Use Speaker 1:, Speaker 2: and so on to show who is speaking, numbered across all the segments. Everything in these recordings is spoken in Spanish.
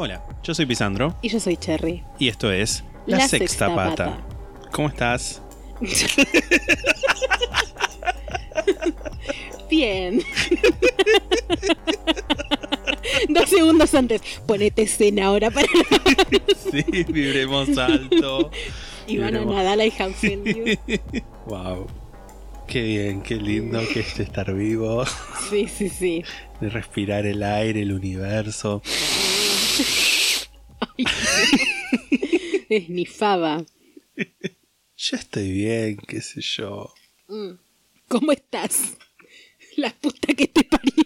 Speaker 1: Hola, yo soy Pisandro
Speaker 2: Y yo soy Cherry.
Speaker 1: y esto es La, Sexta, Pata. ¿Cómo estás?
Speaker 2: Bien. Dos segundos antes. Ponete escena ahora para.
Speaker 1: Sí, vibremos alto.
Speaker 2: Ivana
Speaker 1: Vibremos.
Speaker 2: Nadal, I have you.
Speaker 1: Wow. Qué bien, qué lindo que es estar vivo,
Speaker 2: Sí, sí, sí.
Speaker 1: de respirar el aire, el universo.
Speaker 2: Esnifaba.
Speaker 1: Yo estoy bien, qué sé yo.
Speaker 2: ¿Cómo estás? La puta que te parió.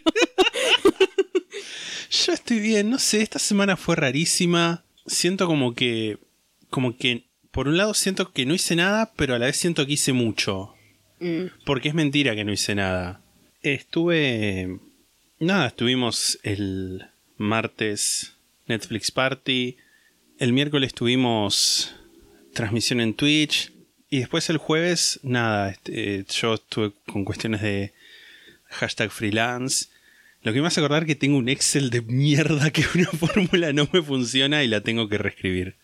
Speaker 1: Yo estoy bien, no sé, esta semana fue rarísima. Siento como que. Como que. Por un lado siento que no hice nada, pero a la vez siento que hice mucho.
Speaker 2: Mm,
Speaker 1: Porque es mentira que no hice nada. Estuve. Nada, estuvimos el martes Netflix Party. El miércoles tuvimos transmisión en Twitch. Y después el jueves, nada, este, yo estuve con cuestiones de hashtag freelance. Lo que me hace acordar que tengo un Excel de mierda que una fórmula no me funciona y la tengo que reescribir.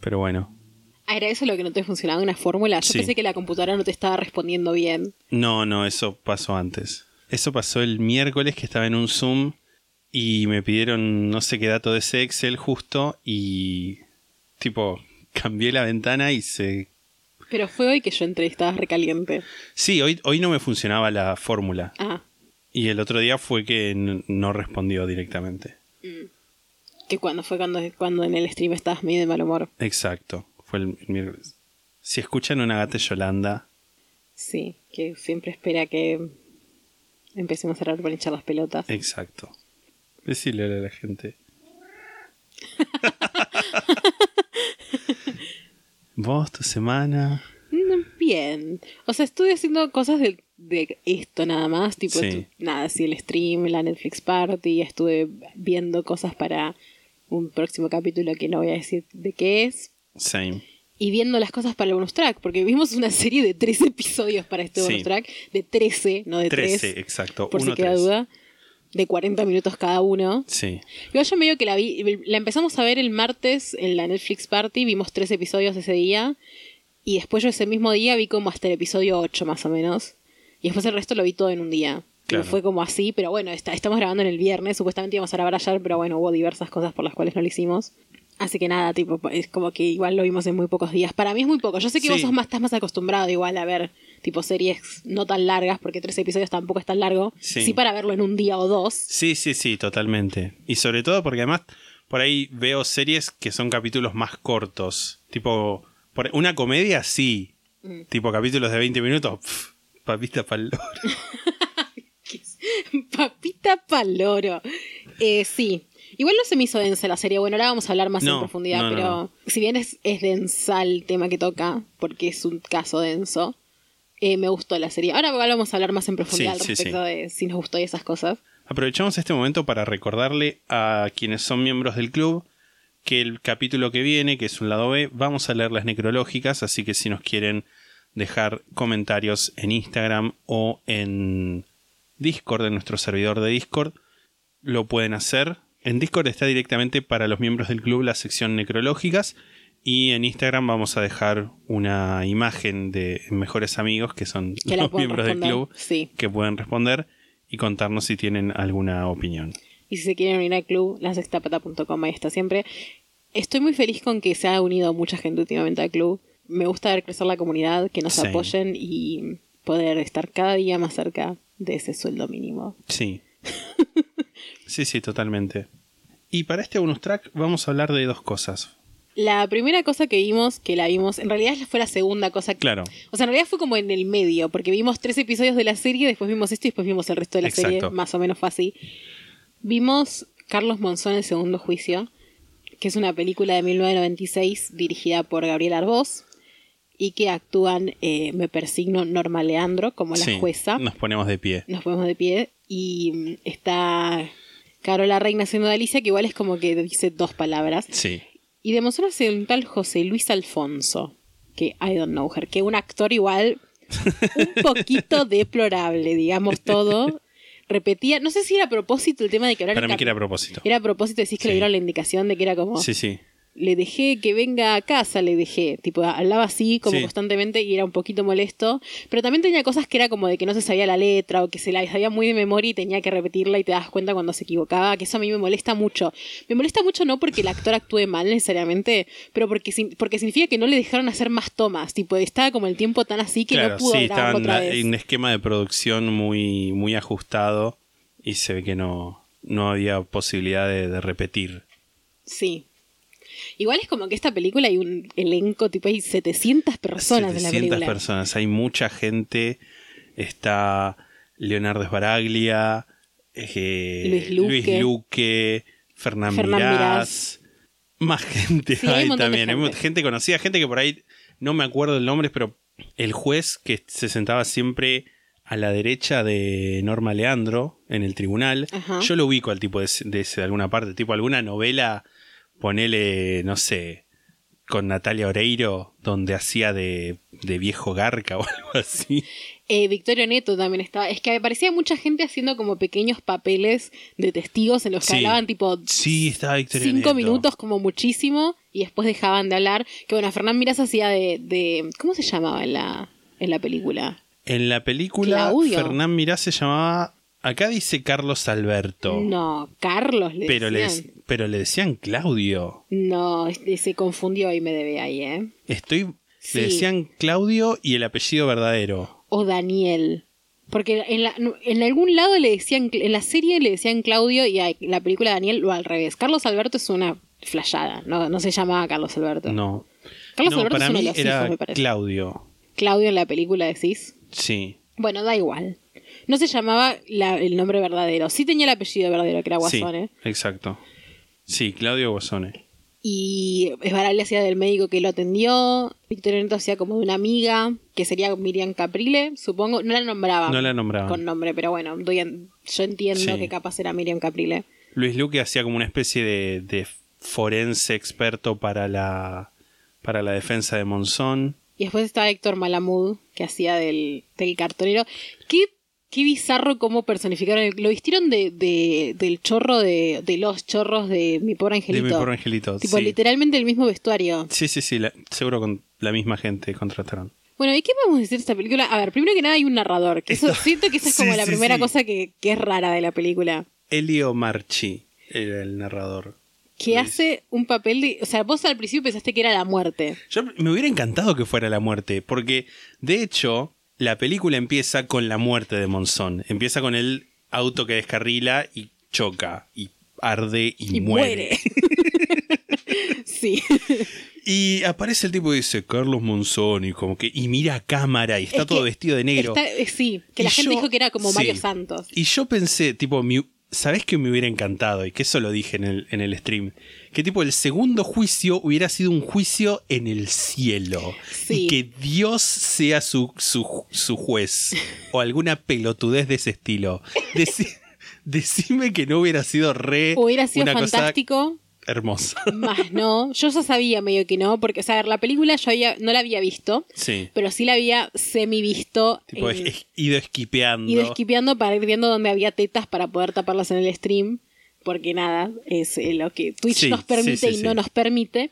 Speaker 1: Pero bueno,
Speaker 2: Ah, ¿Era eso lo que no te funcionaba una fórmula? Yo
Speaker 1: Sí.
Speaker 2: pensé que la computadora no te estaba respondiendo bien.
Speaker 1: No, no, eso pasó antes. Eso pasó el miércoles que estaba en un Zoom y me pidieron no sé qué dato de ese Excel justo y tipo cambié la ventana y se...
Speaker 2: Pero fue hoy que yo entré, estabas recaliente.
Speaker 1: Sí, hoy, hoy no me funcionaba la fórmula
Speaker 2: Ah,
Speaker 1: y el otro día fue que no respondió directamente.
Speaker 2: que cuando fue cuando, cuando en el stream estabas medio de mal humor.
Speaker 1: Exacto, fue el, miércoles. Si escuchan una gata Yolanda,
Speaker 2: Sí, que siempre espera que empecemos a hablar por hinchar las pelotas.
Speaker 1: exacto. Decirle a la gente. Vos, tu semana.
Speaker 2: Bien. O sea, estuve haciendo cosas de, de esto nada más. Tipo,
Speaker 1: Sí.
Speaker 2: nada, sí, el stream, la Netflix Party. Estuve viendo cosas para un próximo capítulo que no voy a decir de qué es.
Speaker 1: Same.
Speaker 2: Y viendo las cosas para el bonus track. Porque vimos una serie de 13 episodios para este
Speaker 1: Sí.
Speaker 2: bonus track. De 13, no de
Speaker 1: 13,
Speaker 2: 3.
Speaker 1: exacto.
Speaker 2: Por si
Speaker 1: Uno,
Speaker 2: queda
Speaker 1: tres.
Speaker 2: duda. De 40 minutos cada uno.
Speaker 1: Sí,
Speaker 2: Igual yo medio que la vi, la empezamos a ver el martes en la Netflix Party, vimos tres episodios ese día, y después yo ese mismo día vi como hasta el episodio 8 más o menos, y después el resto lo vi todo en un día.
Speaker 1: Claro.
Speaker 2: Fue como así, pero bueno, está- estamos grabando en el viernes, supuestamente íbamos a grabar ayer, pero bueno, hubo diversas cosas por las cuales no lo hicimos. Así que nada, tipo, es como que igual lo vimos en muy pocos días. Para mí es muy poco. Yo sé que vos sos más, estás más acostumbrado igual a ver tipo series no tan largas, porque tres episodios tampoco es tan largo.
Speaker 1: Sí.
Speaker 2: sí para verlo en un día o dos.
Speaker 1: sí, sí, sí, totalmente. Y sobre todo porque además por ahí veo series que son capítulos más cortos. Tipo, por- una comedia sí.
Speaker 2: Mm.
Speaker 1: Tipo capítulos de 20 minutos. pf, papita pal loro.
Speaker 2: Papita Paloro. Eh, sí. Igual no se me hizo densa la serie. Bueno, ahora vamos a hablar más
Speaker 1: No,
Speaker 2: en profundidad,
Speaker 1: no,
Speaker 2: pero
Speaker 1: no.
Speaker 2: si bien es, es densa el tema que toca, porque es un caso denso, eh, me gustó la serie. Ahora vamos a hablar más en profundidad
Speaker 1: Sí,
Speaker 2: al
Speaker 1: sí,
Speaker 2: respecto
Speaker 1: sí.
Speaker 2: de si nos gustó y esas cosas.
Speaker 1: Aprovechamos este momento para recordarle a quienes son miembros del club que el capítulo que viene, que es un lado B, vamos a leer las necrológicas, así que si nos quieren dejar comentarios en Instagram o en Discord, en nuestro servidor de Discord, lo pueden hacer. En Discord está directamente para los miembros del club la sección necrológicas y en Instagram vamos a dejar una imagen de mejores amigos que son
Speaker 2: Que
Speaker 1: los miembros del club
Speaker 2: sí.
Speaker 1: que pueden responder y contarnos si tienen alguna opinión.
Speaker 2: Y si se quieren unir al club, lasextapata.com, ahí está siempre. Estoy muy feliz con que se ha unido mucha gente últimamente al club. Me gusta ver crecer la comunidad, que nos
Speaker 1: Sí.
Speaker 2: apoyen y poder estar cada día más cerca de ese sueldo mínimo.
Speaker 1: Sí. sí, sí, totalmente. Y para este bonus track vamos a hablar de dos cosas.
Speaker 2: La primera cosa que vimos, que la vimos, en realidad fue la segunda cosa. que-
Speaker 1: Claro.
Speaker 2: O sea, en realidad fue como en el medio, porque vimos tres episodios de la serie, después vimos esto y después vimos el resto de la
Speaker 1: Exacto.
Speaker 2: serie, más o menos fue así. Vimos Carlos Monzón, el segundo juicio, que es una película de 1996 dirigida por Gabriel Arbós y que actúan, eh, me persigno, Norma Leandro como la
Speaker 1: Sí,
Speaker 2: jueza.
Speaker 1: Nos ponemos de pie.
Speaker 2: Nos ponemos de pie y mm, está Carola Reina haciendo de Alicia, que igual es como que dice dos palabras.
Speaker 1: Sí.
Speaker 2: Y de Monzón hace un tal José Luis Alfonso, que I don't know her, que un actor igual un poquito deplorable, digamos todo. Repetía, no sé si era a propósito el tema de que hablar
Speaker 1: Para mí que era a propósito.
Speaker 2: Era a propósito, decís que
Speaker 1: Sí.
Speaker 2: le dieron la indicación de que era como,
Speaker 1: Sí, sí.
Speaker 2: Le dejé que venga a casa, le dejé. Tipo, hablaba así como
Speaker 1: Sí.
Speaker 2: constantemente y era un poquito molesto. Pero también tenía cosas que era como de que no se sabía la letra o que se la sabía muy de memoria y tenía que repetirla y te das cuenta cuando se equivocaba, que eso a mí me molesta mucho. Me molesta mucho no porque el actor actúe mal necesariamente, pero porque, porque significa que no le dejaron hacer más tomas. Tipo, estaba como el tiempo tan así que
Speaker 1: claro,
Speaker 2: no pudo
Speaker 1: sí, en
Speaker 2: otra vez.
Speaker 1: en un esquema de producción muy, muy ajustado y se ve que no, no había posibilidad de, de repetir.
Speaker 2: Sí. Igual es como que esta película hay un elenco, tipo hay 700 personas en la
Speaker 1: 700
Speaker 2: película.
Speaker 1: personas, hay mucha gente. Está Leonardo Sbaraglia, eh,
Speaker 2: Luis Luque.
Speaker 1: Luque, Fernán,
Speaker 2: Fernán
Speaker 1: Mirás.
Speaker 2: Mirás.
Speaker 1: Más gente
Speaker 2: Sí, hay
Speaker 1: también. Hay
Speaker 2: gente.
Speaker 1: gente conocida, gente que por ahí no me acuerdo el nombre, pero el juez que se sentaba siempre a la derecha de Norma Leandro en el tribunal,
Speaker 2: Ajá.
Speaker 1: yo lo ubico al tipo de, de alguna parte, tipo alguna novela, ponele, no sé, con Natalia Oreiro, donde hacía de, de viejo garca o algo así.
Speaker 2: Eh, Victorio Neto también estaba. Es que aparecía mucha gente haciendo como pequeños papeles de testigos en los que
Speaker 1: Sí.
Speaker 2: hablaban tipo
Speaker 1: Sí, estaba Victoria
Speaker 2: cinco
Speaker 1: Neto.
Speaker 2: minutos como muchísimo y después dejaban de hablar. Que bueno, Fernán Mirás hacía de, de- ¿Cómo se llamaba en la, en la película?
Speaker 1: En la película,
Speaker 2: Claudio.
Speaker 1: Fernán Mirás se llamaba. Acá dice Carlos Alberto.
Speaker 2: No, Carlos le
Speaker 1: pero, le,
Speaker 2: decían.
Speaker 1: pero le decían Claudio.
Speaker 2: No, este, se confundió y me debe ahí, ¿eh?
Speaker 1: Estoy.
Speaker 2: Sí.
Speaker 1: Le decían Claudio y el apellido verdadero.
Speaker 2: O Daniel. Porque en, la- en algún lado le decían, en la serie le decían Claudio y en la película Daniel lo al revés. Carlos Alberto es una flayada, no, no se llamaba Carlos Alberto.
Speaker 1: No.
Speaker 2: Carlos
Speaker 1: no,
Speaker 2: Alberto
Speaker 1: para
Speaker 2: es uno
Speaker 1: mí
Speaker 2: de los
Speaker 1: era
Speaker 2: hijos, me parece.
Speaker 1: Claudio.
Speaker 2: Claudio en la película decís.
Speaker 1: Sí.
Speaker 2: Bueno, da igual. No se llamaba la- el nombre verdadero. Sí tenía el apellido verdadero, que era Guasone.
Speaker 1: Sí, exacto. Sí, Claudio Guasone.
Speaker 2: Y Esbaraglia hacía del médico que lo atendió. Victoria Neto hacía como de una amiga, que sería Miriam Caprile, supongo. No la nombraban.
Speaker 1: No la nombraban.
Speaker 2: Con nombre, pero bueno, yo entiendo
Speaker 1: Sí.
Speaker 2: que capaz era Miriam Caprile.
Speaker 1: Luis Luque hacía como una especie de, de forense experto para la, para la defensa de Monzón.
Speaker 2: Y después estaba Héctor Malamud, que hacía del, del cartonero. Qué, qué bizarro cómo personificaron. el- lo vistieron de, de- del chorro de, de los chorros de mi pobre angelito.
Speaker 1: De mi pobre angelito.
Speaker 2: Tipo,
Speaker 1: sí.
Speaker 2: literalmente el mismo vestuario.
Speaker 1: Sí, sí, sí, la- seguro con la misma gente contrataron.
Speaker 2: Bueno, ¿y qué podemos decir de esta película? A ver, primero que nada hay un narrador. Que eso,
Speaker 1: Esto-
Speaker 2: siento que esa es
Speaker 1: Sí,
Speaker 2: como la
Speaker 1: sí,
Speaker 2: primera cosa que, que es rara de la película.
Speaker 1: Elio Marchi era el narrador.
Speaker 2: Que hace un papel de... O sea, vos al principio pensaste que era la muerte.
Speaker 1: Yo me hubiera encantado que fuera la muerte, porque de hecho la película empieza con la muerte de Monzón. Empieza con el auto que descarrila y choca y arde y,
Speaker 2: Y
Speaker 1: muere.
Speaker 2: sí.
Speaker 1: Y aparece el tipo y dice Carlos Monzón y como que y mira a cámara y está
Speaker 2: Es
Speaker 1: todo vestido de negro.
Speaker 2: Está- eh, sí, que
Speaker 1: Y
Speaker 2: la gente
Speaker 1: yo-
Speaker 2: dijo que era como
Speaker 1: sí.
Speaker 2: Mario Santos.
Speaker 1: Y yo pensé, tipo, mi, ¿sabés que me hubiera encantado? Y que eso lo dije en el, en el stream. Que tipo, el segundo juicio hubiera sido un juicio en el cielo.
Speaker 2: Sí.
Speaker 1: Y que Dios sea su, su, su juez. o alguna pelotudez de ese estilo. Deci- decime que no hubiera sido re.
Speaker 2: Hubiera sido
Speaker 1: una
Speaker 2: fantástico.
Speaker 1: cosa hermosa.
Speaker 2: Más no. Yo ya sabía medio que no, porque, o sea, a ver, la película yo había, no la había visto,
Speaker 1: sí.
Speaker 2: pero sí la había semi visto.
Speaker 1: Tipo,
Speaker 2: en-
Speaker 1: es- ido esquipeando.
Speaker 2: ido esquipeando para ir viendo dónde había tetas para poder taparlas en el stream. Porque nada, es eh, lo que Twitch
Speaker 1: Sí,
Speaker 2: nos permite
Speaker 1: sí,
Speaker 2: y no nos permite.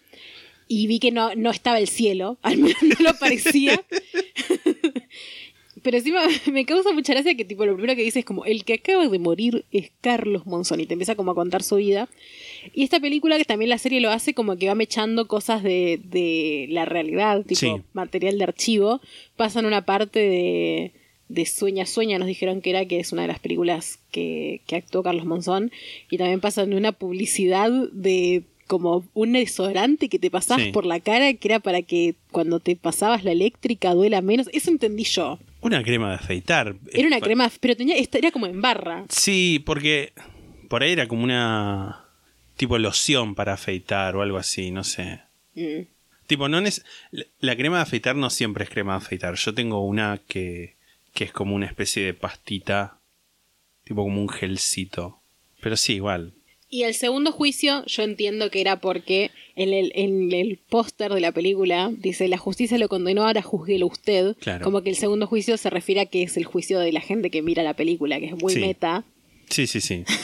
Speaker 2: Y vi que no, no estaba el cielo, al menos no lo parecía. Pero encima me causa mucha gracia que tipo lo primero que dice es como el que acaba de morir es Carlos Monzón y te empieza como a contar su vida. Y esta película que también la serie lo hace como que va mechando cosas de, de la realidad, tipo
Speaker 1: Sí.
Speaker 2: material de archivo. Pasan una parte de, de Sueña Sueña, nos dijeron que era, que es una de las películas que, que actuó Carlos Monzón. Y también pasan de una publicidad de como un desodorante que te pasabas
Speaker 1: Sí.
Speaker 2: por la cara, que era para que cuando te pasabas la eléctrica duela menos. Eso entendí yo.
Speaker 1: Una crema de afeitar.
Speaker 2: Era una crema, pero tenía, era como en barra.
Speaker 1: Sí, porque Por ahí era como una tipo loción para afeitar o algo así, no sé.
Speaker 2: Mm.
Speaker 1: Tipo, no es la crema de afeitar no siempre es crema de afeitar. Yo tengo una que, que es como una especie de pastita, tipo como un gelcito. Pero sí, igual.
Speaker 2: Y el segundo juicio, yo entiendo que era porque en el, en el póster de la película dice la justicia lo condenó, ahora juzguelo usted.
Speaker 1: Claro.
Speaker 2: Como que el segundo juicio se refiere a que es el juicio de la gente que mira la película, que es muy
Speaker 1: Sí.
Speaker 2: meta.
Speaker 1: Sí, sí, sí.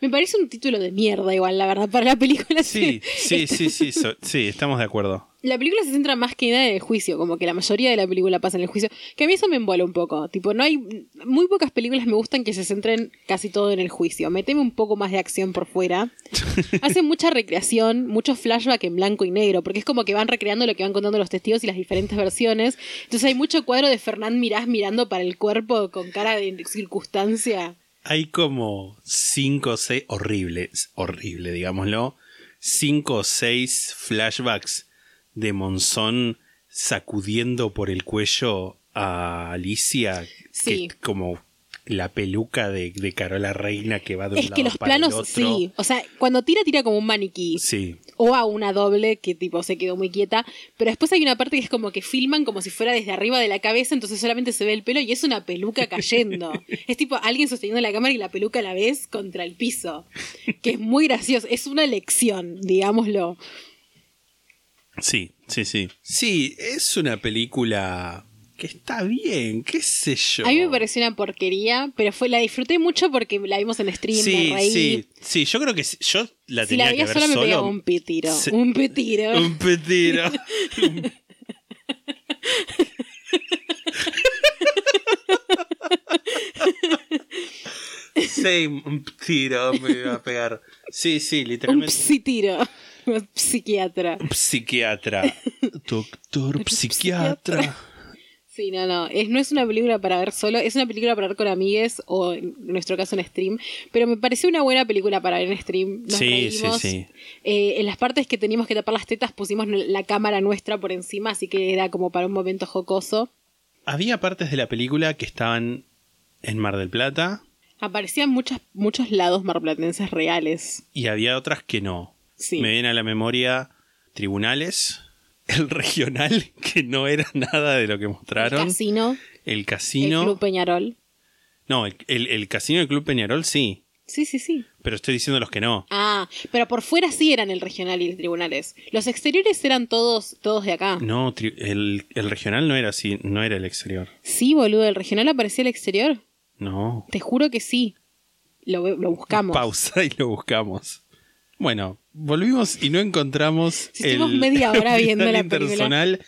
Speaker 2: Me parece un título de mierda igual, la verdad, para la película.
Speaker 1: Sí, sí, sí, sí, so- sí, estamos de acuerdo.
Speaker 2: La película se centra más que nada en el juicio, como que la mayoría de la película pasa en el juicio, que a mí eso me embola un poco. Tipo, no hay. Muy pocas películas me gustan que se centren casi todo en el juicio. Meteme un poco más de acción por fuera. Hacen mucha recreación, mucho flashback en blanco y negro, porque es como que van recreando lo que van contando los testigos y las diferentes versiones. Entonces hay mucho cuadro de Fernán Mirás mirando para el cuerpo con cara de circunstancia.
Speaker 1: Hay como cinco o seis, horrible, horrible, digámoslo, cinco o seis flashbacks de Monzón sacudiendo por el cuello a Alicia,
Speaker 2: Sí.
Speaker 1: que como la peluca de, de Carola Reina que va de un
Speaker 2: Es que los
Speaker 1: para el
Speaker 2: planos,
Speaker 1: otro.
Speaker 2: sí. O sea, cuando tira, tira como un maniquí.
Speaker 1: Sí,
Speaker 2: O a una doble que tipo se quedó muy quieta. Pero después hay una parte que es como que filman como si fuera desde arriba de la cabeza, entonces solamente se ve el pelo y es una peluca cayendo. es tipo alguien sosteniendo la cámara y la peluca a la vez contra el piso. Que es muy gracioso. Es una lección, digámoslo.
Speaker 1: sí, sí, sí. Sí, es una película que está bien, qué sé yo.
Speaker 2: A mí me pareció una porquería, pero fue la disfruté mucho porque la vimos en stream,
Speaker 1: Sí,
Speaker 2: me reí.
Speaker 1: sí, sí, yo creo que sí- yo la
Speaker 2: Si
Speaker 1: tenía
Speaker 2: la
Speaker 1: que ver
Speaker 2: sola me
Speaker 1: solo.
Speaker 2: pegaba un petiro.
Speaker 1: Sí.
Speaker 2: Un petiro.
Speaker 1: Un petiro. sí, un tiro me iba a pegar. Sí, sí,
Speaker 2: Un
Speaker 1: literalmente.
Speaker 2: psitiro. Un psiquiatra.
Speaker 1: Un psiquiatra. Doctor psiquiatra.
Speaker 2: Sí, no, no. Es, no es una película para ver solo, es una película para ver con amigues o en nuestro caso en stream. Pero me pareció una buena película para ver en stream. Nos
Speaker 1: Sí,
Speaker 2: reímos.
Speaker 1: sí, sí.
Speaker 2: Eh, en las partes que teníamos que tapar las tetas pusimos la cámara nuestra por encima, así que era como para un momento jocoso.
Speaker 1: Había partes de la película que estaban en Mar del Plata
Speaker 2: Aparecían muchas, muchos lados marplatenses reales.
Speaker 1: y había otras que no.
Speaker 2: Sí.
Speaker 1: Me viene a la memoria tribunales, el regional, que no era nada de lo que
Speaker 2: El
Speaker 1: mostraron.
Speaker 2: casino,
Speaker 1: El
Speaker 2: el
Speaker 1: casino.
Speaker 2: Club Peñarol.
Speaker 1: No, el, el- el casino del Club Peñarol sí.
Speaker 2: Sí, sí, sí.
Speaker 1: Pero estoy diciendo los que no.
Speaker 2: Ah, pero por fuera sí eran el regional y el tribunales. Los exteriores eran todos, todos de acá.
Speaker 1: No, el, el regional no era así, no era el exterior.
Speaker 2: Sí, boludo, el regional aparecía el exterior.
Speaker 1: No.
Speaker 2: Te juro que sí. Lo, lo buscamos.
Speaker 1: Pausa y lo buscamos. Bueno, volvimos y no encontramos
Speaker 2: estuvimos media hora viendo la
Speaker 1: intersonal.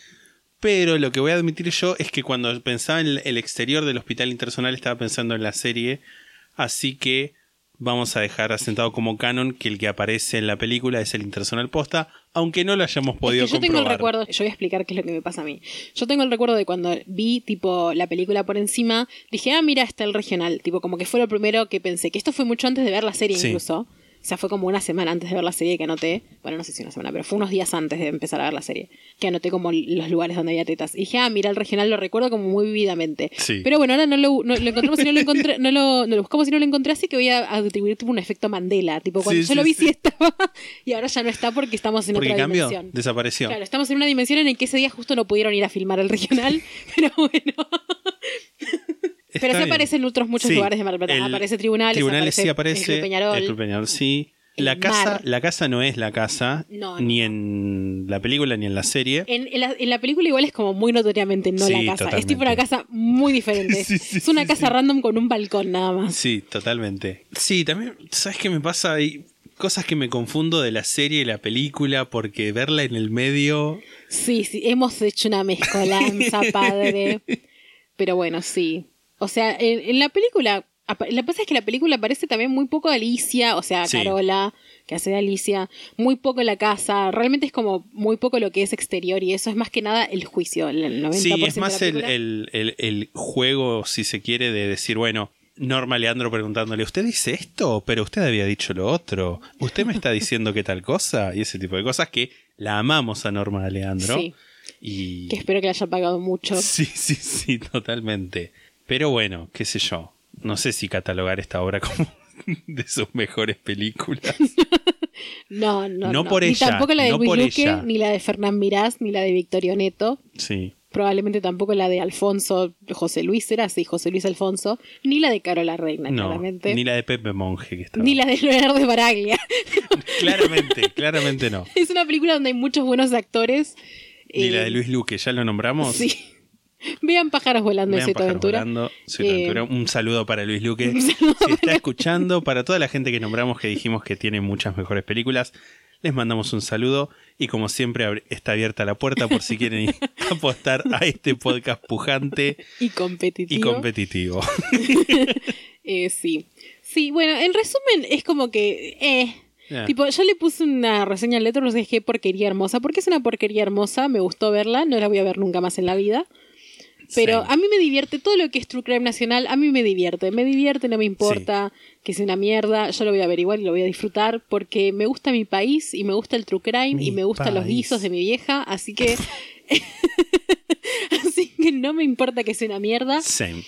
Speaker 1: Pero lo que voy a admitir yo es que cuando pensaba en el exterior del hospital intersonal estaba pensando en la serie. Así que vamos a dejar asentado como canon que el que aparece en la película es el intersonal posta, aunque no lo hayamos podido
Speaker 2: es que yo tengo el recuerdo, yo voy a explicar qué es lo que me pasa a mí. Yo tengo el recuerdo de cuando vi tipo la película por encima, dije, ah, mira, está el regional. Tipo, como que fue lo primero que pensé, que esto fue mucho antes de ver la serie
Speaker 1: Sí.
Speaker 2: incluso. O sea, fue como una semana antes de ver la serie que anoté. Bueno, no sé si una semana, pero fue unos días antes de empezar a ver la serie. Que anoté como los lugares donde había tetas. Y dije, ah, mira, el regional lo recuerdo como muy vividamente.
Speaker 1: Sí.
Speaker 2: Pero bueno, ahora no lo, no- lo encontramos y no lo encontré, no lo, no lo buscamos y no lo encontré, así que voy a atribuir tipo un efecto Mandela. Tipo, cuando
Speaker 1: Sí,
Speaker 2: yo
Speaker 1: sí,
Speaker 2: lo vi
Speaker 1: sí.
Speaker 2: sí estaba y ahora ya no está porque estamos en
Speaker 1: Porque
Speaker 2: otra
Speaker 1: cambió,
Speaker 2: dimensión.
Speaker 1: desapareció.
Speaker 2: Claro, estamos en una dimensión en la que ese día justo no pudieron ir a filmar el regional, pero bueno. Pero sí
Speaker 1: bien.
Speaker 2: aparece en otros muchos
Speaker 1: Sí,
Speaker 2: lugares de Mar del Plata. Aparece Tribunales,
Speaker 1: Tribunales
Speaker 2: aparece
Speaker 1: sí aparece.
Speaker 2: el Club Peñarol.
Speaker 1: el Club Peñarol sí. La casa,
Speaker 2: mar.
Speaker 1: la casa no es la casa,
Speaker 2: No,
Speaker 1: ni en la película ni en la serie.
Speaker 2: En, en la, en la película igual es como muy notoriamente no
Speaker 1: Sí,
Speaker 2: la casa. Es tipo una casa muy diferente.
Speaker 1: Sí, sí,
Speaker 2: es una casa random con un balcón nada más.
Speaker 1: Sí, totalmente. Sí, también, ¿sabes qué me pasa? Hay cosas que me confundo de la serie y la película porque verla en el medio...
Speaker 2: Sí, sí, hemos hecho una mezcolanza, padre. Pero bueno, sí. O sea, en, en la película, que pasa es que la película parece también muy poco Alicia, o sea,
Speaker 1: Sí.
Speaker 2: Carola, que hace de Alicia, muy poco la casa, realmente es como muy poco lo que es exterior y eso es más que nada el juicio, el el 90%
Speaker 1: Sí, es
Speaker 2: de
Speaker 1: más
Speaker 2: la
Speaker 1: el, el- el- el juego, si se quiere, de decir, bueno, Norma Leandro preguntándole, ¿usted dice esto? Pero usted había dicho lo otro. ¿Usted me está diciendo que tal cosa? Y ese tipo de cosas que la amamos a Norma Leandro.
Speaker 2: Sí.
Speaker 1: Y...
Speaker 2: Que espero que le haya pagado mucho.
Speaker 1: Sí, sí, sí, totalmente. Pero bueno, qué sé yo. No sé si catalogar esta obra como de sus mejores películas.
Speaker 2: No, no,
Speaker 1: No
Speaker 2: no.
Speaker 1: por
Speaker 2: ni
Speaker 1: ella,
Speaker 2: tampoco la de
Speaker 1: no
Speaker 2: Luis
Speaker 1: por
Speaker 2: ni la de Fernán Mirás, ni la de Victorio Neto.
Speaker 1: Sí.
Speaker 2: Probablemente tampoco la de Alfonso José Luis era así, José Luis Alfonso, ni la de Carola Reina,
Speaker 1: No,
Speaker 2: claramente.
Speaker 1: ni la de Pepe Monge que estaba.
Speaker 2: Ni la de Leonardo de Baraglia.
Speaker 1: Claramente, claramente no.
Speaker 2: es una película donde hay muchos buenos actores.
Speaker 1: Ni
Speaker 2: Eh,
Speaker 1: la de Luis Luque, ya lo nombramos.
Speaker 2: Sí. Vean pájaros volando
Speaker 1: Vean
Speaker 2: en
Speaker 1: Pájaros
Speaker 2: Aventura.
Speaker 1: Volando,
Speaker 2: Eh.
Speaker 1: Un saludo para Luis Luque.
Speaker 2: Saludo
Speaker 1: Si está escuchando, para toda la gente que nombramos que dijimos que tiene muchas mejores películas, les mandamos un saludo y como siempre está abierta la puerta por si quieren apostar a este podcast pujante
Speaker 2: Y competitivo.
Speaker 1: y competitivo.
Speaker 2: Eh, sí. Sí, bueno, en resumen es como que... Eh. Tipo, yo le puse una reseña en Letterboxd y dije porquería hermosa. Porque es una porquería hermosa, me gustó verla, no la voy a ver nunca más en la vida. Pero
Speaker 1: Sí.
Speaker 2: a mí me divierte todo lo que es True Crime Nacional, a mí me divierte. Me divierte, no me importa que sea una mierda, yo lo voy a ver igual y lo voy a disfrutar porque me gusta mi país y me gusta el True Crime
Speaker 1: Mi
Speaker 2: y me gustan los guisos de mi vieja, así que... así que no me importa que sea una mierda.
Speaker 1: Same.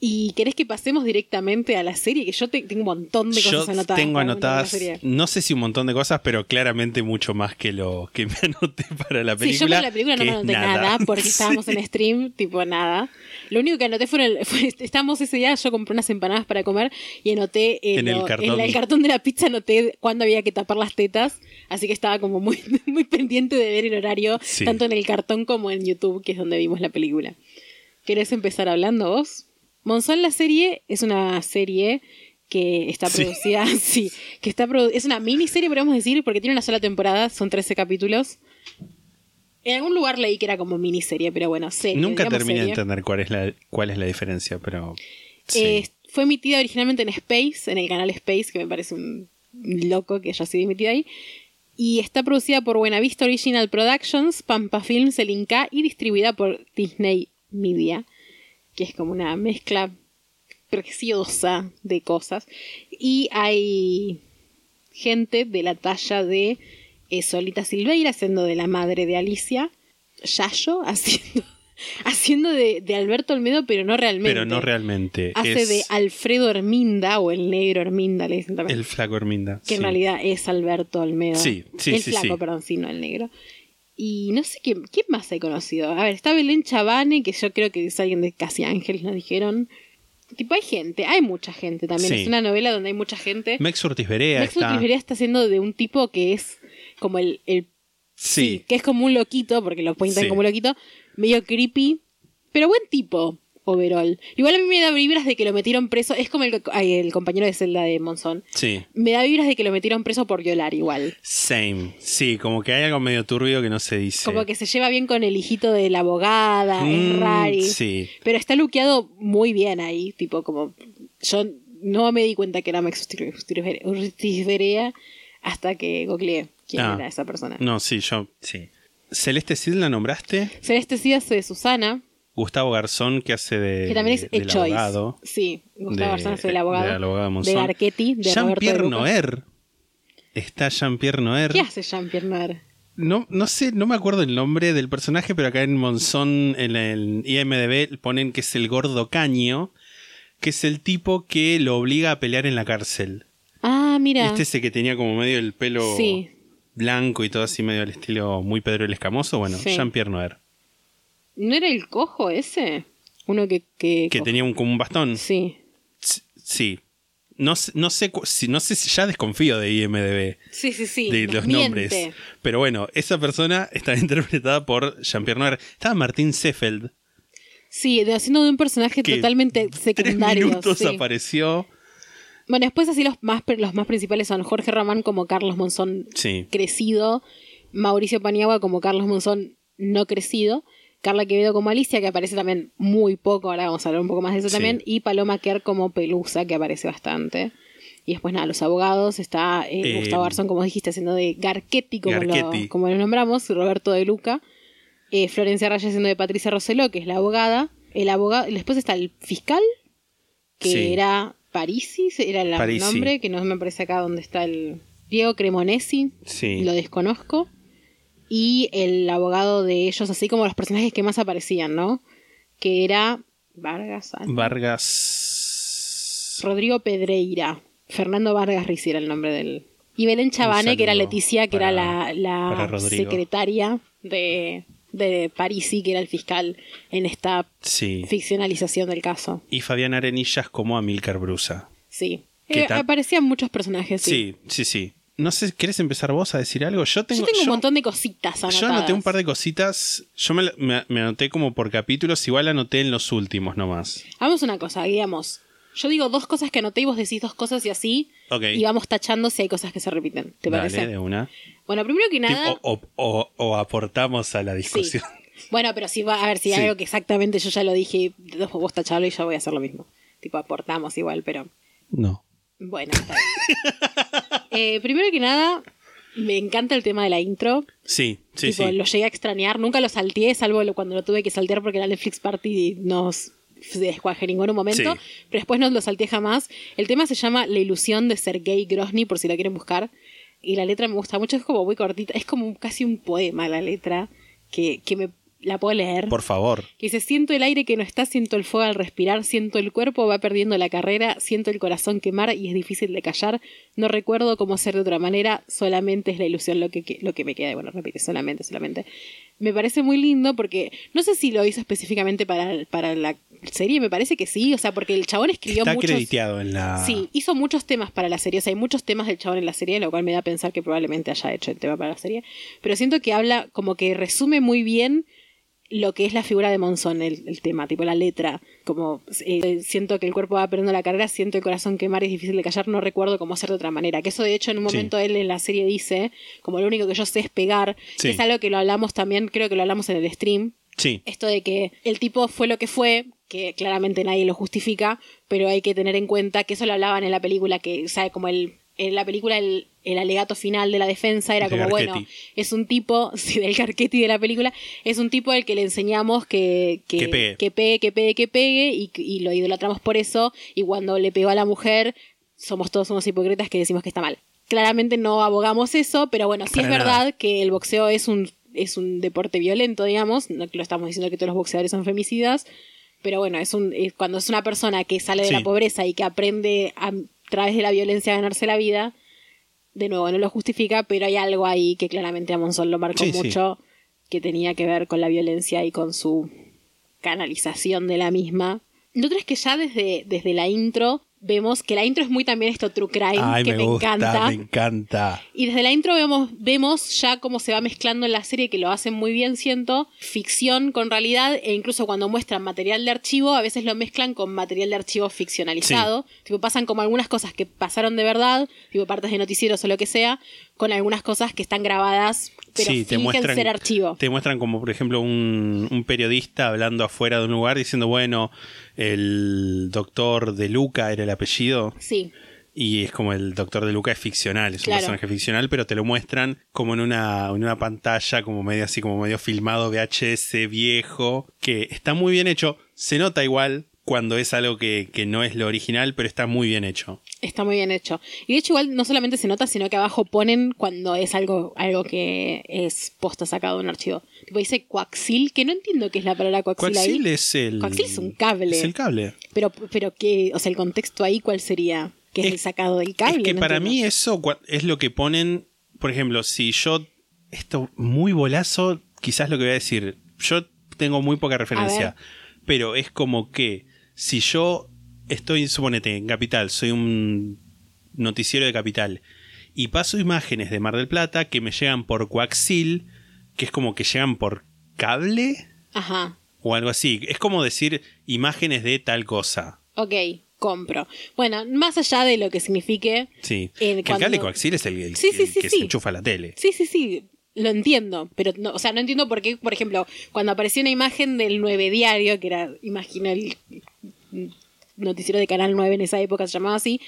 Speaker 2: ¿Y querés que pasemos directamente a la serie? Que yo te- tengo un montón de
Speaker 1: Yo
Speaker 2: cosas anotadas.
Speaker 1: tengo anotadas, no sé si un montón de cosas, pero claramente mucho más que lo que me anoté para la película.
Speaker 2: Sí, yo para la película no me anoté nada, porque
Speaker 1: Sí.
Speaker 2: estábamos en stream, tipo nada. Lo único que anoté fue, el, fue- estábamos ese día, yo compré unas empanadas para comer y anoté
Speaker 1: En el
Speaker 2: lo-
Speaker 1: cartón.
Speaker 2: en el cartón de la pizza anoté cuándo había que tapar las tetas, así que estaba como muy, muy pendiente de ver el horario,
Speaker 1: Sí.
Speaker 2: tanto en el cartón como en YouTube, que es donde vimos la película. ¿Querés empezar hablando vos? Monzón la serie es una serie que está producida, sí, que está es una miniserie, podemos decir, porque tiene una sola temporada, son 13 capítulos. En algún lugar leí que era como miniserie, pero bueno, serie.
Speaker 1: Nunca terminé de entender cuál es la, cuál es la diferencia, pero. sí.
Speaker 2: Eh, fue emitida originalmente en Space, en el canal Space, que me parece un loco que haya sido emitida ahí. Y está producida por Buenavista Original Productions, Pampa Films, El Inca y distribuida por Disney Media, que es como una mezcla preciosa de cosas. Y hay gente de la talla de eh, Solita Silveira, haciendo de la madre de Alicia, Yayo, haciendo, haciendo de, de Alberto Olmedo, pero no realmente.
Speaker 1: pero no realmente.
Speaker 2: Hace
Speaker 1: es
Speaker 2: de Alfredo Herminda, o el negro Herminda, le dicen también.
Speaker 1: el flaco Herminda.
Speaker 2: que en realidad es Alberto Olmedo.
Speaker 1: Sí, sí,
Speaker 2: El
Speaker 1: sí,
Speaker 2: flaco,
Speaker 1: sí.
Speaker 2: perdón, sí, no el negro. Y no sé quién, quién más he conocido. A ver, está Belén Chavane, que yo creo que es alguien de Casi Ángeles, nos dijeron. Tipo, hay gente, hay mucha gente también.
Speaker 1: Sí.
Speaker 2: Es una novela donde hay mucha gente.
Speaker 1: Mex Ortiz Berea está.
Speaker 2: Ortiz Berea está haciendo de un tipo que es como el, el
Speaker 1: Sí.
Speaker 2: que es como un loquito, porque lo pintan
Speaker 1: Sí.
Speaker 2: como un loquito, medio creepy, pero buen tipo, overall. Igual a mí me da vibras de que lo metieron preso, es como el, compañero de celda de Monzón.
Speaker 1: Sí.
Speaker 2: Me da vibras de que lo metieron preso por violar igual.
Speaker 1: Same. Sí, como que hay algo medio turbio que no se dice.
Speaker 2: Como que se lleva bien con el hijito de la abogada, es
Speaker 1: Mm,
Speaker 2: rari.
Speaker 1: Sí.
Speaker 2: Pero está luqueado muy bien ahí, tipo como... Yo no me di cuenta que era Max hasta que googleé quién
Speaker 1: Ah.
Speaker 2: era esa persona.
Speaker 1: No, sí, yo. Sí. Celeste Cid la nombraste.
Speaker 2: Celeste sí hace de Susana,
Speaker 1: Gustavo Garzón, que hace de.
Speaker 2: que también es el Choice.
Speaker 1: abogado.
Speaker 2: Sí, Gustavo
Speaker 1: de-
Speaker 2: Garzón es el abogado.
Speaker 1: del abogado de.
Speaker 2: Garchetti, de
Speaker 1: Jean-Pierre
Speaker 2: de.
Speaker 1: Noer. Está Jean-Pierre Noer.
Speaker 2: ¿Qué hace Jean-Pierre Noir?
Speaker 1: No, no sé, no me acuerdo el nombre del personaje, pero acá en Monzón, en el IMDB, ponen que es el gordo caño, que es el tipo que lo obliga a pelear en la cárcel.
Speaker 2: Ah, mira.
Speaker 1: ¿Viste ese que tenía como medio el pelo
Speaker 2: Sí.
Speaker 1: blanco y todo así medio al estilo muy Pedro el Escamoso? Bueno,
Speaker 2: Sí.
Speaker 1: Jean-Pierre Noer.
Speaker 2: ¿No era el cojo ese? Uno que... Que,
Speaker 1: Que tenía un, como un bastón.
Speaker 2: Sí.
Speaker 1: S- Sí. No, sé- no sé no sé si ya desconfío de IMDB
Speaker 2: Sí, sí, sí.
Speaker 1: de los
Speaker 2: miente.
Speaker 1: nombres. Pero bueno, esa persona está interpretada por Jean-Pierre Noer. Estaba Martín Seffeld.
Speaker 2: Sí, de, haciendo de un personaje
Speaker 1: que
Speaker 2: totalmente
Speaker 1: Tres
Speaker 2: secundario.
Speaker 1: minutos
Speaker 2: sí.
Speaker 1: apareció.
Speaker 2: Bueno, después así los más, los más principales son Jorge Ramán como Carlos Monzón
Speaker 1: Sí.
Speaker 2: crecido, Mauricio Paniagua como Carlos Monzón no crecido, Carla Quevedo como Alicia, que aparece también muy poco, ahora vamos a hablar un poco más de eso
Speaker 1: Sí.
Speaker 2: también, y Paloma Kerr como Pelusa, que aparece bastante. Y después nada, los abogados, está eh,
Speaker 1: Eh,
Speaker 2: Gustavo Garzón, como dijiste, haciendo de Garchetti, como,
Speaker 1: Garchetti.
Speaker 2: Lo, como lo nombramos, Roberto de Luca, eh, Florencia Raya haciendo de Patricia Roseló, que es la abogada, el abogado, después está el fiscal, que
Speaker 1: Sí.
Speaker 2: era Parisi, era el
Speaker 1: Parisi.
Speaker 2: nombre, que no me parece acá donde está el Diego Cremonesi,
Speaker 1: Sí.
Speaker 2: lo desconozco, y el abogado de ellos, así como los personajes que más aparecían, ¿no? Que era Vargas,
Speaker 1: Vargas.
Speaker 2: Rodrigo Pedreira, Fernando Vargas Ricci era el nombre del. Y Belén Chavane, que era Leticia, que
Speaker 1: para-
Speaker 2: era la, la secretaria de, de Parisi, que era el fiscal en esta
Speaker 1: Sí.
Speaker 2: ficcionalización del caso.
Speaker 1: Y Fabián Arenillas como Amílcar Brusa.
Speaker 2: Sí.
Speaker 1: ¿Qué
Speaker 2: Eh, aparecían muchos personajes, sí.
Speaker 1: Sí, sí, sí. No sé, ¿querés empezar vos a decir algo? Yo tengo,
Speaker 2: Yo tengo un montón de cositas anotadas.
Speaker 1: Yo anoté un par de cositas. Yo me, me- me anoté como por capítulos, igual anoté en los últimos nomás.
Speaker 2: Hagamos una cosa, digamos. Yo digo dos cosas que anoté y vos decís dos cosas y así.
Speaker 1: Ok.
Speaker 2: Y vamos tachando si hay cosas que se repiten. ¿Te
Speaker 1: Dale,
Speaker 2: parece?
Speaker 1: de una.
Speaker 2: Bueno, primero que nada.
Speaker 1: Tipo, o, o- o aportamos a la
Speaker 2: sí.
Speaker 1: discusión.
Speaker 2: Bueno, pero si va, a ver, si hay
Speaker 1: Sí.
Speaker 2: algo que exactamente yo ya lo dije, vos tachalo y yo voy a hacer lo mismo. Tipo, aportamos igual, pero.
Speaker 1: No.
Speaker 2: Bueno, está bien. Eh, primero que nada, me encanta el tema de la intro.
Speaker 1: Sí, sí,
Speaker 2: tipo,
Speaker 1: sí.
Speaker 2: lo llegué a extrañar. Nunca lo salteé, salvo cuando lo tuve que saltear porque la Netflix Party nos descuaje en ningún momento.
Speaker 1: Sí.
Speaker 2: Pero después no lo salteé jamás. El tema se llama La ilusión de Sergei Grozny, por si lo quieren buscar. Y la letra me gusta mucho, es como muy cortita. Es como casi un poema la letra que, que me la puedo leer.
Speaker 1: Por favor.
Speaker 2: Que dice, siento el aire que no está, siento el fuego al respirar, siento el cuerpo va perdiendo la carrera, siento el corazón quemar y es difícil de callar. No recuerdo cómo ser de otra manera, solamente es la ilusión lo que, lo que me queda. Bueno, repite, solamente, solamente. Me parece muy lindo porque no sé si lo hizo específicamente para, para la serie, me parece que sí, o sea, porque el chabón escribió
Speaker 1: Está
Speaker 2: muchos...
Speaker 1: acreditado en la.
Speaker 2: Sí, hizo muchos temas para la serie, o sea, hay muchos temas del chabón en la serie, lo cual me da a pensar que probablemente haya hecho el tema para la serie, pero siento que habla como que resume muy bien lo que es la figura de Monzón, el, el tema, tipo la letra, como eh, siento que el cuerpo va perdiendo la carrera, siento el corazón quemar, es difícil de callar, no recuerdo cómo hacer de otra manera, que eso de hecho en un
Speaker 1: Sí.
Speaker 2: momento él en la serie dice, como lo único que yo sé es pegar,
Speaker 1: Sí.
Speaker 2: que es algo que lo hablamos también, creo que lo hablamos en el stream,
Speaker 1: Sí.
Speaker 2: esto de que el tipo fue lo que fue, que claramente nadie lo justifica, pero hay que tener en cuenta que eso lo hablaban en la película, que, sea, como el, en la película el, el alegato final de la defensa era
Speaker 1: De
Speaker 2: como, bueno, es un tipo, sí, del Carquetti de la película, es un tipo al que le enseñamos que, que,
Speaker 1: Que pegue.
Speaker 2: que pegue, que pegue, que pegue, y, y lo idolatramos por eso, y cuando le pegó a la mujer, somos todos unos hipócritas que decimos que está mal. Claramente no abogamos eso, pero bueno, sí
Speaker 1: Para
Speaker 2: es verdad que el boxeo es un, es un deporte violento, digamos. No lo estamos diciendo que todos los boxeadores son femicidas, pero bueno, es un, es- cuando es una persona que sale de
Speaker 1: Sí.
Speaker 2: la pobreza y que aprende a través de la violencia ganarse la vida, de nuevo, no lo justifica, pero hay algo ahí que claramente a Monzón lo marcó
Speaker 1: Sí, sí.
Speaker 2: mucho, que tenía que ver con la violencia y con su canalización de la misma. Lo otro es que ya desde, desde la intro vemos que la intro es muy también esto true crime,
Speaker 1: Ay,
Speaker 2: que
Speaker 1: me,
Speaker 2: me,
Speaker 1: gusta,
Speaker 2: encanta.
Speaker 1: me encanta.
Speaker 2: Y desde la intro vemos, vemos ya cómo se va mezclando en la serie, que lo hacen muy bien, siento, ficción con realidad, e incluso cuando muestran material de archivo, a veces lo mezclan con material de archivo ficcionalizado. Tipo, pasan como algunas cosas que pasaron de verdad, tipo partes de noticieros o lo que sea, con algunas cosas que están grabadas, pero
Speaker 1: sí, te muestran,
Speaker 2: ser archivo.
Speaker 1: te muestran como, por ejemplo, un, un periodista hablando afuera de un lugar diciendo, bueno, el doctor de Luca era el apellido.
Speaker 2: Sí,
Speaker 1: Y es como el doctor de Luca es ficcional, es un personaje ficcional, pero te lo muestran como en una, en una pantalla, como medio así, como medio filmado VHS viejo, que está muy bien hecho. Se nota igual cuando es algo que, que no es lo original, pero está muy bien hecho.
Speaker 2: está muy bien hecho. Y de hecho igual no solamente se nota, sino que abajo ponen cuando es algo, algo que es posta sacado de un archivo. Tipo dice coaxil, que no entiendo qué es la palabra coaxil, ahí.
Speaker 1: Coaxil es el.
Speaker 2: Coaxil es un cable.
Speaker 1: Es el cable.
Speaker 2: Pero, pero qué, o sea, el contexto ahí, ¿cuál sería? Que es,
Speaker 1: Es-
Speaker 2: el sacado del cable.
Speaker 1: Es que
Speaker 2: no
Speaker 1: para
Speaker 2: entiendo.
Speaker 1: mí eso es lo que ponen, por ejemplo, si yo, esto muy bolazo, quizás lo que voy a decir, yo tengo muy poca referencia, pero es como que si yo estoy, suponete, en Capital, soy un noticiero de Capital, y paso imágenes de Mar del Plata que me llegan por coaxil, que es como que llegan por cable
Speaker 2: Ajá,
Speaker 1: o algo así, es como decir imágenes de tal cosa.
Speaker 2: ok, compro. Bueno, más allá de lo que signifique,
Speaker 1: Sí,
Speaker 2: Eh,
Speaker 1: que
Speaker 2: cuando-
Speaker 1: el cable coaxil es el, el-
Speaker 2: Sí, sí,
Speaker 1: el
Speaker 2: sí,
Speaker 1: que se enchufa a la tele.
Speaker 2: sí, sí, sí, lo entiendo, pero no, o sea, no entiendo por qué, por ejemplo, cuando apareció una imagen del 9 diario, que era, imagino, el noticiero de Canal 9 en esa época se llamaba así,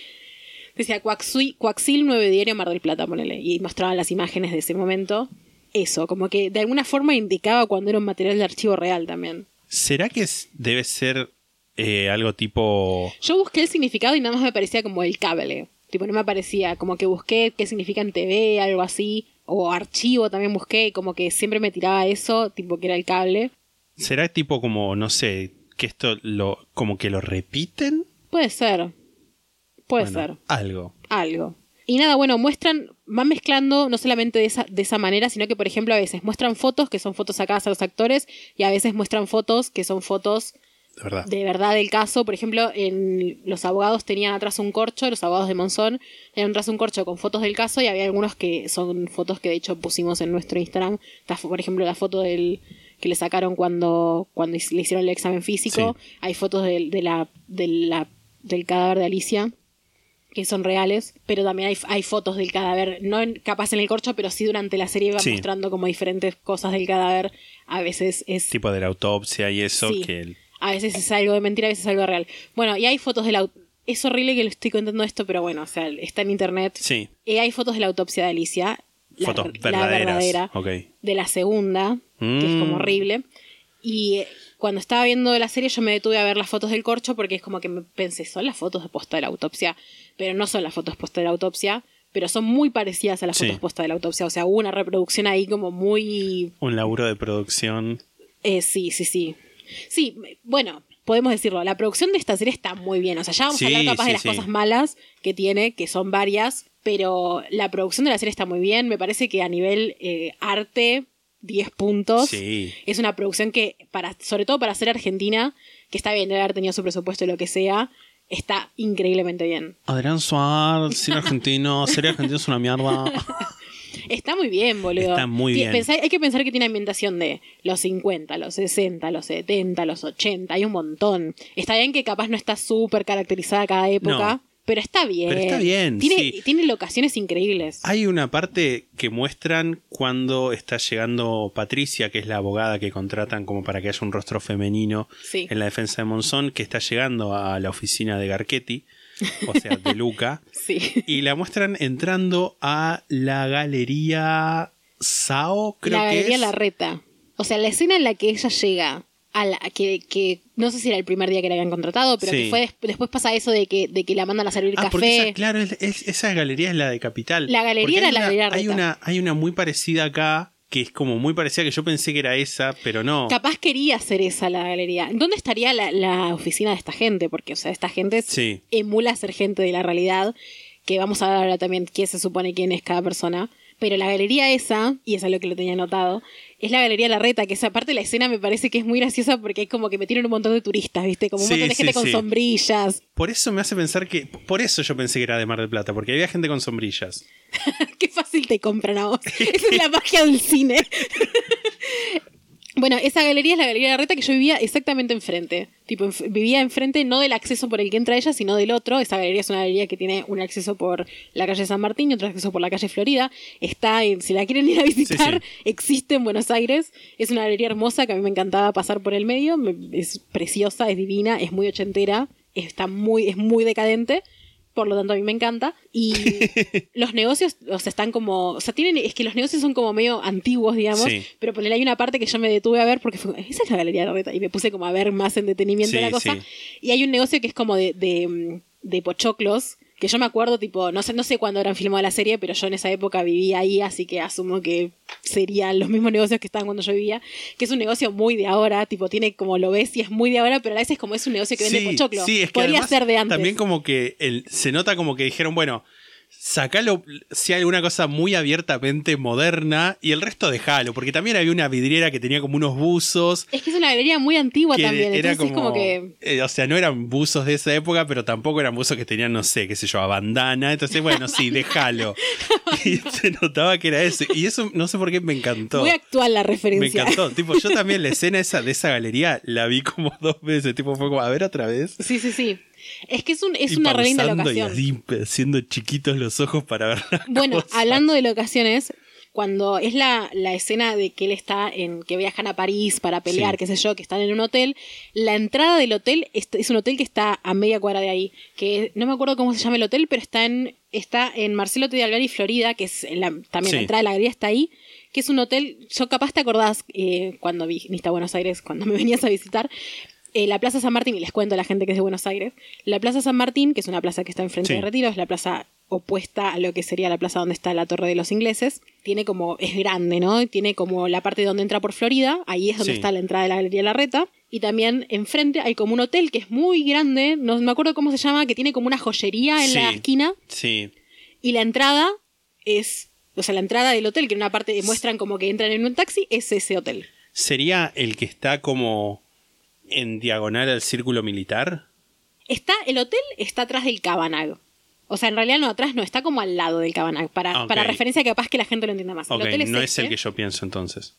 Speaker 2: decía Coaxil 9 diario Mar del Plata, ponele, y mostraban las imágenes de ese momento. Eso, como que de alguna forma indicaba cuando era un material de archivo real también.
Speaker 1: ¿Será que es- debe ser eh, algo tipo...
Speaker 2: Yo busqué el significado y nada más me parecía como el cable. Tipo, no me aparecía, como que busqué qué significa en TV, algo así. O archivo también busqué, y como que siempre me tiraba eso, tipo que era el cable.
Speaker 1: ¿Será tipo como, no sé, que esto lo como que lo repiten?
Speaker 2: Puede ser. Puede
Speaker 1: Bueno,
Speaker 2: ser.
Speaker 1: Algo.
Speaker 2: algo. Y nada, bueno, muestran, van mezclando no solamente de esa, de esa manera, sino que, por ejemplo, a veces muestran fotos que son fotos sacadas a los actores y a veces muestran fotos que son fotos
Speaker 1: De verdad.
Speaker 2: de verdad del caso. Por ejemplo, en los abogados tenían atrás un corcho, los abogados de Monzón tenían atrás un corcho con fotos del caso y había algunos que son fotos que de hecho pusimos en nuestro Instagram. Está, por ejemplo, la foto del que le sacaron cuando, cuando le hicieron el examen físico. Hay fotos del, de la, de la- del cadáver de Alicia que son reales, pero también hay, hay fotos del cadáver, no en- capaz en el corcho, pero sí durante la serie
Speaker 1: Sí.
Speaker 2: mostrando como diferentes cosas del cadáver. A veces es
Speaker 1: Tipo de la autopsia y eso
Speaker 2: Sí.
Speaker 1: que... el-
Speaker 2: a veces es algo de mentira, a veces es algo real. Bueno, y hay fotos de la... au- Es horrible que lo estoy contando esto, pero bueno, o sea, está en internet.
Speaker 1: Sí.
Speaker 2: Y hay fotos de la autopsia de Alicia. La,
Speaker 1: Fotos
Speaker 2: la
Speaker 1: verdaderas.
Speaker 2: verdadera.
Speaker 1: Ok.
Speaker 2: De la segunda, que es
Speaker 1: Mm.
Speaker 2: como horrible. Y eh, cuando estaba viendo la serie yo me detuve a ver las fotos del corcho porque es como que me pensé, son las fotos de posta de la autopsia, pero no son las fotos posta de la autopsia, pero son muy parecidas a las
Speaker 1: Sí.
Speaker 2: fotos posta de la autopsia. O sea, hubo una reproducción ahí como muy
Speaker 1: Un laburo de producción.
Speaker 2: eh, sí, sí, sí. Sí, bueno, podemos decirlo. La producción de esta serie está muy bien. O sea, ya vamos
Speaker 1: Sí,
Speaker 2: a hablar capaz
Speaker 1: sí,
Speaker 2: de las
Speaker 1: sí.
Speaker 2: cosas malas que tiene, que son varias, pero la producción de la serie está muy bien. Me parece que a nivel eh, arte, 10 puntos.
Speaker 1: Sí.
Speaker 2: Es una producción que, para, sobre todo para ser argentina, que está bien, debe haber tenido su presupuesto y lo que sea, está increíblemente bien.
Speaker 1: Adrián Suárez, cine argentino, serie argentina es una mierda.
Speaker 2: Está muy bien, boludo.
Speaker 1: Está muy bien.
Speaker 2: pensá- hay que pensar que tiene ambientación de los 50, los 60, los 70, los 80. Hay un montón. Está bien que capaz no está súper caracterizada cada época,
Speaker 1: No.
Speaker 2: pero está bien.
Speaker 1: Pero está bien,
Speaker 2: Tiene,
Speaker 1: sí.
Speaker 2: tiene locaciones increíbles.
Speaker 1: Hay una parte que muestran cuando está llegando Patricia, que es la abogada que contratan como para que haya un rostro femenino
Speaker 2: Sí.
Speaker 1: en la defensa de Monzón, que está llegando a la oficina de Garchetti, o sea, de Luca,
Speaker 2: Sí.
Speaker 1: y la muestran entrando a la galería Sao, creo
Speaker 2: la
Speaker 1: que
Speaker 2: galería
Speaker 1: es.
Speaker 2: Larreta. O sea, la escena en la que ella llega a la que, que no sé si era el primer día que la habían contratado, pero
Speaker 1: Sí.
Speaker 2: que fue des- después pasa eso de que, de que la mandan a servir
Speaker 1: Ah, porque
Speaker 2: café.
Speaker 1: esa, claro, es- es- esa galería es la de Capital.
Speaker 2: La galería
Speaker 1: Porque
Speaker 2: era
Speaker 1: hay
Speaker 2: la
Speaker 1: una-
Speaker 2: galería
Speaker 1: hay
Speaker 2: Reta.
Speaker 1: una, hay una muy parecida acá, que es como muy parecida, que yo pensé que era esa, pero no.
Speaker 2: Capaz quería hacer esa la galería. ¿Dónde estaría la, la oficina de esta gente? Porque, o sea, esta gente
Speaker 1: Sí.
Speaker 2: emula ser gente de la realidad, que vamos a ver ahora también quién se supone quién es cada persona. Pero la galería esa, y eso es lo que lo tenía anotado, es la galería Larreta, que esa parte de la escena me parece que es muy graciosa porque es como que metieron un montón de turistas, ¿viste? Como un
Speaker 1: Sí,
Speaker 2: montón de gente con
Speaker 1: sí.
Speaker 2: sombrillas.
Speaker 1: Por eso me hace pensar que. Por eso yo pensé que era de Mar del Plata, porque había gente con sombrillas.
Speaker 2: Qué fácil te compran a vos. Esa es la magia del cine. Bueno, esa galería es la galería de la reta que yo vivía exactamente enfrente. Tipo, enf- vivía enfrente no del acceso por el que entra ella, sino del otro. Esa galería es una galería que tiene un acceso por la calle San Martín y otro acceso por la calle Florida. Está en, si la quieren ir a visitar,
Speaker 1: Sí,
Speaker 2: existe en Buenos Aires. Es una galería hermosa que a mí me encantaba pasar por el medio. Me- es preciosa, es divina, es muy ochentera, está muy, es muy decadente. Por lo tanto, a mí me encanta. Y los negocios, o sea, están como. O sea, tienen. Es que los negocios son como medio antiguos, digamos.
Speaker 1: Sí.
Speaker 2: Pero ponele, hay una parte que yo me detuve a ver porque fue. Esa es la galería de la reta. Y me puse como a ver más en detenimiento
Speaker 1: Sí,
Speaker 2: la cosa.
Speaker 1: sí.
Speaker 2: Y hay un negocio que es como de, de, de pochoclos. Que yo me acuerdo, tipo, no sé, no sé cuándo habrán filmado la serie, pero yo en esa época vivía ahí, así que asumo que serían los mismos negocios que estaban cuando yo vivía. Que es un negocio muy de ahora, tipo, tiene como lo ves y es muy de ahora, pero a veces como es un negocio que vende pochoclo.
Speaker 1: sí, es que
Speaker 2: Podría
Speaker 1: además
Speaker 2: ser de antes.
Speaker 1: También como que el- se nota como que dijeron, bueno, sacalo si hay alguna cosa muy abiertamente moderna y el resto dejalo, porque también había una vidriera que tenía como unos buzos.
Speaker 2: Es que es una galería muy antigua también,
Speaker 1: era
Speaker 2: entonces
Speaker 1: como,
Speaker 2: es como que...
Speaker 1: eh, o sea, no eran buzos de esa época, pero tampoco eran buzos que tenían, no sé, qué sé yo, a bandana. Entonces, bueno, sí, déjalo. y se notaba que era eso. Y eso, no sé por qué me encantó.
Speaker 2: Muy actual la
Speaker 1: Me
Speaker 2: referencia.
Speaker 1: encantó. Tipo, yo también la escena esa de esa galería la vi como dos veces. Tipo, fue como, a ver otra vez.
Speaker 2: Sí, sí, sí. Es que es, un, es
Speaker 1: Y
Speaker 2: una re linda
Speaker 1: pausando y
Speaker 2: locación.
Speaker 1: haciendo chiquitos los ojos para ver
Speaker 2: Bueno,
Speaker 1: cosa.
Speaker 2: hablando de locaciones, cuando es la, la escena de que él está en, que viajan a París para pelear,
Speaker 1: Sí.
Speaker 2: qué sé yo, que están en un hotel, la entrada del hotel es, es un hotel que está a media cuadra de ahí, que no me acuerdo cómo se llama el hotel, pero está en, está en Marcelo T. de y Florida, que es la- también
Speaker 1: Sí.
Speaker 2: la entrada de la galería está ahí, que es un hotel, yo capaz te acordás eh, cuando viniste a Buenos Aires, cuando me venías a visitar, eh, la Plaza San Martín, y les cuento a la gente que es de Buenos Aires, la Plaza San Martín, que es una plaza que está enfrente
Speaker 1: Sí.
Speaker 2: de Retiro, es la plaza opuesta a lo que sería la plaza donde está la Torre de los Ingleses, tiene como, es grande, ¿no? Tiene como la parte donde entra por Florida, ahí es donde
Speaker 1: Sí.
Speaker 2: está la entrada de la Galería Larreta, Y también enfrente hay como un hotel que es muy grande, no me acuerdo cómo se llama, que tiene como una joyería en la esquina.
Speaker 1: Sí.
Speaker 2: Y la entrada es, o sea, la entrada del hotel, que en una parte muestran como que entran en un taxi, es ese hotel.
Speaker 1: ¿Sería el que está como en diagonal al círculo militar?
Speaker 2: Está, el hotel está atrás del Cabanag. O sea, en realidad no atrás, no, está como al lado del Cabanag. Para,
Speaker 1: Ok.
Speaker 2: para referencia capaz que la gente lo entienda más.
Speaker 1: Ok,
Speaker 2: el hotel es
Speaker 1: no es
Speaker 2: este,
Speaker 1: el que yo pienso entonces.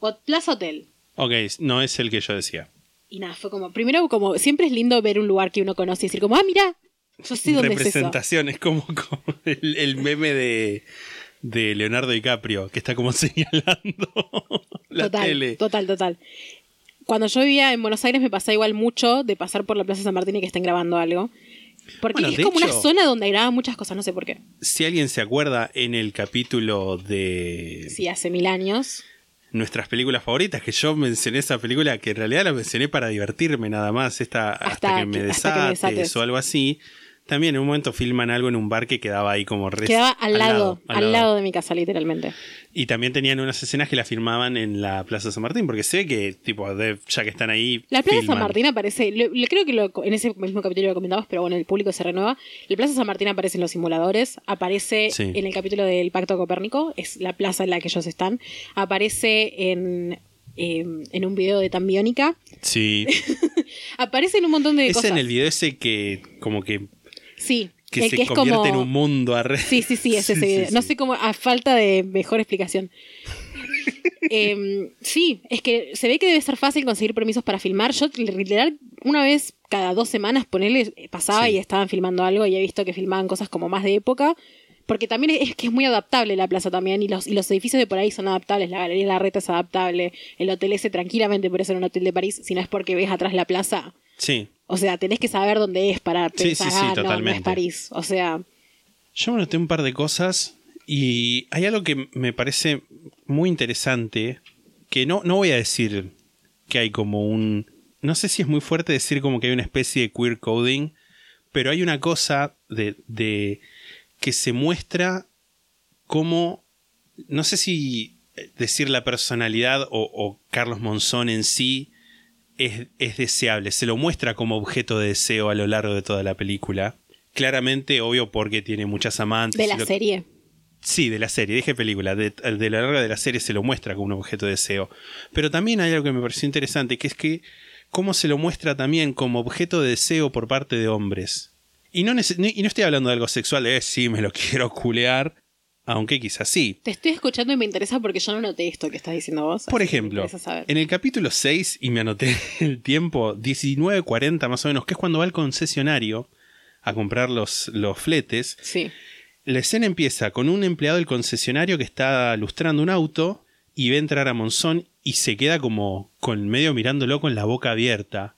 Speaker 2: o- Plaza Hotel.
Speaker 1: Ok, no es el que yo decía.
Speaker 2: Y nada, fue como, primero como, siempre es lindo ver un lugar que uno conoce y decir como, ah, mira, yo sé dónde es eso.
Speaker 1: Representación, es como, como el, el meme de, de Leonardo DiCaprio, que está como señalando la
Speaker 2: total,
Speaker 1: tele.
Speaker 2: total, total. Cuando yo vivía en Buenos Aires me pasaba igual mucho de pasar por la Plaza San Martín y que estén grabando algo. Porque
Speaker 1: Bueno,
Speaker 2: es como una zona donde graban muchas cosas, no sé por qué.
Speaker 1: Si alguien se acuerda en el capítulo de
Speaker 2: Sí, hace mil años.
Speaker 1: nuestras películas favoritas, que yo mencioné esa película que en realidad la mencioné para divertirme nada más, esta, hasta,
Speaker 2: Hasta
Speaker 1: que, me
Speaker 2: que- hasta que me
Speaker 1: desates,
Speaker 2: desates.
Speaker 1: o algo así. También en un momento filman algo en un bar que quedaba ahí como re-
Speaker 2: Quedaba al lado, al lado de mi casa, literalmente.
Speaker 1: Y también tenían unas escenas que la filmaban en la Plaza San Martín, porque ve que, tipo, de- ya que están ahí.
Speaker 2: La Plaza
Speaker 1: filman.
Speaker 2: San Martín aparece, lo- lo- creo que lo- en ese mismo capítulo lo comentabas, pero bueno, el público se renueva. La Plaza San Martín aparece en los simuladores, aparece
Speaker 1: Sí.
Speaker 2: en el capítulo del Pacto Copérnico, es la plaza en la que ellos están, aparece en, eh, en un video de Tambiónica,
Speaker 1: Sí.
Speaker 2: aparece en un montón de
Speaker 1: es
Speaker 2: cosas.
Speaker 1: en el video ese que, como que,
Speaker 2: Sí,
Speaker 1: que
Speaker 2: el
Speaker 1: se
Speaker 2: que es
Speaker 1: convierte
Speaker 2: como...
Speaker 1: en un mundo arre-
Speaker 2: Sí, sí, sí, es ese
Speaker 1: Sí, sí,
Speaker 2: video. No sé cómo, a falta de mejor explicación. Em, sí, es que se ve que debe ser fácil conseguir permisos para filmar. Yo, literal, una vez cada dos semanas, ponerle, pasaba
Speaker 1: Sí.
Speaker 2: y estaban filmando algo y he visto que filmaban cosas como más de época. Porque también es que es muy adaptable la plaza también y los, y los edificios de por ahí son adaptables. La Galería La Reta es adaptable. El hotel ese tranquilamente puede ser un hotel de París si no es porque ves atrás la plaza.
Speaker 1: Sí.
Speaker 2: O sea, tenés que saber dónde es para
Speaker 1: Sí,
Speaker 2: pensar,
Speaker 1: sí, sí,
Speaker 2: "Ah, no, no, es. París. O sea,
Speaker 1: Yo me noté un par de cosas y hay algo que me parece muy interesante, que no, no voy a decir que hay como un... No sé si es muy fuerte decir como que hay una especie de queer coding, pero hay una cosa de, de que se muestra como... No sé si decir la personalidad o, o Carlos Monzón en sí es, es deseable. Se lo muestra como objeto de deseo a lo largo de toda la película. Claramente, obvio, porque tiene muchas amantes.
Speaker 2: de la
Speaker 1: lo-
Speaker 2: serie.
Speaker 1: Sí, de la serie, dije película. De, de la larga de la serie se lo muestra como un objeto de deseo. Pero también hay algo que me pareció interesante, que es que cómo se lo muestra también como objeto de deseo por parte de hombres. Y no, y no estoy hablando de algo sexual, de "Eh, sí, me lo quiero culear, aunque quizás sí.
Speaker 2: Te estoy escuchando y me interesa porque yo no noté esto que estás diciendo vos.
Speaker 1: Por ejemplo, en el capítulo 6, y me anoté el tiempo, 19.40 más o menos, que es cuando va al concesionario a comprar los, los fletes,
Speaker 2: Sí.
Speaker 1: la escena empieza con un empleado del concesionario que está lustrando un auto y ve entrar a Monzón y se queda como con medio mirándolo con la boca abierta.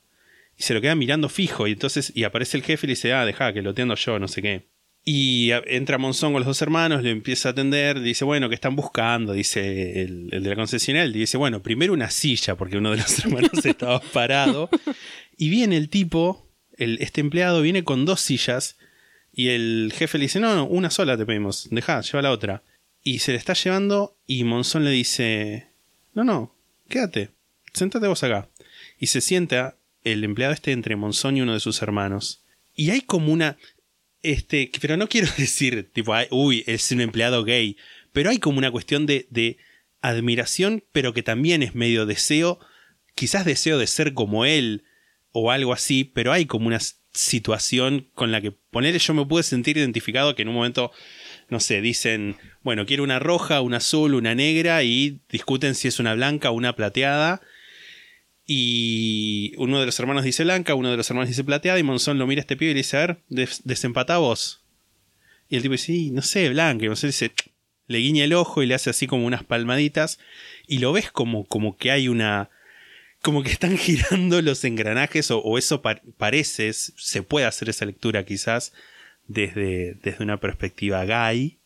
Speaker 1: Y se lo queda mirando fijo y entonces y aparece el jefe y le dice, ah, deja que lo atiendo yo, no sé qué. Y entra Monzón con los dos hermanos, le empieza a atender, dice, bueno, ¿qué están buscando? Dice el, de la concesionaria, dice, bueno, primero una silla, porque uno de los hermanos estaba parado. Y viene el tipo, el, este empleado viene con dos sillas, y el jefe le dice, no, no, una sola te pedimos, deja, lleva la otra. Y se le está llevando, y Monzón le dice, no, no, quédate, sentate vos acá. Y se sienta el empleado este entre Monzón y uno de sus hermanos. Y hay como una, este, pero no quiero decir, tipo, uy, es un empleado gay, pero hay como una cuestión de, de admiración, pero que también es medio deseo, quizás deseo de ser como él o algo así, pero hay como una situación con la que ponerle yo me pude sentir identificado que en un momento, no sé, dicen, bueno, quiero una roja, una azul, una negra y discuten si es una blanca o una plateada. Y uno de los hermanos dice blanca, uno de los hermanos dice plateada, y Monzón lo mira a este pibe y le dice, a ver, des- desempatá vos. Y el tipo dice, "Sí, no sé, blanca. Y Monzón dice, le guiña el ojo y le hace así como unas palmaditas. Y lo ves como, como que hay una. como que están girando los engranajes, o, o eso pa- parece, se puede hacer esa lectura quizás desde, desde una perspectiva gay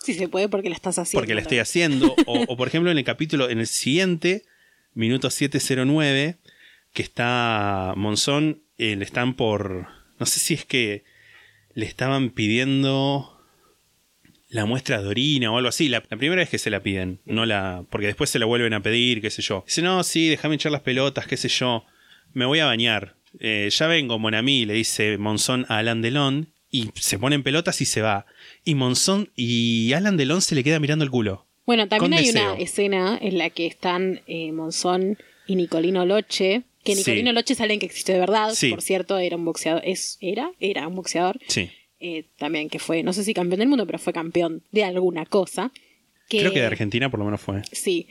Speaker 2: Sí, se puede porque la estás haciendo.
Speaker 1: porque la estoy haciendo. O, o, por ejemplo, en el capítulo, en el siguiente, minuto 709, que está Monzón, eh, le están por. No sé si es que le estaban pidiendo la muestra de orina o algo así. La, primera vez que se la piden, no la. Porque después se la vuelven a pedir, qué sé yo. Dice, no, sí, déjame echar las pelotas, qué sé yo. me voy a bañar. Eh, ya vengo, Monami, le dice Monzón a Alan Delon, y se pone en pelotas y se va. Y Monzón y Alan Delon se le queda mirando el culo.
Speaker 2: Bueno, también hay
Speaker 1: deseo.
Speaker 2: una escena en la que están eh, Monzón y Nicolino Loche. Que
Speaker 1: Sí.
Speaker 2: Nicolino Loche es alguien que existe de verdad,
Speaker 1: Sí.
Speaker 2: por cierto, era un boxeador. Es, ¿Era? Era un boxeador.
Speaker 1: Sí.
Speaker 2: eh, también que fue, no sé si campeón del mundo, pero fue campeón de alguna cosa. Que,
Speaker 1: Creo que de Argentina por lo menos fue.
Speaker 2: Sí.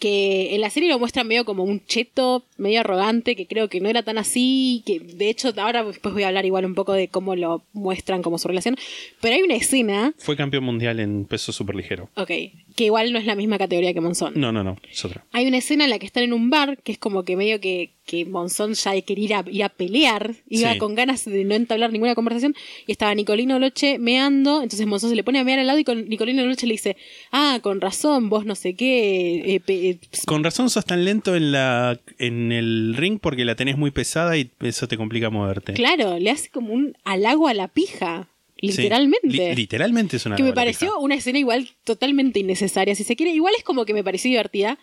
Speaker 2: Que en la serie lo muestran medio como un cheto, medio arrogante, que creo que no era tan así, que de hecho ahora después voy a hablar igual un poco de cómo lo muestran como su relación, pero hay una escena,
Speaker 1: Fue campeón mundial en peso superligero.
Speaker 2: ok, que igual no es la misma categoría que Monzón.
Speaker 1: No, no, no, es otra.
Speaker 2: Hay una escena en la que están en un bar, que es como que medio que, que Monzón ya quería ir a, ir a pelear, iba
Speaker 1: Sí.
Speaker 2: con ganas de no entablar ninguna conversación, y estaba Nicolino Loche meando, entonces Monzón se le pone a mear al lado y con Nicolino Loche le dice, ah, con razón, vos no sé qué, eh, eh,
Speaker 1: Con razón sos tan lento en la en el ring porque la tenés muy pesada y eso te complica moverte.
Speaker 2: claro, le hace como un halago a la pija,
Speaker 1: Sí.
Speaker 2: literalmente.
Speaker 1: Li- literalmente es una
Speaker 2: que me pareció una escena igual totalmente innecesaria, si se quiere. Igual es como que me pareció divertida,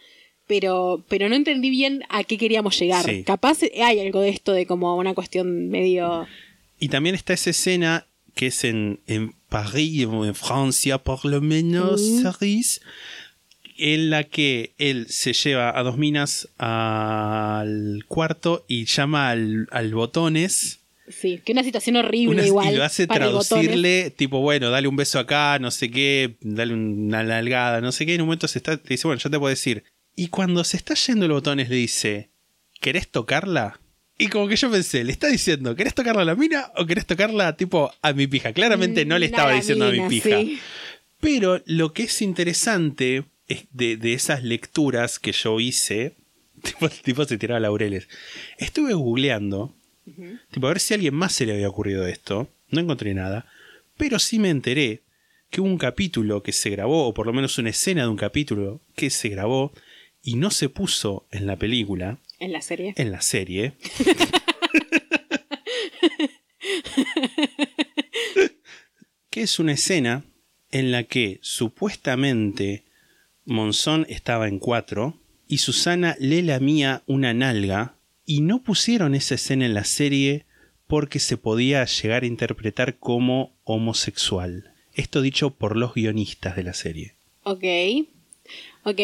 Speaker 2: pero, pero no entendí bien a qué queríamos llegar.
Speaker 1: Sí.
Speaker 2: Capaz hay algo de esto de como una cuestión medio...
Speaker 1: Y también está esa escena que es en, en París o en Francia, por lo menos, París, en la que él se lleva a dos minas al cuarto y llama al, al botones.
Speaker 2: Sí, que una situación horrible
Speaker 1: Una-
Speaker 2: igual.
Speaker 1: y lo hace
Speaker 2: para
Speaker 1: traducirle, tipo, bueno, dale un beso acá, no sé qué, dale una nalgada, no sé qué. En un momento se está, te dice, bueno, ya te puedo decir. Y cuando se está yendo el botones, le dice, ¿querés tocarla? Y como que yo pensé, ¿le está diciendo, ¿querés tocarla a la mina o querés tocarla tipo a mi pija? Claramente no le
Speaker 2: Mm,
Speaker 1: estaba diciendo a mi pija.
Speaker 2: sí.
Speaker 1: Pero lo que es interesante es de, de esas lecturas que yo hice, tipo, tipo se tiraba laureles. Estuve googleando, tipo, a ver si a alguien más se le había ocurrido esto. No encontré nada. Pero sí me enteré que hubo un capítulo que se grabó, o por lo menos una escena de un capítulo que se grabó y no se puso en la película,
Speaker 2: En la serie.
Speaker 1: en la serie. que es una escena en la que supuestamente Monzón estaba en cuatro y Susana le lamía una nalga y no pusieron esa escena en la serie porque se podía llegar a interpretar como homosexual. Esto dicho por los guionistas de la serie.
Speaker 2: Ok. Ok.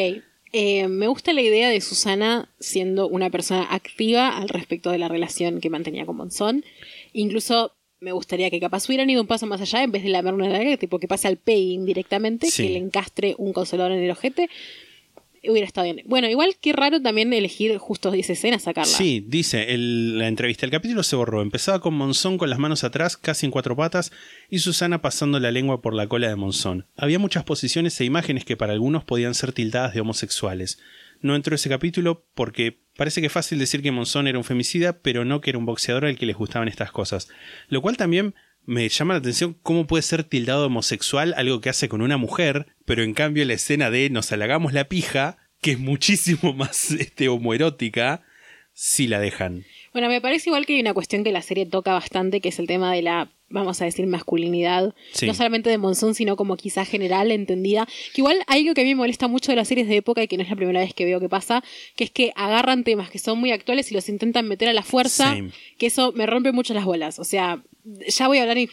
Speaker 2: Eh, me gusta la idea de Susana siendo una persona activa al respecto de la relación que mantenía con Monzón. Incluso me gustaría que capaz hubieran ido un paso más allá en vez de lamer una larga, tipo que pase al pegging directamente,
Speaker 1: Sí.
Speaker 2: que le encastre un consolador en el ojete. Hubiera estado bien. Bueno, igual que raro también elegir justo esa escena sacarla.
Speaker 1: Sí, dice la entrevista. El capítulo se borró. Empezaba con Monzón con las manos atrás, casi en cuatro patas, y Susana pasando la lengua por la cola de Monzón. Había muchas posiciones e imágenes que para algunos podían ser tildadas de homosexuales. No entró ese capítulo porque parece que es fácil decir que Monzón era un femicida, pero no que era un boxeador al que les gustaban estas cosas. Lo cual también me llama la atención cómo puede ser tildado homosexual algo que hace con una mujer, pero en cambio la escena de nos halagamos la pija, que es muchísimo más este, homoerótica, sí la dejan.
Speaker 2: Bueno, me parece igual que hay una cuestión que la serie toca bastante, que es el tema de la, vamos a decir, masculinidad.
Speaker 1: Sí.
Speaker 2: No solamente de Monzón, sino como quizá general, entendida. Que igual hay algo que a mí me molesta mucho de las series de época y que no es la primera vez que veo que pasa, que es que agarran temas que son muy actuales y los intentan meter a la fuerza,
Speaker 1: Same.
Speaker 2: que eso me rompe mucho las bolas. O sea, ya voy a hablar eh,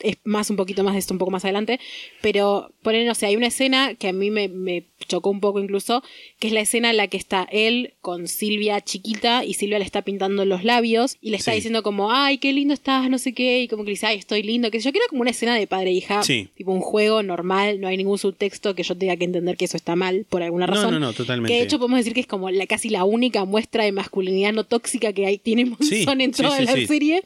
Speaker 2: es más un poquito más de esto un poco más adelante, pero ponen, o sea, hay una escena que a mí me, me chocó un poco incluso, que es la escena en la que está él con Silvia chiquita y Silvia le está pintando los labios y le está
Speaker 1: Sí.
Speaker 2: diciendo como, ay, qué lindo estás, no sé qué, y como que le dice, ay, estoy lindo, que yo que era como una escena de padre e hija,
Speaker 1: Sí.
Speaker 2: tipo un juego normal, no hay ningún subtexto que yo tenga que entender que eso está mal por alguna
Speaker 1: No,
Speaker 2: razón.
Speaker 1: no, no, totalmente.
Speaker 2: Que de hecho podemos decir que es como la, casi la única muestra de masculinidad no tóxica que hay, tiene Monzón
Speaker 1: Sí,
Speaker 2: en toda la serie.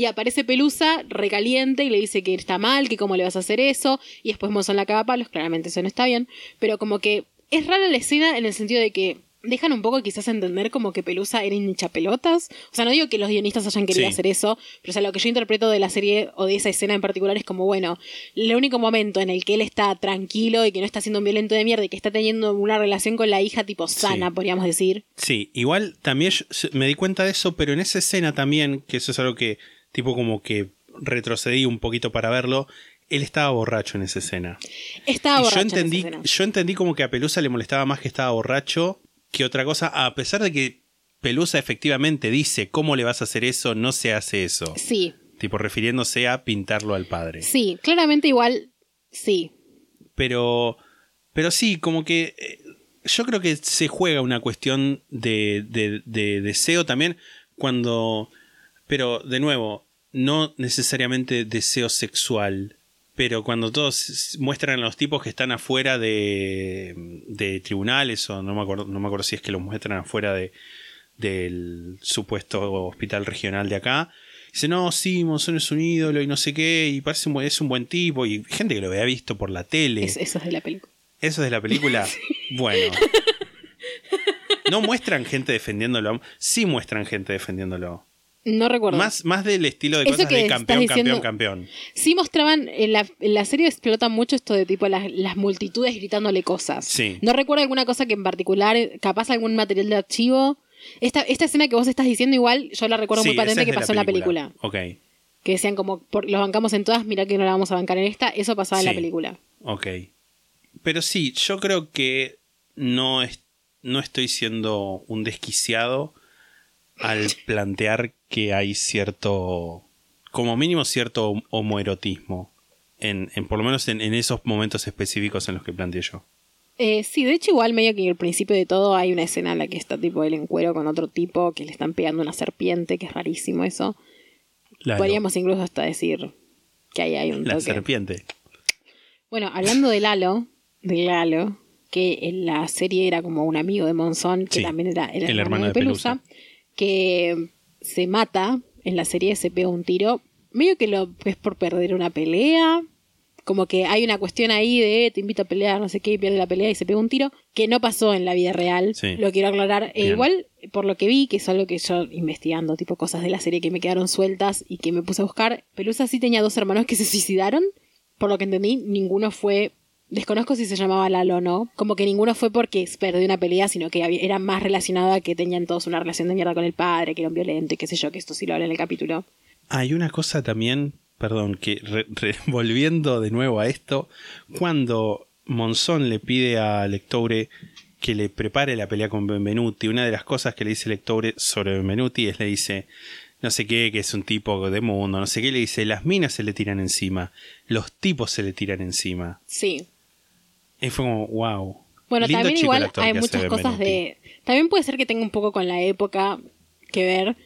Speaker 2: Y aparece Pelusa recaliente y le dice que está mal, que cómo le vas a hacer eso. Y después Monzón la caga palos, claramente eso no está bien. Pero como que es rara la escena en el sentido de que dejan un poco quizás entender como que Pelusa era hincha pelotas. O sea, no digo que los guionistas hayan querido
Speaker 1: Sí.
Speaker 2: hacer eso, pero o sea, lo que yo interpreto de la serie o de esa escena en particular es como, bueno, el único momento en el que él está tranquilo y que no está siendo un violento de mierda y que está teniendo una relación con la hija tipo sana,
Speaker 1: Sí.
Speaker 2: podríamos decir.
Speaker 1: Sí, igual también me di cuenta de eso, pero en esa escena también, que eso es algo que tipo como que retrocedí un poquito para verlo, él estaba borracho en esa escena.
Speaker 2: Estaba
Speaker 1: y
Speaker 2: borracho
Speaker 1: yo
Speaker 2: en esa
Speaker 1: entendí,
Speaker 2: escena.
Speaker 1: yo entendí como que a Pelusa le molestaba más que estaba borracho que otra cosa, a pesar de que Pelusa efectivamente dice, ¿cómo le vas a hacer eso? No se hace eso.
Speaker 2: Sí,
Speaker 1: Tipo refiriéndose a pintarlo al padre.
Speaker 2: sí, claramente igual, sí.
Speaker 1: Pero, pero sí, como que eh, yo creo que se juega una cuestión de, de- de deseo también cuando, pero de nuevo, no necesariamente deseo sexual, pero cuando todos muestran a los tipos que están afuera de, de tribunales o no me acuerdo, no me acuerdo si es que los muestran afuera de, del supuesto hospital regional de acá. Dice, no, sí, Monzón es un ídolo y no sé qué, y parece un, buen- es un buen tipo, y gente que lo había visto por la tele.
Speaker 2: Es- eso es de la película.
Speaker 1: ¿Eso es de la película? Bueno. No muestran gente defendiéndolo. Sí muestran gente defendiéndolo.
Speaker 2: No recuerdo.
Speaker 1: Más, más del estilo de
Speaker 2: Eso
Speaker 1: cosas
Speaker 2: que
Speaker 1: de campeón,
Speaker 2: diciendo-
Speaker 1: campeón, campeón.
Speaker 2: Sí mostraban, en la, en la serie explota mucho esto de tipo las, las multitudes gritándole cosas.
Speaker 1: Sí.
Speaker 2: No recuerdo alguna cosa que en particular, capaz algún material de archivo. Esta, esta escena que vos estás diciendo igual, yo la recuerdo
Speaker 1: Sí,
Speaker 2: muy patente
Speaker 1: es
Speaker 2: que pasó en la película.
Speaker 1: Ok,
Speaker 2: Que decían como, por, los bancamos en todas, mirá que no la vamos a bancar en esta. Eso pasaba en la película.
Speaker 1: ok. Pero sí, yo creo que no, es, no estoy siendo un desquiciado al plantear que hay cierto, como mínimo cierto homoerotismo. En, en por lo menos en, en esos momentos específicos en los que planteé yo.
Speaker 2: Eh, sí, de hecho igual medio que al principio de todo hay una escena en la que está tipo él en cuero con otro tipo que le están pegando una serpiente, que es rarísimo eso. Podríamos incluso hasta decir que ahí hay un
Speaker 1: la
Speaker 2: toque.
Speaker 1: serpiente.
Speaker 2: Bueno, hablando de Lalo, de Lalo, que en la serie era como un amigo de Monzón, que
Speaker 1: Sí,
Speaker 2: también era el,
Speaker 1: el
Speaker 2: hermano,
Speaker 1: hermano
Speaker 2: de
Speaker 1: de
Speaker 2: Pelusa,
Speaker 1: Pelusa.
Speaker 2: Que se mata en la serie, se pega un tiro, medio que lo es por perder una pelea, como que hay una cuestión ahí de te invito a pelear, no sé qué, y pierde la pelea y se pega un tiro, que no pasó en la vida real,
Speaker 1: Sí.
Speaker 2: lo quiero aclarar. Eh,
Speaker 1: Bien.
Speaker 2: igual, por lo que vi, que es algo que yo investigando, tipo cosas de la serie que me quedaron sueltas y que me puse a buscar, Pelusa sí tenía dos hermanos que se suicidaron, por lo que entendí, ninguno fue. Desconozco si se llamaba Lalo o no. Como que ninguno fue porque perdió una pelea, sino que había- era más relacionado a que tenían todos una relación de mierda con el padre, que era un violento y qué sé yo, que esto sí lo habla en el capítulo.
Speaker 1: Hay una cosa también, perdón, que re- re- volviendo de nuevo a esto, cuando Monzón le pide a Lectoure que le prepare la pelea con Benvenuti, una de las cosas que le dice Lectoure sobre Benvenuti es le dice, no sé qué, que es un tipo de mundo, no sé qué, le dice, las minas se le tiran encima, los tipos se le tiran encima.
Speaker 2: Sí.
Speaker 1: Y fue como, wow.
Speaker 2: Bueno,
Speaker 1: Lindo
Speaker 2: también igual hay muchas cosas de... También puede ser que tenga un poco con la época que ver,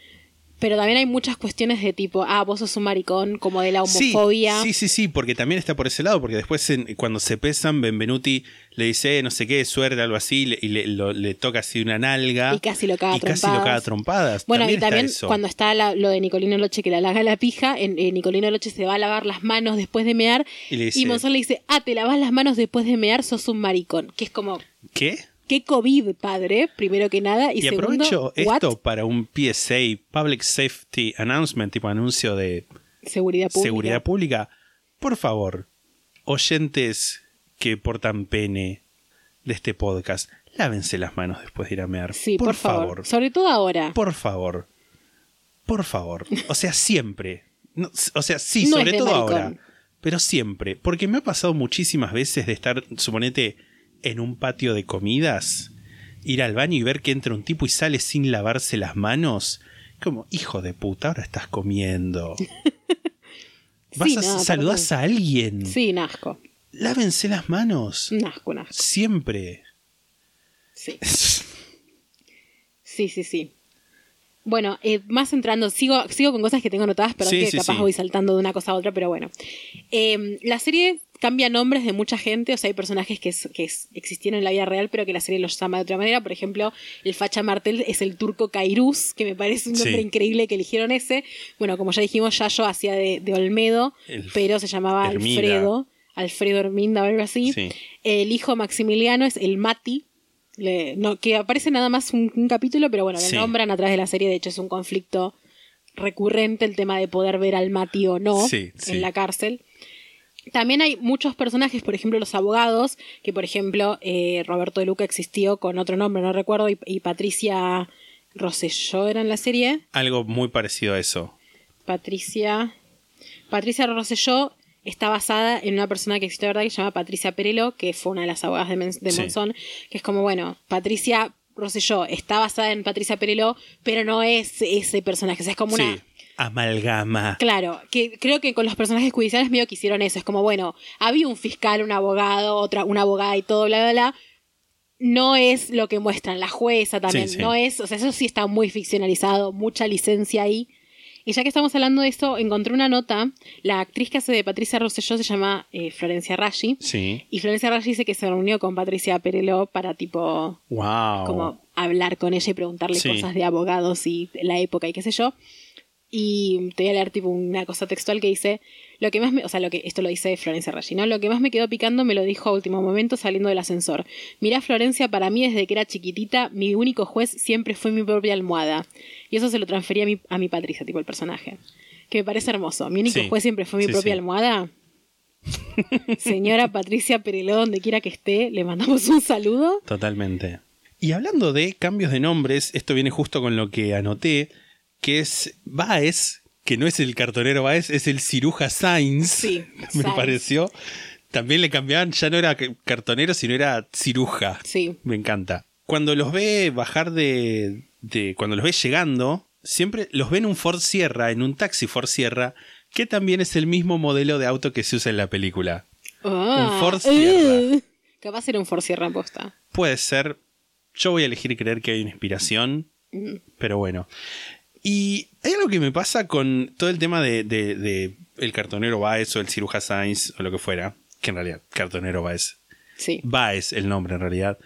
Speaker 2: pero también hay muchas cuestiones de tipo, ah, vos sos un maricón, como de la homofobia.
Speaker 1: Sí, sí, sí, sí, porque también está por ese lado, porque después en- cuando se pesan, Benvenuti le dice, eh, no sé qué, suerte, algo así, y le, y le- lo- le toca así una nalga.
Speaker 2: Y casi lo caga
Speaker 1: Y casi lo
Speaker 2: trompadas.
Speaker 1: caga trompadas.
Speaker 2: Bueno, y también cuando está la- lo de Nicolino Loche que le halaga la pija, en, en Nicolino Loche se va a lavar las manos después de mear
Speaker 1: Y le dice-
Speaker 2: Monzón le dice, ah, te lavas las manos después de mear, sos un maricón. Que es como,
Speaker 1: ¿Qué?
Speaker 2: ¿Qué COVID, padre? Primero que nada. Y,
Speaker 1: Y,
Speaker 2: segundo,
Speaker 1: aprovecho
Speaker 2: ¿what?
Speaker 1: esto para un PSA, Public Safety Announcement, tipo anuncio de
Speaker 2: Seguridad pública.
Speaker 1: seguridad pública. Por favor, oyentes que portan pene de este podcast, lávense las manos después de ir a mear.
Speaker 2: Sí,
Speaker 1: por,
Speaker 2: por, favor. Sobre todo ahora.
Speaker 1: Por favor. Por favor. O sea, siempre. No, o sea, sí,
Speaker 2: No
Speaker 1: sobre todo
Speaker 2: maricón.
Speaker 1: ahora. Pero siempre. Porque me ha pasado muchísimas veces de estar, suponete, en un patio de comidas, ir al baño y ver que entra un tipo y sale sin lavarse las manos. Como, hijo de puta, ahora estás comiendo. Vas
Speaker 2: Sí,
Speaker 1: a saludás
Speaker 2: perdón.
Speaker 1: a alguien.
Speaker 2: Sí, un asco.
Speaker 1: Lávense las manos.
Speaker 2: Un asco.
Speaker 1: Siempre.
Speaker 2: Sí. Sí, sí, sí. Bueno, eh, más entrando, sigo, sigo con cosas que tengo anotadas, pero
Speaker 1: Sí,
Speaker 2: que
Speaker 1: sí,
Speaker 2: capaz
Speaker 1: sí.
Speaker 2: voy saltando de una cosa a otra, pero bueno. Eh, la serie cambia nombres de mucha gente, o sea, hay personajes que, es- que es- existieron en la vida real, pero que la serie los llama de otra manera. Por ejemplo, el facha Martel es el turco Kairuz, que me parece un nombre
Speaker 1: Sí.
Speaker 2: increíble que eligieron ese. Bueno, como ya dijimos, Yayo hacía de, de Olmedo,
Speaker 1: El-
Speaker 2: pero se llamaba
Speaker 1: Hermida.
Speaker 2: Alfredo. Alfredo Herminda o algo así.
Speaker 1: Sí.
Speaker 2: El hijo Maximiliano es el Mati, le- no, que aparece nada más un, un capítulo, pero bueno,
Speaker 1: Sí.
Speaker 2: lo nombran a través de la serie. De hecho, es un conflicto recurrente el tema de poder ver al Mati o no
Speaker 1: Sí, sí.
Speaker 2: en la cárcel. También hay muchos personajes, por ejemplo, los abogados, que por ejemplo, eh, Roberto de Luca existió con otro nombre, no recuerdo, y, y Patricia Rosselló era en la serie.
Speaker 1: Algo muy parecido a eso.
Speaker 2: Patricia. Patricia Rosselló está basada en una persona que existe, ¿verdad? Que se llama Patricia Perelo, que fue una de las abogadas de, Men- de
Speaker 1: Sí.
Speaker 2: Monzón, que es como, bueno, Patricia Rosselló está basada en Patricia Pereló, pero no es ese personaje, o sea, es como una...
Speaker 1: Amalgama.
Speaker 2: Claro, que creo que con los personajes judiciales medio que hicieron eso. Es como, bueno, había un fiscal, un abogado, otra, una abogada y todo, bla, bla, bla. No es lo que muestran, la jueza también.
Speaker 1: Sí, sí.
Speaker 2: No es, o sea, eso sí está muy ficcionalizado, mucha licencia ahí. Y ya que estamos hablando de eso, encontré una nota. La actriz que hace de Patricia Rosselló se llama eh, Florencia Raggi.
Speaker 1: Sí.
Speaker 2: Y Florencia Raggi dice que se reunió con Patricia Pereló para, tipo,
Speaker 1: Wow.
Speaker 2: como hablar con ella y preguntarle
Speaker 1: Sí.
Speaker 2: cosas de abogados y la época y qué sé yo. Y te voy a leer tipo una cosa textual que dice, lo que más me, o sea, lo que esto lo dice Florencia Raggi, ¿no? Lo que más me quedó picando me lo dijo a último momento saliendo del ascensor. Mirá Florencia, para mí desde que era chiquitita, mi único juez siempre fue mi propia almohada. Y eso se lo transferí a mi, a mi Patricia, tipo el personaje. Que me parece hermoso. Mi único
Speaker 1: Sí.
Speaker 2: juez siempre fue mi
Speaker 1: Sí,
Speaker 2: propia
Speaker 1: sí.
Speaker 2: almohada. Señora Patricia Pereló, donde quiera que esté, le mandamos un saludo.
Speaker 1: Totalmente. Y hablando de cambios de nombres, esto viene justo con lo que anoté, que es Baez, que no es el cartonero Baez, es el ciruja Sainz.
Speaker 2: Sí,
Speaker 1: Me
Speaker 2: Sainz.
Speaker 1: pareció. También le cambiaban, ya no era cartonero, sino era ciruja.
Speaker 2: Sí.
Speaker 1: Me encanta. Cuando los ve bajar de, de- Cuando los ve llegando, siempre los ve en un Ford Sierra, en un taxi Ford Sierra, que también es el mismo modelo de auto que se usa en la película.
Speaker 2: Ah,
Speaker 1: Un Ford Sierra.
Speaker 2: Capaz era un Ford Sierra posta.
Speaker 1: Puede ser. Yo voy a elegir creer que hay una inspiración. Pero bueno. Y hay algo que me pasa con todo el tema de, de- de el cartonero Baez o el ciruja Sainz o lo que fuera. Que en realidad, cartonero Baez.
Speaker 2: Sí.
Speaker 1: Baez el nombre en realidad.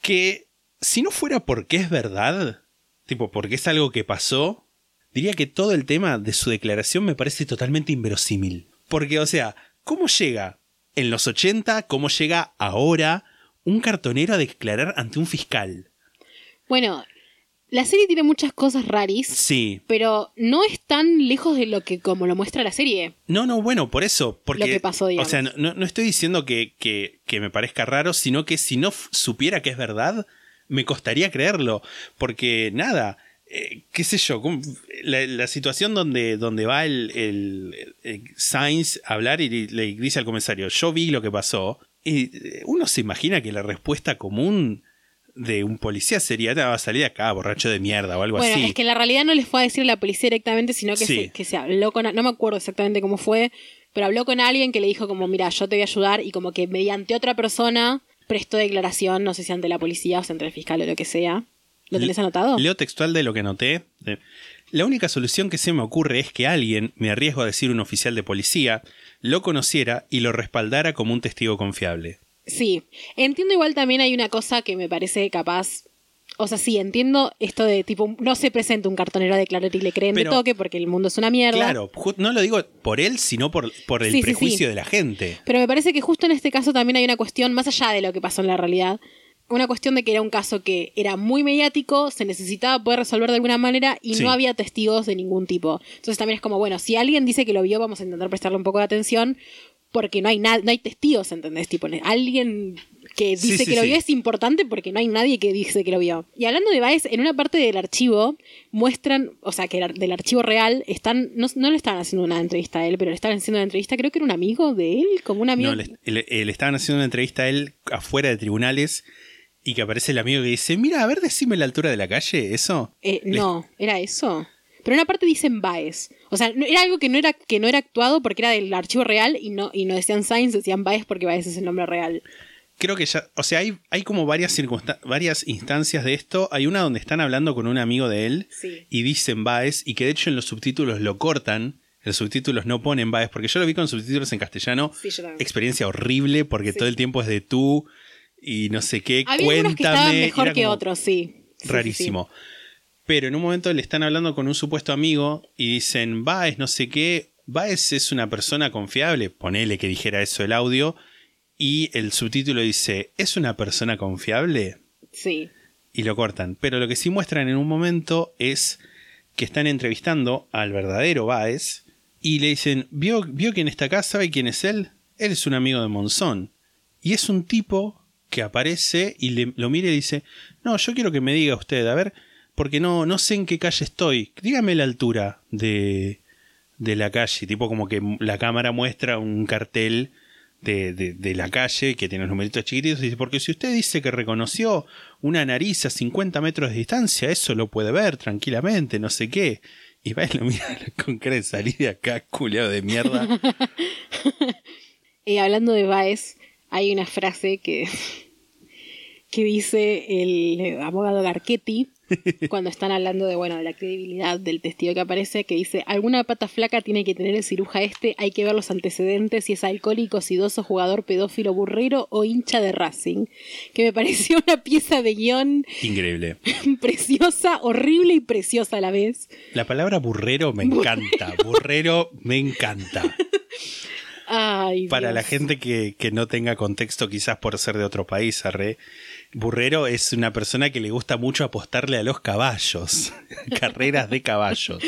Speaker 1: Que si no fuera porque es verdad, tipo porque es algo que pasó, diría que todo el tema de su declaración me parece totalmente inverosímil. Porque, o sea, ¿cómo llega en los 80, cómo llega ahora un cartonero a declarar ante un fiscal?
Speaker 2: Bueno, la serie tiene muchas cosas raris,
Speaker 1: Sí.
Speaker 2: pero no es tan lejos de lo que como lo muestra la serie.
Speaker 1: No, no, bueno, por eso. Porque,
Speaker 2: Lo que pasó, digamos.
Speaker 1: O sea, no, no- estoy diciendo que, que- que me parezca raro, sino que si no supiera que es verdad, me costaría creerlo. Porque, nada, eh, qué sé yo, la, la situación donde, donde va el, el- el Sainz a hablar y le, le dice al comisario, yo vi lo que pasó, y eh, uno se imagina que la respuesta común de un policía sería, "Ah, va a salir de acá, borracho de mierda o algo
Speaker 2: Bueno,
Speaker 1: así.
Speaker 2: es que la realidad no les fue a decir a la policía directamente, sino que,
Speaker 1: Sí.
Speaker 2: se, que se habló con... No me acuerdo exactamente cómo fue, pero habló con alguien que le dijo como, mira, yo te voy a ayudar y como que mediante otra persona prestó declaración, no sé si ante la policía o si ante el fiscal o lo que sea. ¿Lo tenés anotado?
Speaker 1: Leo textual de lo que anoté. Eh, La única solución que se me ocurre es que alguien, me arriesgo a decir un oficial de policía, lo conociera y lo respaldara como un testigo confiable.
Speaker 2: Sí, entiendo igual también hay una cosa que me parece capaz, o sea, sí, entiendo esto de tipo, no se presenta un cartonero a declarar y le creen
Speaker 1: Pero-
Speaker 2: de toque porque el mundo es una mierda.
Speaker 1: Claro, no lo digo por él, sino por, por el
Speaker 2: Sí, sí,
Speaker 1: prejuicio
Speaker 2: sí.
Speaker 1: de la gente.
Speaker 2: Pero me parece que justo en este caso también hay una cuestión, más allá de lo que pasó en la realidad, una cuestión de que era un caso que era muy mediático, se necesitaba poder resolver de alguna manera y
Speaker 1: Sí.
Speaker 2: no había testigos de ningún tipo. Entonces también es como, bueno, si alguien dice que lo vio, vamos a intentar prestarle un poco de atención porque no hay, no hay testigos, ¿entendés? Tipo, alguien que dice
Speaker 1: sí,
Speaker 2: que lo
Speaker 1: sí.
Speaker 2: vio es importante porque no hay nadie que dice que lo vio. Y hablando de Baez, en una parte del archivo muestran, o sea, que del archivo real están, no, no le estaban haciendo una entrevista a él, pero le estaban haciendo una entrevista, creo que era un amigo de él, como un amigo.
Speaker 1: No, le, le- eh, le estaban haciendo una entrevista a él afuera de tribunales y que aparece el amigo que dice, mira, a ver, decime la altura de la calle, eso.
Speaker 2: Eh, no, era eso. Pero en una parte dicen Baez. O sea, era algo que no era, que no era actuado porque era del archivo real y no, y no decían Sainz, decían Baez porque Baez es el nombre real.
Speaker 1: creo que ya, o sea, hay, hay como varias, varias instancias de esto. Hay una donde están hablando con un amigo de él
Speaker 2: Sí.
Speaker 1: y dicen Baez y que de hecho en los subtítulos lo cortan. Los subtítulos no ponen Baez porque yo lo vi con subtítulos en castellano.
Speaker 2: Sí, yo también.
Speaker 1: Experiencia horrible porque
Speaker 2: Sí.
Speaker 1: todo el tiempo es de tú y no sé qué.
Speaker 2: Había
Speaker 1: cuéntame.
Speaker 2: que mejor
Speaker 1: era
Speaker 2: que otros, sí,
Speaker 1: Rarísimo. Pero en un momento le están hablando con un supuesto amigo y dicen, Baez, no sé qué. Baez es una persona confiable. Ponele que dijera eso el audio. Y el subtítulo dice, ¿es una persona confiable?
Speaker 2: Sí.
Speaker 1: Y lo cortan. Pero lo que sí muestran en un momento es que están entrevistando al verdadero Baez. Y le dicen, ¿vio, ¿vio quién está acá? ¿Sabe quién es él? Él es un amigo de Monzón. Y es un tipo que aparece y le- lo mira y dice, no, yo quiero que me diga usted, a ver, porque no, no sé en qué calle estoy. Dígame la altura de, de la calle. Tipo como que la cámara muestra un cartel de, de- la calle que tiene los numeritos chiquititos. Dice, porque si usted dice que reconoció una nariz a 50 metros de distancia, eso lo puede ver tranquilamente, no sé qué. Y va y lo mira con cara salir de acá, culeado de mierda.
Speaker 2: Eh, hablando de Baez, hay una frase que, que dice el abogado Garchetti cuando están hablando de bueno de la credibilidad del testigo que aparece, que dice alguna pata flaca tiene que tener el ciruja este, hay que ver los antecedentes, si es alcohólico, sidoso, jugador, pedófilo, burrero o hincha de Racing. Que me pareció una pieza de guion
Speaker 1: Increíble.
Speaker 2: preciosa, horrible y preciosa a la vez.
Speaker 1: La palabra burrero me encanta. Burrero me encanta.
Speaker 2: Ay,
Speaker 1: Para
Speaker 2: Dios.
Speaker 1: la gente que, que no tenga contexto, quizás por ser de otro país, arre, Burrero es una persona que le gusta mucho apostarle a los caballos. Carreras de caballos.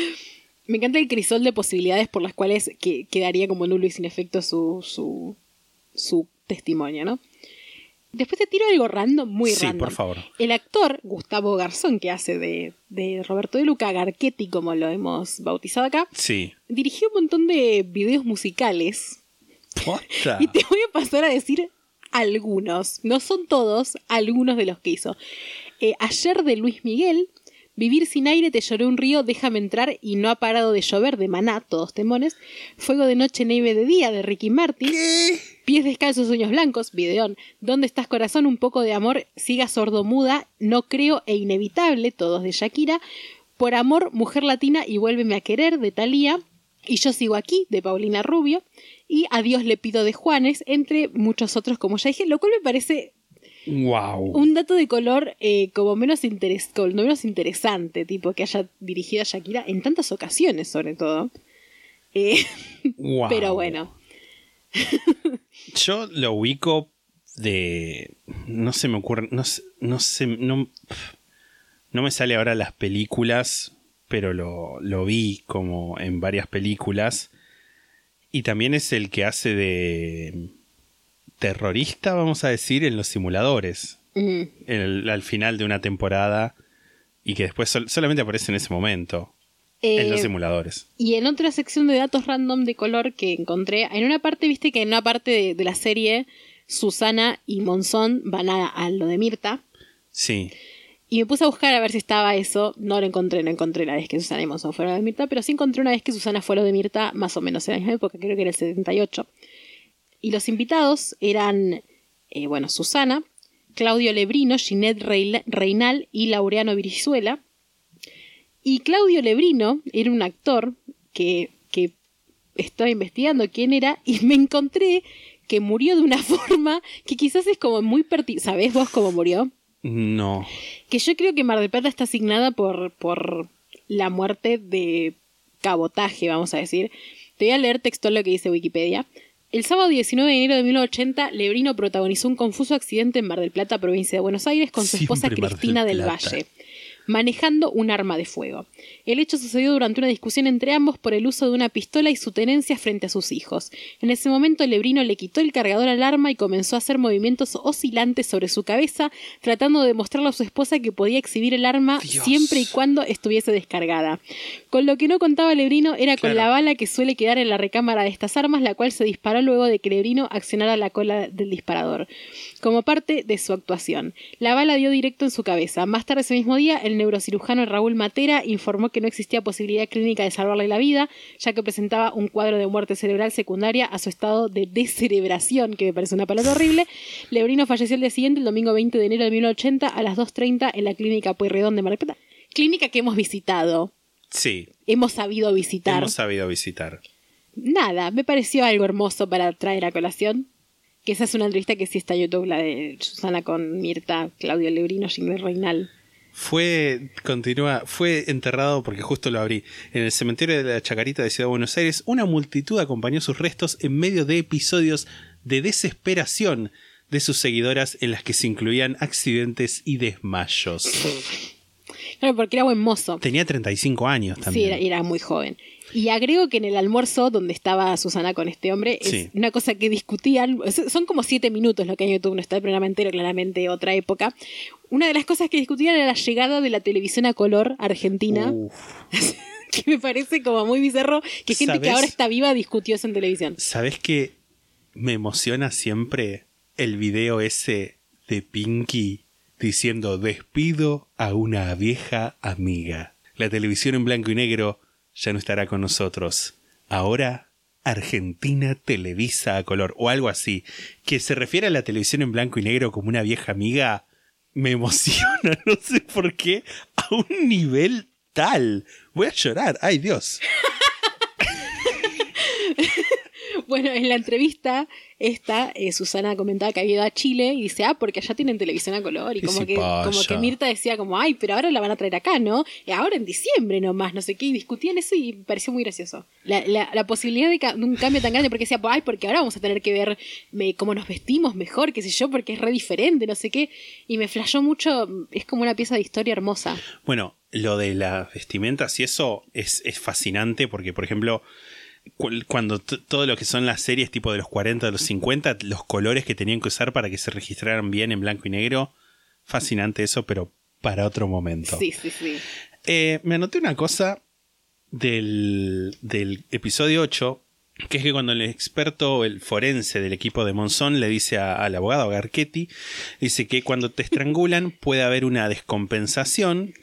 Speaker 2: Me encanta el crisol de posibilidades por las cuales que, quedaría como nulo y sin efecto su, su, su testimonio, ¿no? Después te tiro algo random, muy
Speaker 1: Sí,
Speaker 2: random.
Speaker 1: por favor.
Speaker 2: El actor Gustavo Garzón, que hace de, de Roberto de Luca, Garchetti, como lo hemos bautizado acá,
Speaker 1: Sí.
Speaker 2: dirigió un montón de videos musicales.
Speaker 1: Posta.
Speaker 2: Y te voy a pasar a decir algunos. No son todos, algunos de los que hizo. Eh, ayer de Luis Miguel, Vivir sin aire, te lloré un río, déjame entrar y no ha parado de llover de Maná, todos temones. Fuego de noche, nieve de día de Ricky Martin. Pies descalzos, sueños blancos, videón. ¿Dónde estás corazón? Un poco de amor, siga sordomuda, no creo e inevitable, todos de Shakira. Por amor, mujer latina y vuélveme a querer de Thalía. Y yo sigo aquí, de Paulina Rubio. Y Adiós le pido de Juanes, entre muchos otros, como ya dije, lo cual me parece
Speaker 1: Wow.
Speaker 2: un dato de color eh, como menos, interes como menos interesante, tipo que haya dirigido a Shakira en tantas ocasiones, sobre todo. Eh,
Speaker 1: Wow.
Speaker 2: Pero bueno,
Speaker 1: Yo lo ubico de. No se me ocurre. No, sé- no sé. No, no me sale ahora las películas, pero lo, lo vi como en varias películas. Y también es el que hace de. terrorista, vamos a decir, en los simuladores. El- al final de una temporada. Y que después sol- solamente aparece en ese momento. en los
Speaker 2: eh,
Speaker 1: simuladores.
Speaker 2: Y en otra sección de datos random de color que encontré, en una parte, viste que en una parte de, de la serie, Susana y Monzón van a, a lo de Mirta.
Speaker 1: Sí.
Speaker 2: Y me puse a buscar a ver si estaba eso. No lo encontré, no encontré la vez que Susana y Monzón fueron de Mirta, pero sí encontré una vez que Susana fue a lo de Mirta, más o menos en la misma época, creo que era el 78. Y los invitados eran, eh, bueno, Susana, Claudio Lebrino, Ginette Reinal y Laureano Virizuela. Y Claudio Lebrino era un actor que, que estaba investigando quién era y me encontré que murió de una forma que quizás es como muy pertinente. ¿Sabés vos cómo murió?
Speaker 1: No.
Speaker 2: Que yo creo que Mar del Plata está asignada por, por la muerte de cabotaje, vamos a decir. Te voy a leer textual lo que dice Wikipedia. El sábado 19 de enero de 1980, Lebrino protagonizó un confuso accidente en Mar del Plata, provincia de Buenos Aires, con su esposa
Speaker 1: Siempre del
Speaker 2: Cristina del,
Speaker 1: Plata.
Speaker 2: Valle, manejando un arma de fuego. El hecho sucedió durante una discusión entre ambos por el uso de una pistola y su tenencia frente a sus hijos. En ese momento, Lebrino le quitó el cargador al arma y comenzó a hacer movimientos oscilantes sobre su cabeza, tratando de demostrarle a su esposa que podía exhibir el arma
Speaker 1: Dios.
Speaker 2: siempre y cuando estuviese descargada. Con lo que no contaba Lebrino era con
Speaker 1: Claro.
Speaker 2: la bala que suele quedar en la recámara de estas armas, la cual se disparó luego de que Lebrino accionara la cola del disparador, como parte de su actuación. La bala dio directo en su cabeza. Más tarde ese mismo día, el neurocirujano Raúl Matera informó que no existía posibilidad clínica de salvarle la vida, ya que presentaba un cuadro de muerte cerebral secundaria a su estado de descerebración, que me parece una palabra horrible. Lebrino falleció el día siguiente, el domingo 20 de enero de 1980, a las 2.30 en la clínica Pueyrredón de Mar Plata. Clínica que hemos visitado,
Speaker 1: Sí.
Speaker 2: hemos sabido visitar.
Speaker 1: Hemos sabido visitar.
Speaker 2: Nada, me pareció algo hermoso para traer a colación. Que esa es una entrevista que sí está en YouTube, la de Susana con Mirta, Claudio Lebrino, Jimmy Reinal.
Speaker 1: Fue, continúa, fue enterrado porque justo lo abrí. En el cementerio de la Chacarita de Ciudad de Buenos Aires, una multitud acompañó sus restos en medio de episodios de desesperación de sus seguidoras en las que se incluían accidentes y desmayos.
Speaker 2: Claro, porque era buen mozo.
Speaker 1: Tenía 35 años
Speaker 2: Sí,
Speaker 1: también.
Speaker 2: era, era muy joven. Y agrego que en el almuerzo donde estaba Susana con este hombre, es
Speaker 1: Sí.
Speaker 2: una cosa que discutían, son como siete minutos lo que en YouTube, no está el programa entero, claramente otra época. Una de las cosas que discutían era la llegada de la televisión a color argentina,
Speaker 1: Uf.
Speaker 2: que me parece como muy bizarro que gente que ahora está viva discutió eso en televisión.
Speaker 1: ¿Sabés que me emociona siempre el video ese de Pinky diciendo despido a una vieja amiga. La televisión en blanco y negro ya no estará con nosotros. Ahora Argentina televisa a color o algo así. Que se refiere a la televisión en blanco y negro como una vieja amiga me emociona, no sé por qué, a un nivel tal. Voy a llorar, ay Dios.
Speaker 2: Bueno, en la entrevista esta, eh, Susana comentaba que había ido a Chile y dice, ah, porque allá tienen televisión a color. Y
Speaker 1: ¿Qué
Speaker 2: como que, como que Mirta decía como, ay, pero ahora la van a traer acá, ¿no? Y ahora en diciembre nomás, no sé qué, y discutían eso y me pareció muy gracioso. La, la, la posibilidad de, un cambio tan grande, porque decía, ay, porque ahora vamos a tener que ver me- cómo nos vestimos mejor, qué sé yo, porque es re diferente, no sé qué. Y me flashó mucho, es como una pieza de historia hermosa.
Speaker 1: Bueno, lo de las vestimentas y eso es, es fascinante porque, por ejemplo, cuando todo lo que son las series tipo de los 40, de los 50, los colores que tenían que usar para que se registraran bien en blanco y negro, fascinante eso, pero para otro momento.
Speaker 2: Sí, sí, sí.
Speaker 1: Eh, me anoté una cosa del, del episodio 8, que es que cuando el experto, el forense del equipo de Monzón le dice a- al abogado Garchetti, dice que cuando te estrangulan puede haber una descompensación.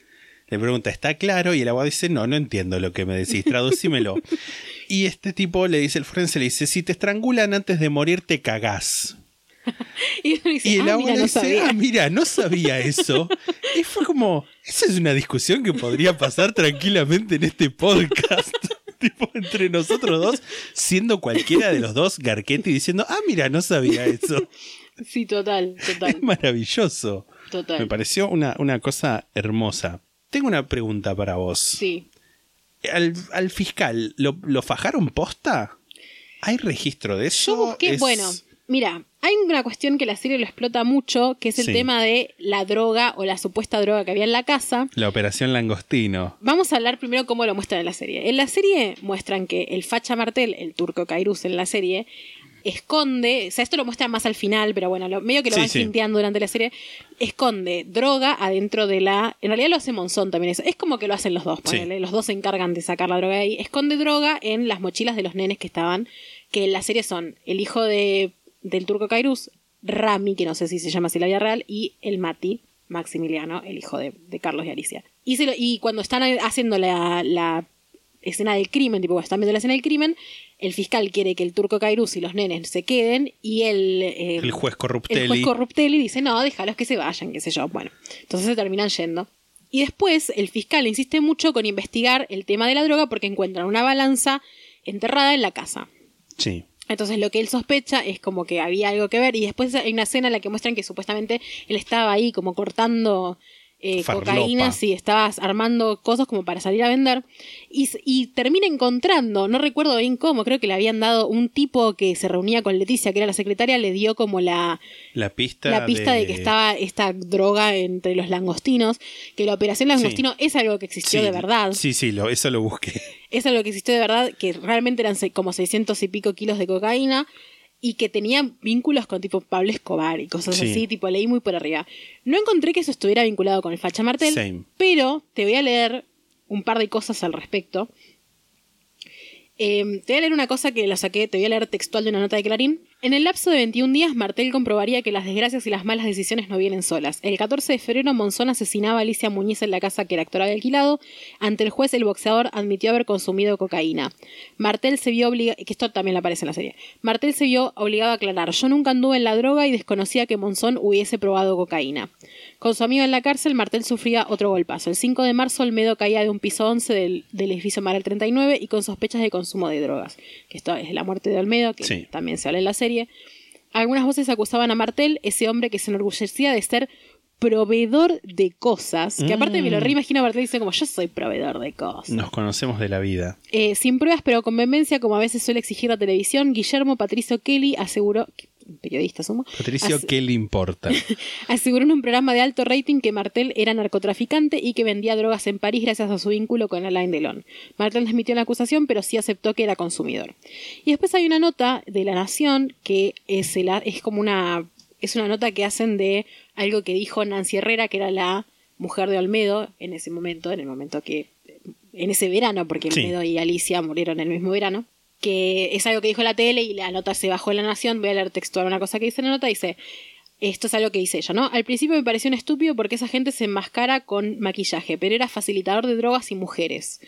Speaker 1: Le pregunta, ¿está claro? Y el abogado dice, no, no entiendo lo que me decís, traducímelo. y este tipo le dice, el forense le dice, si te estrangulan antes de morir te cagás.
Speaker 2: Y, uno dice,
Speaker 1: Y el
Speaker 2: ah,
Speaker 1: abogado
Speaker 2: mira, no
Speaker 1: dice,
Speaker 2: sabía.
Speaker 1: ah, mira, no sabía eso. y fue como, esa es una discusión que podría pasar tranquilamente en este podcast. tipo, entre nosotros dos, siendo cualquiera de los dos Garquetti diciendo, ah, mira, no sabía eso.
Speaker 2: Sí, total, total,
Speaker 1: Es maravilloso.
Speaker 2: total.
Speaker 1: Me pareció una, una cosa hermosa. Tengo una pregunta para vos.
Speaker 2: Sí.
Speaker 1: ¿Al, al fiscal ¿lo, lo fajaron posta? ¿Hay registro de eso?
Speaker 2: Yo busqué,
Speaker 1: Es-
Speaker 2: bueno, mira, hay una cuestión que la serie lo explota mucho, que es el
Speaker 1: Sí.
Speaker 2: tema de la droga o la supuesta droga que había en la casa.
Speaker 1: La operación Langostino.
Speaker 2: Vamos a hablar primero cómo lo muestran en la serie. En la serie muestran que el facha Martel, el turco Kairus en la serie, esconde, o sea, esto lo muestran más al final, pero bueno, lo, medio que lo
Speaker 1: Sí,
Speaker 2: van
Speaker 1: sí.
Speaker 2: hinteando durante la serie, esconde droga adentro de la... En realidad lo hace Monzón también eso. Es como que lo hacen los dos,
Speaker 1: Sí.
Speaker 2: ponele, los dos se encargan de sacar la droga ahí. Esconde droga en las mochilas de los nenes que estaban, que en la serie son el hijo de, del turco Kairus, Rami, que no sé si se llama así la vida real, y el Mati, Maximiliano, el hijo de, de Carlos y Alicia. Y, se lo- y cuando están haciendo la, la escena del crimen, tipo cuando están viendo la escena del crimen, el fiscal quiere que el turco Kairus y los nenes se queden y el, eh,
Speaker 1: El juez Corruptelli.
Speaker 2: el juez Corruptelli dice, no, déjalos que se vayan, qué sé yo. Bueno, entonces se terminan yendo. Y después el fiscal insiste mucho con investigar el tema de la droga porque encuentran una balanza enterrada en la casa.
Speaker 1: Sí.
Speaker 2: Entonces lo que él sospecha es como que había algo que ver y después hay una escena en la que muestran que supuestamente él estaba ahí como cortando eh, cocaína, sí, estaba armando cosas como para salir a vender y, termina encontrando, no recuerdo bien cómo, creo que le habían dado un tipo que se reunía con Leticia, que era la secretaria, le dio como la,
Speaker 1: La pista.
Speaker 2: la pista de... que estaba esta droga entre los langostinos, que la operación langostino es algo que existió
Speaker 1: Sí,
Speaker 2: de verdad.
Speaker 1: Sí, sí, lo, eso lo busqué.
Speaker 2: Es algo que existió de verdad, que realmente eran como 600 y pico kilos de cocaína y que tenían vínculos con tipo Pablo Escobar y cosas
Speaker 1: Sí.
Speaker 2: así, tipo leí muy por arriba. No encontré que eso estuviera vinculado con el Facha Martel,
Speaker 1: Same.
Speaker 2: pero te voy a leer un par de cosas al respecto. Eh, te voy a leer una cosa que la saqué, te voy a leer textual de una nota de Clarín. En el lapso de 21 días, Martel comprobaría que las desgracias y las malas decisiones no vienen solas. El 14 de febrero, Monzón asesinaba a Alicia Muñiz en la casa que el actor había alquilado. Ante el juez, el boxeador admitió haber consumido cocaína. Martel se vio obligado, que esto también aparece en la serie. Martel se vio obligado a aclarar, yo nunca anduve en la droga y desconocía que Monzón hubiese probado cocaína. Con su amigo en la cárcel, Martel sufría otro golpazo. El 5 de marzo, Olmedo caía de un piso 11 del, del edificio Maral 39 y con sospechas de consumo de drogas. Que esto es la muerte de Olmedo, que
Speaker 1: Sí.
Speaker 2: también se habla en la serie. Algunas voces acusaban a Martel, ese hombre que se enorgullecía de ser proveedor de cosas. Que aparte me lo
Speaker 1: Mm.
Speaker 2: reimagino a Martel dice como yo soy proveedor de cosas.
Speaker 1: Nos conocemos de la vida.
Speaker 2: Eh, sin pruebas, pero con vehemencia, como a veces suele exigir la televisión, Guillermo Patricio Kelly aseguró, periodista sumo,
Speaker 1: Patricio, ¿qué le importa?
Speaker 2: aseguró en un programa de alto rating que Martel era narcotraficante y que vendía drogas en París gracias a su vínculo con Alain Delon. Martel desmitió la acusación, pero sí aceptó que era consumidor. Y después hay una nota de La Nación que es, el- es como una es una nota que hacen de algo que dijo Nancy Herrera, que era la mujer de Olmedo en ese momento, en el momento que en ese verano, porque
Speaker 1: Sí.
Speaker 2: Olmedo y Alicia murieron el mismo verano. Que es algo que dijo la tele y la nota se bajó en la nación. Voy a leer textual una cosa que dice la nota. Dice, esto es algo que dice ella, ¿no? Al principio me pareció un estúpido porque esa gente se enmascara con maquillaje, pero era facilitador de drogas y mujeres.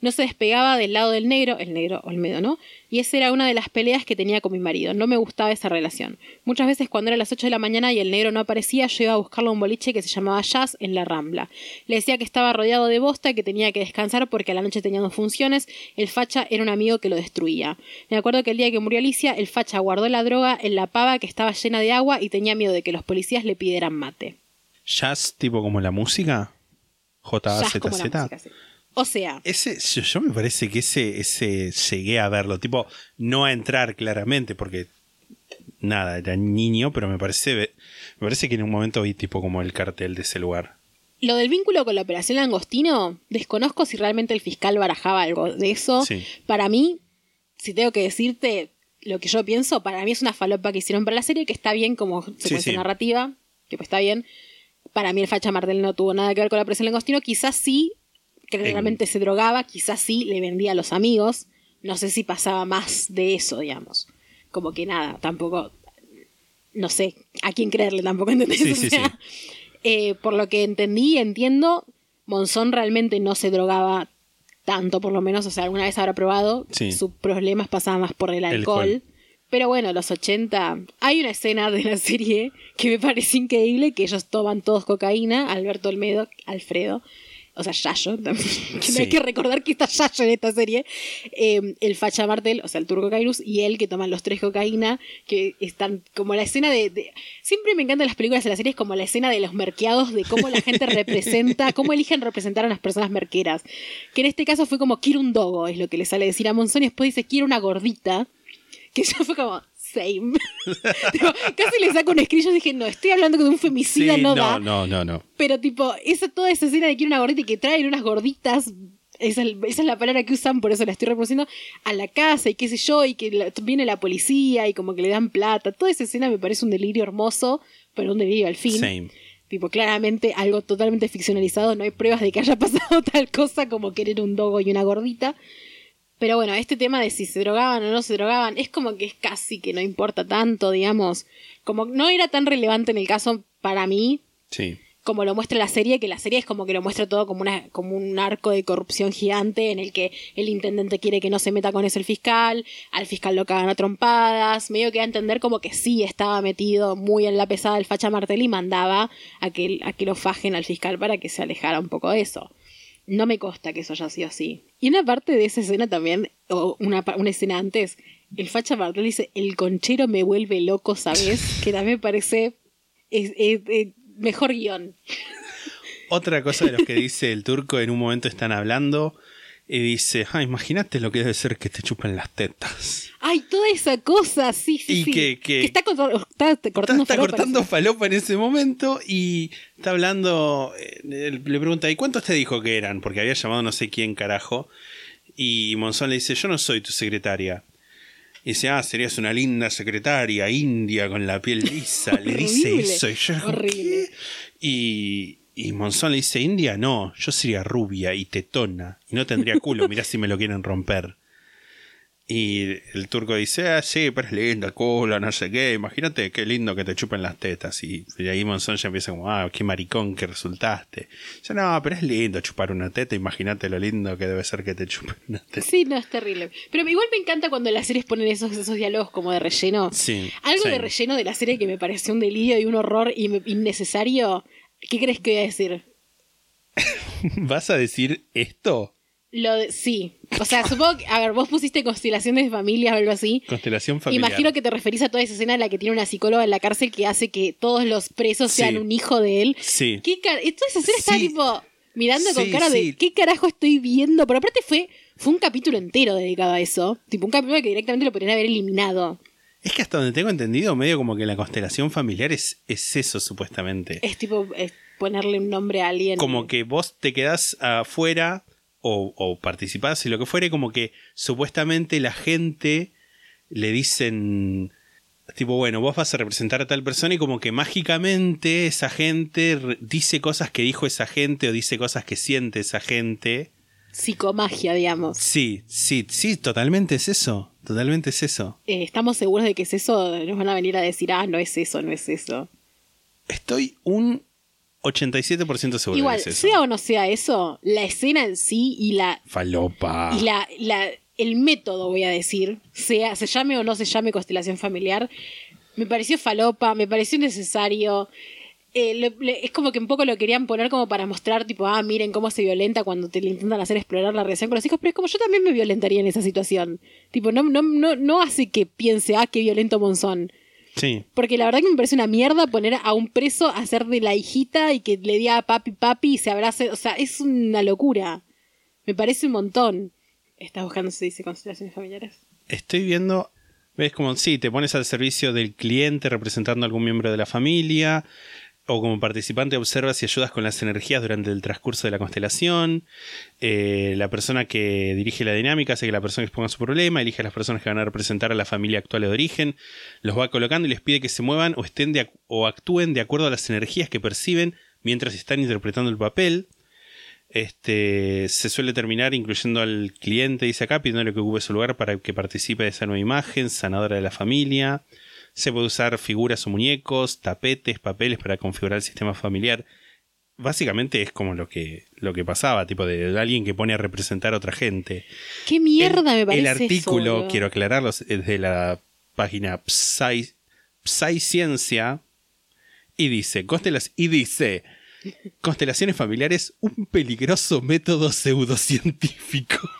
Speaker 2: No se despegaba del lado del negro, el negro Olmedo, ¿no? Y esa era una de las peleas que tenía con mi marido. No me gustaba esa relación. Muchas veces cuando era las 8 de la mañana y el negro no aparecía, yo iba a buscarlo a un boliche que se llamaba Jazz en la Rambla. Le decía que estaba rodeado de bosta y que tenía que descansar porque a la noche tenía dos funciones. El facha era un amigo que lo destruía. Me acuerdo que el día que murió Alicia, el facha guardó la droga en la pava que estaba llena de agua y tenía miedo de que los policías le pidieran mate.
Speaker 1: Jazz, tipo como la música.
Speaker 2: Jazz O sea,
Speaker 1: Ese, yo, yo me parece que ese, ese llegué a verlo. Tipo, no a entrar claramente, porque nada, era niño, pero me parece, me parece que en un momento vi tipo como el cartel de ese lugar.
Speaker 2: Lo del vínculo con la operación Langostino, desconozco si realmente el fiscal barajaba algo de eso.
Speaker 1: Sí.
Speaker 2: Para mí, si tengo que decirte lo que yo pienso, para mí es una falopa que hicieron para la serie, que está bien como secuencia
Speaker 1: sí.
Speaker 2: narrativa, que pues está bien. Para mí el Facha Martel no tuvo nada que ver con la operación Langostino, quizás sí, que
Speaker 1: En-
Speaker 2: realmente se drogaba, quizás sí le vendía a los amigos. No sé si pasaba más de eso, digamos. Como que nada, tampoco, no sé a quién creerle tampoco, ¿entendés?
Speaker 1: Sí,
Speaker 2: O
Speaker 1: sí,
Speaker 2: eh, por lo que entendí y entiendo, Monzón realmente no se drogaba tanto, por lo menos, o sea, alguna vez habrá probado,
Speaker 1: Sí.
Speaker 2: sus problemas pasaban más por el alcohol. Pero bueno, los 80, hay una escena de la serie que me parece increíble, que ellos toman todos cocaína, Alberto Olmedo, Alfredo, o sea, Yayo, también, que
Speaker 1: Sí.
Speaker 2: no hay que recordar que está Yayo en esta serie, eh, el Facha Martel, o sea, el turco Kairus, y él que toman los tres cocaína, que están como la escena de, de- Siempre me encantan las películas de las series como la escena de los merqueados, de cómo la gente representa, cómo eligen representar a las personas merqueras. Que en este caso fue como, quiero un dogo, es lo que le sale decir a Monzón, y después dice, quiero una gordita, que yo fue como, same. Tipo, casi le saco un screenshot y dije, no, estoy hablando de un femicida,
Speaker 1: Sí,
Speaker 2: no,
Speaker 1: no,
Speaker 2: da.
Speaker 1: no, no, no.
Speaker 2: Pero tipo, esa, toda esa escena de quiero una gordita y que traen unas gorditas, esa, es- esa es la palabra que usan, por eso la estoy reproduciendo, a la casa y qué sé yo, y que la- viene la policía y como que le dan plata. Toda esa escena me parece un delirio hermoso, pero un delirio al fin.
Speaker 1: Same.
Speaker 2: Tipo, claramente algo totalmente ficcionalizado, no hay pruebas de que haya pasado tal cosa como querer un dogo y una gordita. Pero bueno, este tema de si se drogaban o no se drogaban, es como que es casi que no importa tanto, digamos. Como no era tan relevante en el caso para mí,
Speaker 1: Sí.
Speaker 2: como lo muestra la serie, que la serie es como que lo muestra todo como, una, como un arco de corrupción gigante en el que el intendente quiere que no se meta con eso el fiscal, al fiscal lo cagan a trompadas, medio que a entender como que sí estaba metido muy en la pesada el facha Martel y mandaba a que, a que lo fajen al fiscal para que se alejara un poco de eso. No me consta que eso haya sido así. Y una parte de esa escena también, o una, una escena antes, el facha Martel dice, el conchero me vuelve loco, ¿sabes? Que también me parece es- es- es mejor guion.
Speaker 1: Otra cosa de los que dice el turco, en un momento están hablando y dice, ah, imagínate lo que debe ser que te chupen las tetas.
Speaker 2: Ay, toda esa cosa, sí, sí,
Speaker 1: Y
Speaker 2: sí.
Speaker 1: que- que-
Speaker 2: está, cortando- está cortando
Speaker 1: está
Speaker 2: falopa,
Speaker 1: cortando
Speaker 2: sí.
Speaker 1: falopa en ese momento y está hablando, eh, le pregunta, ¿y cuántos te dijo que eran? Porque había llamado no sé quién carajo. Y Monzón le dice, yo no soy tu secretaria. Y dice, ah, serías una linda secretaria, india, con la piel lisa. le dice eso. Y yo,
Speaker 2: horrible.
Speaker 1: ¿qué? Y, y Monzón le dice, india, no, yo sería rubia y tetona. Y no tendría culo, mirá si me lo quieren romper. Y el turco dice, ah, sí, pero es lindo el culo, no sé qué. Imagínate qué lindo que te chupen las tetas. Y, y ahí Monzón ya empieza como, ah, qué maricón que resultaste. Dice, no, pero es lindo chupar una teta. Imagínate lo lindo que debe ser que te chupen una teta.
Speaker 2: Sí, no, es terrible. Pero igual me encanta cuando las series ponen esos, esos diálogos como de relleno.
Speaker 1: Sí,
Speaker 2: Algo
Speaker 1: sí.
Speaker 2: de relleno de la serie que me pareció un delirio y un horror innecesario. ¿Qué crees que voy a decir?
Speaker 1: ¿Vas a decir esto?
Speaker 2: Lo de, sí. O sea, supongo que, a ver, vos pusiste constelaciones de familia o algo así.
Speaker 1: Constelación familiar.
Speaker 2: Imagino que te referís a toda esa escena en la que tiene una psicóloga en la cárcel que hace que todos los presos
Speaker 1: Sí.
Speaker 2: sean un hijo de él.
Speaker 1: Sí.
Speaker 2: ¿Qué car- toda esa escena está
Speaker 1: Sí.
Speaker 2: tipo mirando con cara de ¿qué carajo estoy viendo? Pero aparte fue, fue un capítulo entero dedicado a eso. Tipo un capítulo que directamente lo podrían haber eliminado.
Speaker 1: Es que hasta donde tengo entendido, medio como que la constelación familiar es, es eso, supuestamente.
Speaker 2: Es tipo es ponerle un nombre a alguien.
Speaker 1: Como que vos te quedás afuera o, o participás y lo que fuere, como que supuestamente la gente le dicen, tipo, bueno, vos vas a representar a tal persona y como que mágicamente esa gente dice cosas que dijo esa gente o dice cosas que siente esa gente.
Speaker 2: Psicomagia, digamos.
Speaker 1: Sí, sí, sí, totalmente es eso. Totalmente es eso.
Speaker 2: Eh, estamos seguros de que es eso, nos van a venir a decir, ah, no es eso, no es eso.
Speaker 1: Estoy un 87% seguro
Speaker 2: Igual,
Speaker 1: de que es eso.
Speaker 2: sea o no sea eso, la escena en sí y la
Speaker 1: Falopa.
Speaker 2: y la, la- el método, voy a decir, sea, se llame o no se llame constelación familiar, me pareció falopa, me pareció innecesario. Eh, le- le- es como que un poco lo querían poner como para mostrar, tipo, ah, miren cómo se violenta cuando te le intentan hacer explorar la relación con los hijos, pero es como yo también me violentaría en esa situación. Tipo, no, no, no, no hace que piense, ah, qué violento Monzón.
Speaker 1: Sí.
Speaker 2: Porque la verdad que me parece una mierda poner a un preso a hacer de la hijita y que le diga papi papi y se abrace. O sea, es una locura. Me parece un montón. ¿Estás buscando si dice constelaciones familiares?
Speaker 1: Estoy viendo. Ves como sí, te pones al servicio del cliente representando a algún miembro de la familia. O como participante observas y ayudas con las energías durante el transcurso de la constelación. Eh, la persona que dirige la dinámica hace que la persona exponga su problema, elige a las personas que van a representar a la familia actual de origen, los va colocando y les pide que se muevan o, estén o actúen de acuerdo a las energías que perciben mientras están interpretando el papel. Este, se suele terminar incluyendo al cliente, dice acá, pidiéndole que ocupe su lugar para que participe de esa nueva imagen, sanadora de la familia. Se puede usar figuras o muñecos, tapetes, papeles para configurar el sistema familiar. Básicamente es como lo que, lo que pasaba, tipo de, de alguien que pone a representar a otra gente.
Speaker 2: ¿Qué mierda
Speaker 1: el,
Speaker 2: me parece
Speaker 1: El artículo,
Speaker 2: eso,
Speaker 1: quiero aclararlo, es de la página Psy, Psyciencia y dice, constelas, y dice, constelaciones familiares, un peligroso método pseudocientífico.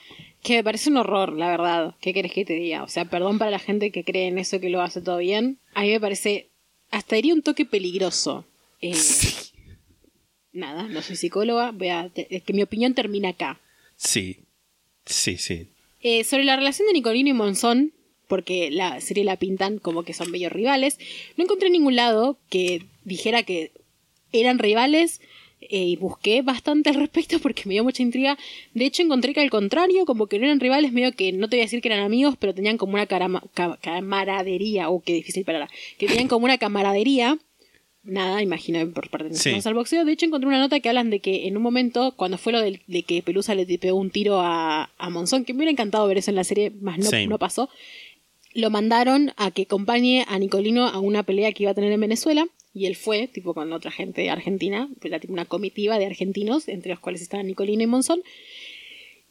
Speaker 2: Que me parece un horror, la verdad. ¿Qué querés que te diga? O sea, perdón para la gente que cree en eso que lo hace todo bien. A mí me parece. Hasta diría un toque peligroso. Eh, Nada, no soy psicóloga. Voy a, es que mi opinión termina acá.
Speaker 1: Sí, sí, sí.
Speaker 2: Eh, sobre la relación de Nicolino y Monzón, porque la serie la pintan como que son bellos rivales, no encontré en ningún lado que dijera que eran rivales eh, y busqué bastante al respecto porque me dio mucha intriga. De hecho, encontré que al contrario, como que no eran rivales, medio que no te voy a decir que eran amigos, pero tenían como una carama- ca- camaradería, o qué difícil palabra, que tenían como una camaradería. Nada, imagino por parte de
Speaker 1: Sí.
Speaker 2: al boxeo. De hecho, encontré una nota que hablan de que en un momento, cuando fue lo de, que Pelusa le pegó un tiro a, a Monzón, que me hubiera encantado ver eso en la serie, más no pasó, lo mandaron a que acompañe a Nicolino a una pelea que iba a tener en Venezuela. Y él fue, tipo con otra gente de Argentina, pues era tipo una comitiva de argentinos, entre los cuales estaban Nicolino y Monzón.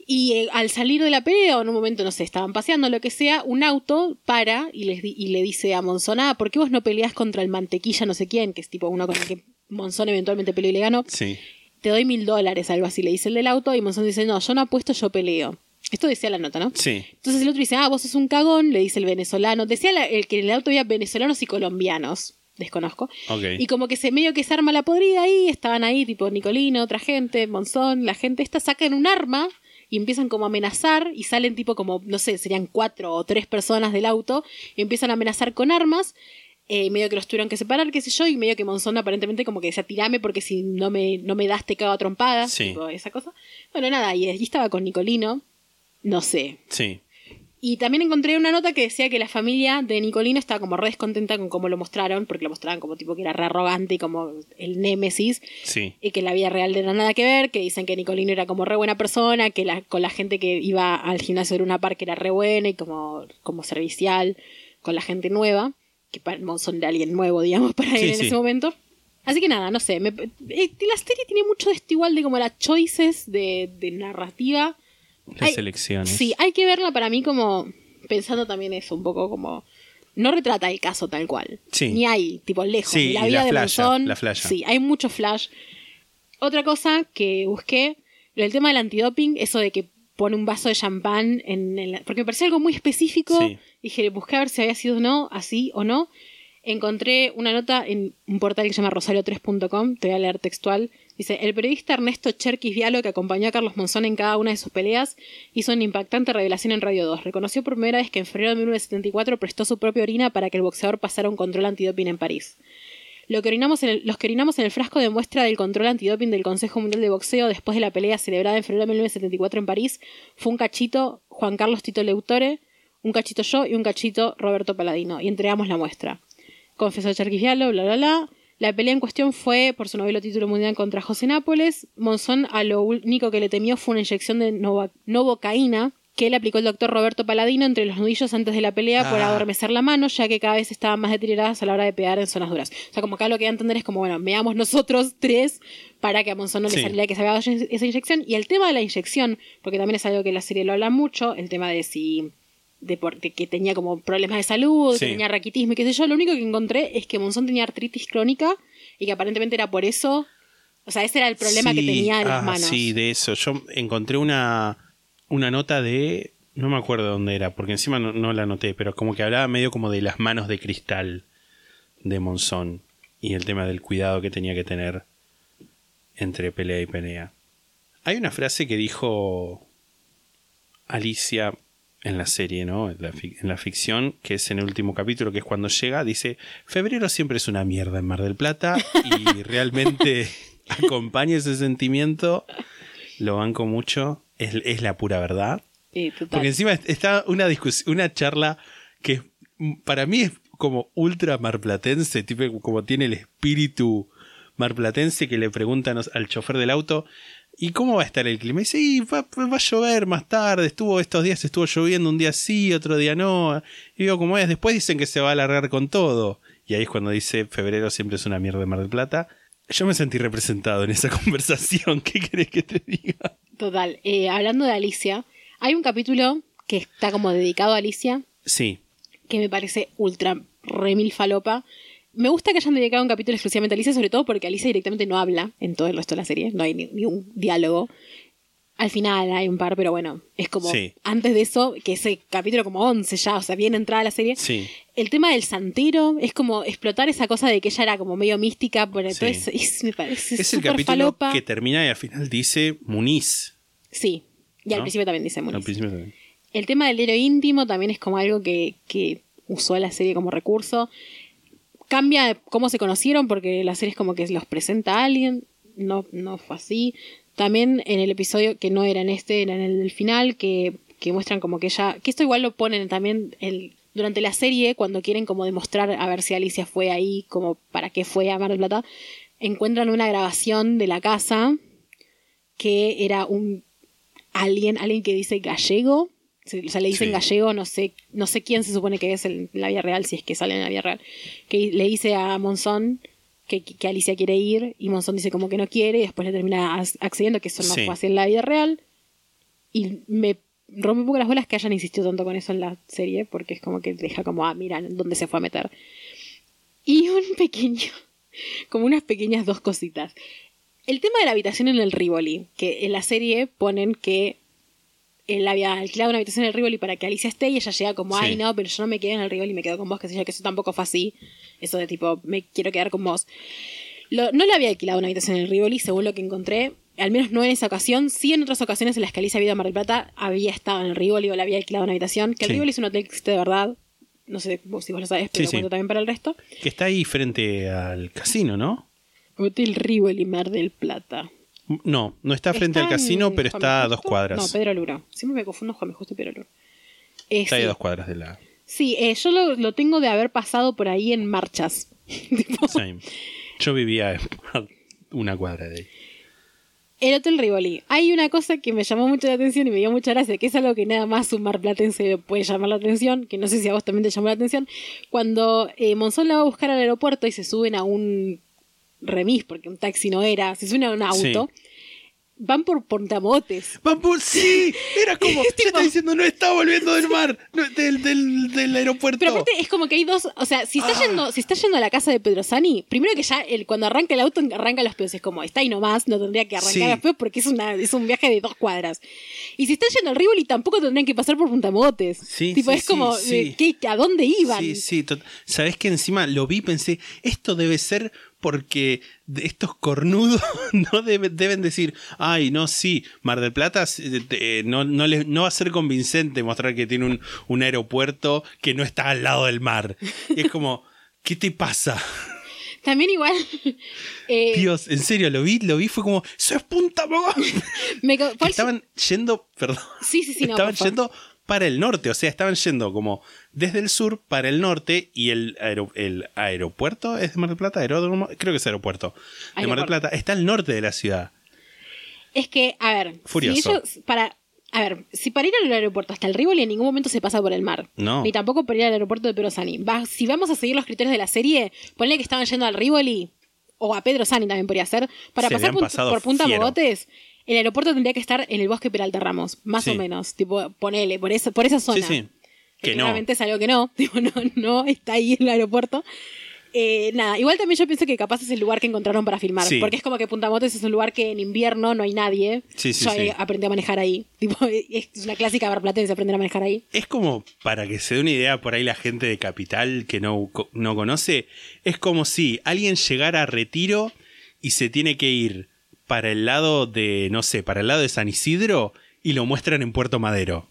Speaker 2: Y eh, al salir de la pelea, o en un momento, no sé, estaban paseando, lo que sea, un auto para y, les di- y le dice a Monzón, ah, ¿por qué vos no peleás contra el mantequilla no sé quién? Que es tipo uno con el que Monzón eventualmente peleó y le ganó.
Speaker 1: Sí.
Speaker 2: Te doy mil dólares, algo así, le dice el del auto. Y Monzón dice, no, yo no apuesto, yo peleo. Esto decía la nota, ¿no?
Speaker 1: Sí.
Speaker 2: Entonces el otro dice, ah, vos sos un cagón, le dice el venezolano. Decía la- el que en el auto había venezolanos y colombianos, desconozco. Y como que se medio que se arma la podrida ahí, estaban ahí, tipo Nicolino, otra gente, Monzón, la gente esta, sacan un arma y empiezan como a amenazar y salen tipo como, no sé, serían cuatro o tres personas del auto y empiezan a amenazar con armas. eh, medio que los tuvieron que separar, qué sé yo, y medio que Monzón aparentemente como que decía, tirame porque si no me, no me das te cago a trompadas,
Speaker 1: Sí.
Speaker 2: tipo esa cosa. Bueno, nada, y allí estaba con Nicolino, no sé,
Speaker 1: Sí.
Speaker 2: Y también encontré una nota que decía que la familia de Nicolino estaba como re descontenta con cómo lo mostraron, porque lo mostraban como tipo que era re arrogante y como el némesis,
Speaker 1: Sí.
Speaker 2: y que en la vida real no era nada que ver, que dicen que Nicolino era como re buena persona, que la, con la gente que iba al gimnasio de una Park era re buena y como, como servicial, con la gente nueva, que para, son de alguien nuevo, digamos, para él
Speaker 1: Sí,
Speaker 2: en
Speaker 1: sí.
Speaker 2: ese momento. Así que nada, no sé, me- eh, la serie tiene mucho de esto igual de como las choices de, de narrativa.
Speaker 1: Las
Speaker 2: Hay-
Speaker 1: elecciones.
Speaker 2: Sí, hay que verla para mí como pensando también eso, un poco como no retrata el caso tal cual.
Speaker 1: Sí.
Speaker 2: Ni hay, tipo lejos,
Speaker 1: Sí,
Speaker 2: la vida
Speaker 1: la
Speaker 2: de
Speaker 1: flasha,
Speaker 2: Monzón.
Speaker 1: la flasha.
Speaker 2: Sí, hay mucho flash. Otra cosa que busqué, el tema del antidoping, eso de que pone un vaso de champán en el, porque me pareció algo muy específico.
Speaker 1: Sí.
Speaker 2: Dije, busqué a ver si había sido o no, así o no. Encontré una nota en un portal que se llama rosario3.com, te voy a leer textual. Dice, el periodista Ernesto Cherkis Vialo, que acompañó a Carlos Monzón en cada una de sus peleas, hizo una impactante revelación en Radio 2. Reconoció por primera vez que en febrero de 1974 prestó su propia orina para que el boxeador pasara un control antidoping en París. Lo que orinamos los que orinamos en el frasco de muestra del control antidoping del Consejo Mundial de Boxeo después de la pelea celebrada en febrero de 1974 en París fue un cachito Juan Carlos Tito Leutore, un cachito yo y un cachito Roberto Paladino, y entregamos la muestra. Confesó Charquisvialo, bla, bla, bla. La pelea en cuestión fue por su noveno título mundial contra José Nápoles. Monzón a lo único que le temió fue una inyección de nova- novocaína, que le aplicó el doctor Roberto Paladino entre los nudillos antes de la pelea por
Speaker 1: Ah.
Speaker 2: adormecer la mano, ya que cada vez estaban más deterioradas a la hora de pegar en zonas duras. O sea, como acá lo que da a entender es como, bueno, veamos nosotros tres para que a Monzón no
Speaker 1: Sí.
Speaker 2: le saliera que se había dado esa inyección. Y el tema de la inyección, porque también es algo que la serie lo habla mucho, el tema de si de, que tenía como problemas de salud,
Speaker 1: Sí.
Speaker 2: que tenía raquitismo y qué sé yo, lo único que encontré es que Monzón tenía artritis crónica y que aparentemente era por eso, o sea, ese era el problema que tenía en las
Speaker 1: ah,
Speaker 2: manos.
Speaker 1: Sí, de eso. Yo encontré una, una nota de. No me acuerdo dónde era, porque encima no, no la anoté, pero como que hablaba medio como de las manos de cristal de Monzón y el tema del cuidado que tenía que tener entre pelea y pelea. Hay una frase que dijo Alicia en la serie, ¿no? En la, en la ficción, que es en el último capítulo, que es cuando llega, dice, febrero siempre es una mierda en Mar del Plata y realmente acompaña ese sentimiento, lo banco mucho, es, es la pura verdad.
Speaker 2: Sí, total.
Speaker 1: Porque encima est- está una discusión, una charla que para mí es como ultra marplatense, tipo como tiene el espíritu marplatense que le preguntan al chofer del auto, ¿y cómo va a estar el clima? Y dice, "Y va, va a llover más tarde, estuvo estos días estuvo lloviendo, un día sí, otro día no. Y digo, como es, después dicen que se va a alargar con todo. Y ahí es cuando dice, febrero siempre es una mierda de Mar del Plata. Yo me sentí representado en esa conversación. ¿Qué querés que te diga?
Speaker 2: Total. Eh, hablando de Alicia, hay un capítulo que está como dedicado a Alicia,
Speaker 1: Sí,
Speaker 2: que me parece ultra remil falopa. Me gusta que hayan dedicado un capítulo exclusivamente a Alicia, sobre todo porque Alicia directamente no habla en todo el resto de la serie, no hay ni, ni un diálogo. Al final hay un par, pero bueno, es como
Speaker 1: Sí.
Speaker 2: antes de eso, que ese capítulo como 11 ya, o sea, bien entrada la serie.
Speaker 1: sí.
Speaker 2: El tema del santero es como explotar esa cosa de que ella era como medio mística, por
Speaker 1: Sí.
Speaker 2: entonces es- me parece
Speaker 1: Es el capítulo
Speaker 2: falopa.
Speaker 1: que termina y al final dice Muniz.
Speaker 2: Sí, y al principio también dice Muniz.
Speaker 1: Al principio también.
Speaker 2: El tema del héroe íntimo también es como algo que, que usó la serie como recurso. Cambia cómo se conocieron porque la serie es como que los presenta a alguien. No, no fue así. También en el episodio que no era en este, era en el del final, que, que muestran como que ella. Que esto igual lo ponen también el, durante la serie, cuando quieren como demostrar a ver si Alicia fue ahí, como para qué fue a Mar del Plata. Encuentran una grabación de la casa que era un alguien, alguien que dice gallego, o sea, le dicen
Speaker 1: Sí.
Speaker 2: gallego, no sé, no sé quién se supone que es en la vida real, si es que sale en la vida real, que le dice a Monzón que, que Alicia quiere ir y Monzón dice como que no quiere y después le termina accediendo que eso no
Speaker 1: Sí.
Speaker 2: fue así en la vida real y me rompe un poco las bolas que hayan insistido tanto con eso en la serie porque es como que deja como, ah, mira, dónde se fue a meter. Y un pequeño, como unas pequeñas dos cositas. El tema de la habitación en el Rivoli, que en la serie ponen que él había alquilado una habitación en el Rivoli para que Alicia esté y ella llega como,
Speaker 1: Sí.
Speaker 2: ay no, pero yo no me quedé en el Rivoli, me quedo con vos, que sé yo, que eso tampoco fue así. Eso de tipo, me quiero quedar con vos. Lo- no le había alquilado una habitación en el Rivoli, según lo que encontré. Al menos no en esa ocasión. Sí en otras ocasiones en las que Alicia había ido a Mar del Plata, había estado en el Rivoli o le había alquilado una habitación. Que el
Speaker 1: Sí.
Speaker 2: Rivoli es un hotel que existe de verdad. No sé si vos lo sabés, pero
Speaker 1: Sí,
Speaker 2: lo cuento también para el resto.
Speaker 1: Que está ahí frente al casino, ¿no?
Speaker 2: Hotel Rivoli Mar del Plata.
Speaker 1: No, no está frente al
Speaker 2: Está
Speaker 1: casino, pero
Speaker 2: Juan
Speaker 1: está a dos cuadras.
Speaker 2: No, Pedro Luro. Siempre me confundo Juan Justo y Pedro Luro. Eh,
Speaker 1: está
Speaker 2: sí.
Speaker 1: a dos cuadras de la.
Speaker 2: Sí, eh, yo lo, lo tengo de haber pasado por ahí en marchas.
Speaker 1: Same. Yo vivía una cuadra de ahí.
Speaker 2: El Hotel Rivoli. Hay una cosa que me llamó mucho la atención y me dio mucha gracia, que es algo que nada más un marplatense puede llamar la atención, que no sé si a vos también te llamó la atención. Cuando eh, Monzón la va a buscar al aeropuerto y se suben a un remis, porque un taxi no era, se suben a un auto, van por Pontamotes.
Speaker 1: Van por- sí, era como, ya
Speaker 2: tipo-
Speaker 1: está diciendo, no está volviendo del mar, no, del, del, del aeropuerto.
Speaker 2: Pero aparte es como que hay dos, o sea, si está,
Speaker 1: Ah.
Speaker 2: yendo, si está yendo a la casa de Pedrosani, primero que ya el, cuando arranca el auto arranca los pedos, es como, está ahí nomás, no tendría que arrancar
Speaker 1: Sí.
Speaker 2: los pedos porque es, una, es un viaje de dos cuadras. Y si están yendo al Rivoli tampoco tendrían que pasar por Puntamotes.
Speaker 1: Sí,
Speaker 2: tipo,
Speaker 1: sí,
Speaker 2: es como,
Speaker 1: sí.
Speaker 2: ¿qué- ¿a dónde iban?
Speaker 1: Sí, sí, sabes que encima lo vi pensé, esto debe ser porque estos cornudos no debe- deben decir, ay, no, sí, Mar del Plata eh, eh, no, no, les- no va a ser convincente mostrar que tiene un, un aeropuerto que no está al lado del mar. Y es como, ¿qué te pasa?
Speaker 2: También igual, eh,
Speaker 1: Dios, en serio, lo vi, lo vi, fue como, eso es punta Mogón".
Speaker 2: me co- ¿cuál-
Speaker 1: Estaban yendo, perdón,
Speaker 2: Sí, sí, sí, no,
Speaker 1: estaban yendo para el norte, o sea, estaban yendo como desde el sur para el norte y el, aero- el aeropuerto es de Mar del Plata, aeródromo, creo que es aeropuerto, de Mar del. Plata, está al norte de la ciudad.
Speaker 2: Es que, a ver,
Speaker 1: Furioso.
Speaker 2: si ellos, para, A ver, si para ir al aeropuerto hasta el Rivoli en ningún momento se pasa por el mar.
Speaker 1: No.
Speaker 2: Ni tampoco para ir al aeropuerto de Pedro Sani. Va, si vamos a seguir los criterios de la serie, ponle que estaban yendo al Rivoli, o a Pedro Sani también podría ser, para
Speaker 1: Se
Speaker 2: pasar por, por Punta
Speaker 1: fiero.
Speaker 2: Mogotes, el aeropuerto tendría que estar en el bosque Peralta Ramos, más
Speaker 1: Sí.
Speaker 2: o menos. Tipo, ponele, por esa, por esa zona.
Speaker 1: Sí, sí. Que no.
Speaker 2: Claramente es algo que no, tipo, no, no está ahí el aeropuerto. Eh, nada, igual también yo pienso que capaz es el lugar que encontraron para filmar,
Speaker 1: Sí.
Speaker 2: porque es como que Punta Mogotes es un lugar que en invierno no hay nadie.
Speaker 1: Sí, sí,
Speaker 2: yo
Speaker 1: sí.
Speaker 2: aprendí a manejar ahí. Tipo, es una clásica barplatense aprender a manejar ahí.
Speaker 1: Es como, para que se dé una idea por ahí la gente de Capital que no, no conoce, es como si alguien llegara a Retiro y se tiene que ir para el lado de, no sé, para el lado de San Isidro y lo muestran en Puerto Madero.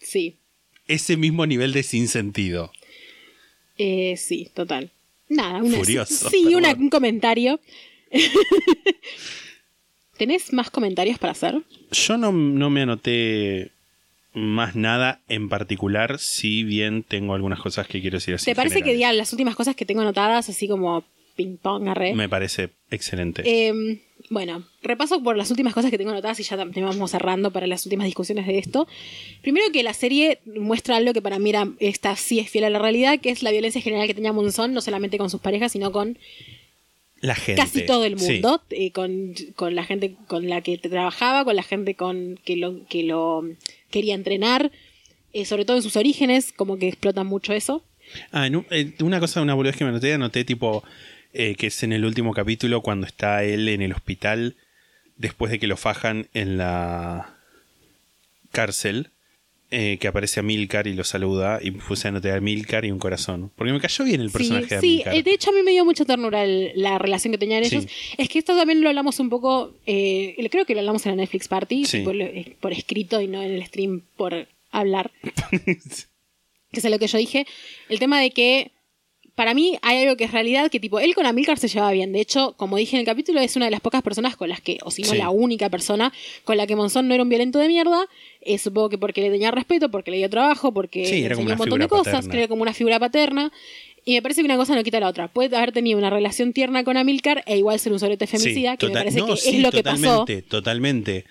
Speaker 2: Sí,
Speaker 1: Ese mismo nivel de sinsentido.
Speaker 2: eh, sí, total. Nada, una,
Speaker 1: Furioso,
Speaker 2: sí, una- un comentario. ¿Tenés más comentarios para hacer?
Speaker 1: Yo no, no me anoté más nada en particular, si bien tengo algunas cosas que quiero decir así.
Speaker 2: ¿Te parece que
Speaker 1: generales.
Speaker 2: diga las últimas cosas que tengo anotadas, así como ping pong, arre?
Speaker 1: Me parece excelente.
Speaker 2: Eh, bueno, repaso por las últimas cosas que tengo anotadas y ya tam- vamos cerrando para las últimas discusiones de esto. Primero que la serie muestra algo que para mí era, esta sí es fiel a la realidad, que es la violencia general que tenía Monzón, no solamente con sus parejas, sino con
Speaker 1: la gente.
Speaker 2: casi todo el
Speaker 1: Sí.
Speaker 2: mundo, eh, con, con la gente con la que trabajaba, con la gente con que lo, que lo quería entrenar, eh, sobre todo en sus orígenes, como que explotan mucho eso.
Speaker 1: Ah, en un- eh, una cosa, una boludez que me anoté, anoté tipo eh, que es en el último capítulo cuando está él en el hospital después de que lo fajan en la cárcel, eh, que aparece a Milcar y lo saluda y puse a anotar a Milcar y un corazón, porque me cayó bien el personaje
Speaker 2: sí,
Speaker 1: de
Speaker 2: sí,
Speaker 1: Amilcar.
Speaker 2: eh, de hecho a mí me dio mucha ternura el- la relación que tenían
Speaker 1: Sí.
Speaker 2: ellos. Es que esto también lo hablamos un poco, eh, creo que lo hablamos en la Netflix Party,
Speaker 1: Sí.
Speaker 2: eh, por escrito y no en el stream por hablar, que es lo que yo dije. El tema de que para mí hay algo que es realidad, que tipo, él con Amilcar se llevaba bien. De hecho, como dije en el capítulo, es una de las pocas personas con las que, o si no
Speaker 1: Sí.
Speaker 2: la única persona con la que Monzón no era un violento de mierda. Eh, supongo que porque le tenía respeto, porque le dio trabajo, porque
Speaker 1: Sí,
Speaker 2: le
Speaker 1: era como
Speaker 2: enseñó
Speaker 1: una
Speaker 2: un montón de cosas,
Speaker 1: paterna.
Speaker 2: que era como una figura paterna. Y me parece que una cosa no quita la otra. Puede haber tenido una relación tierna con Amilcar e igual ser un sorete femicida,
Speaker 1: Sí,
Speaker 2: que me parece
Speaker 1: no,
Speaker 2: que es lo que pasó.
Speaker 1: totalmente, Totalmente.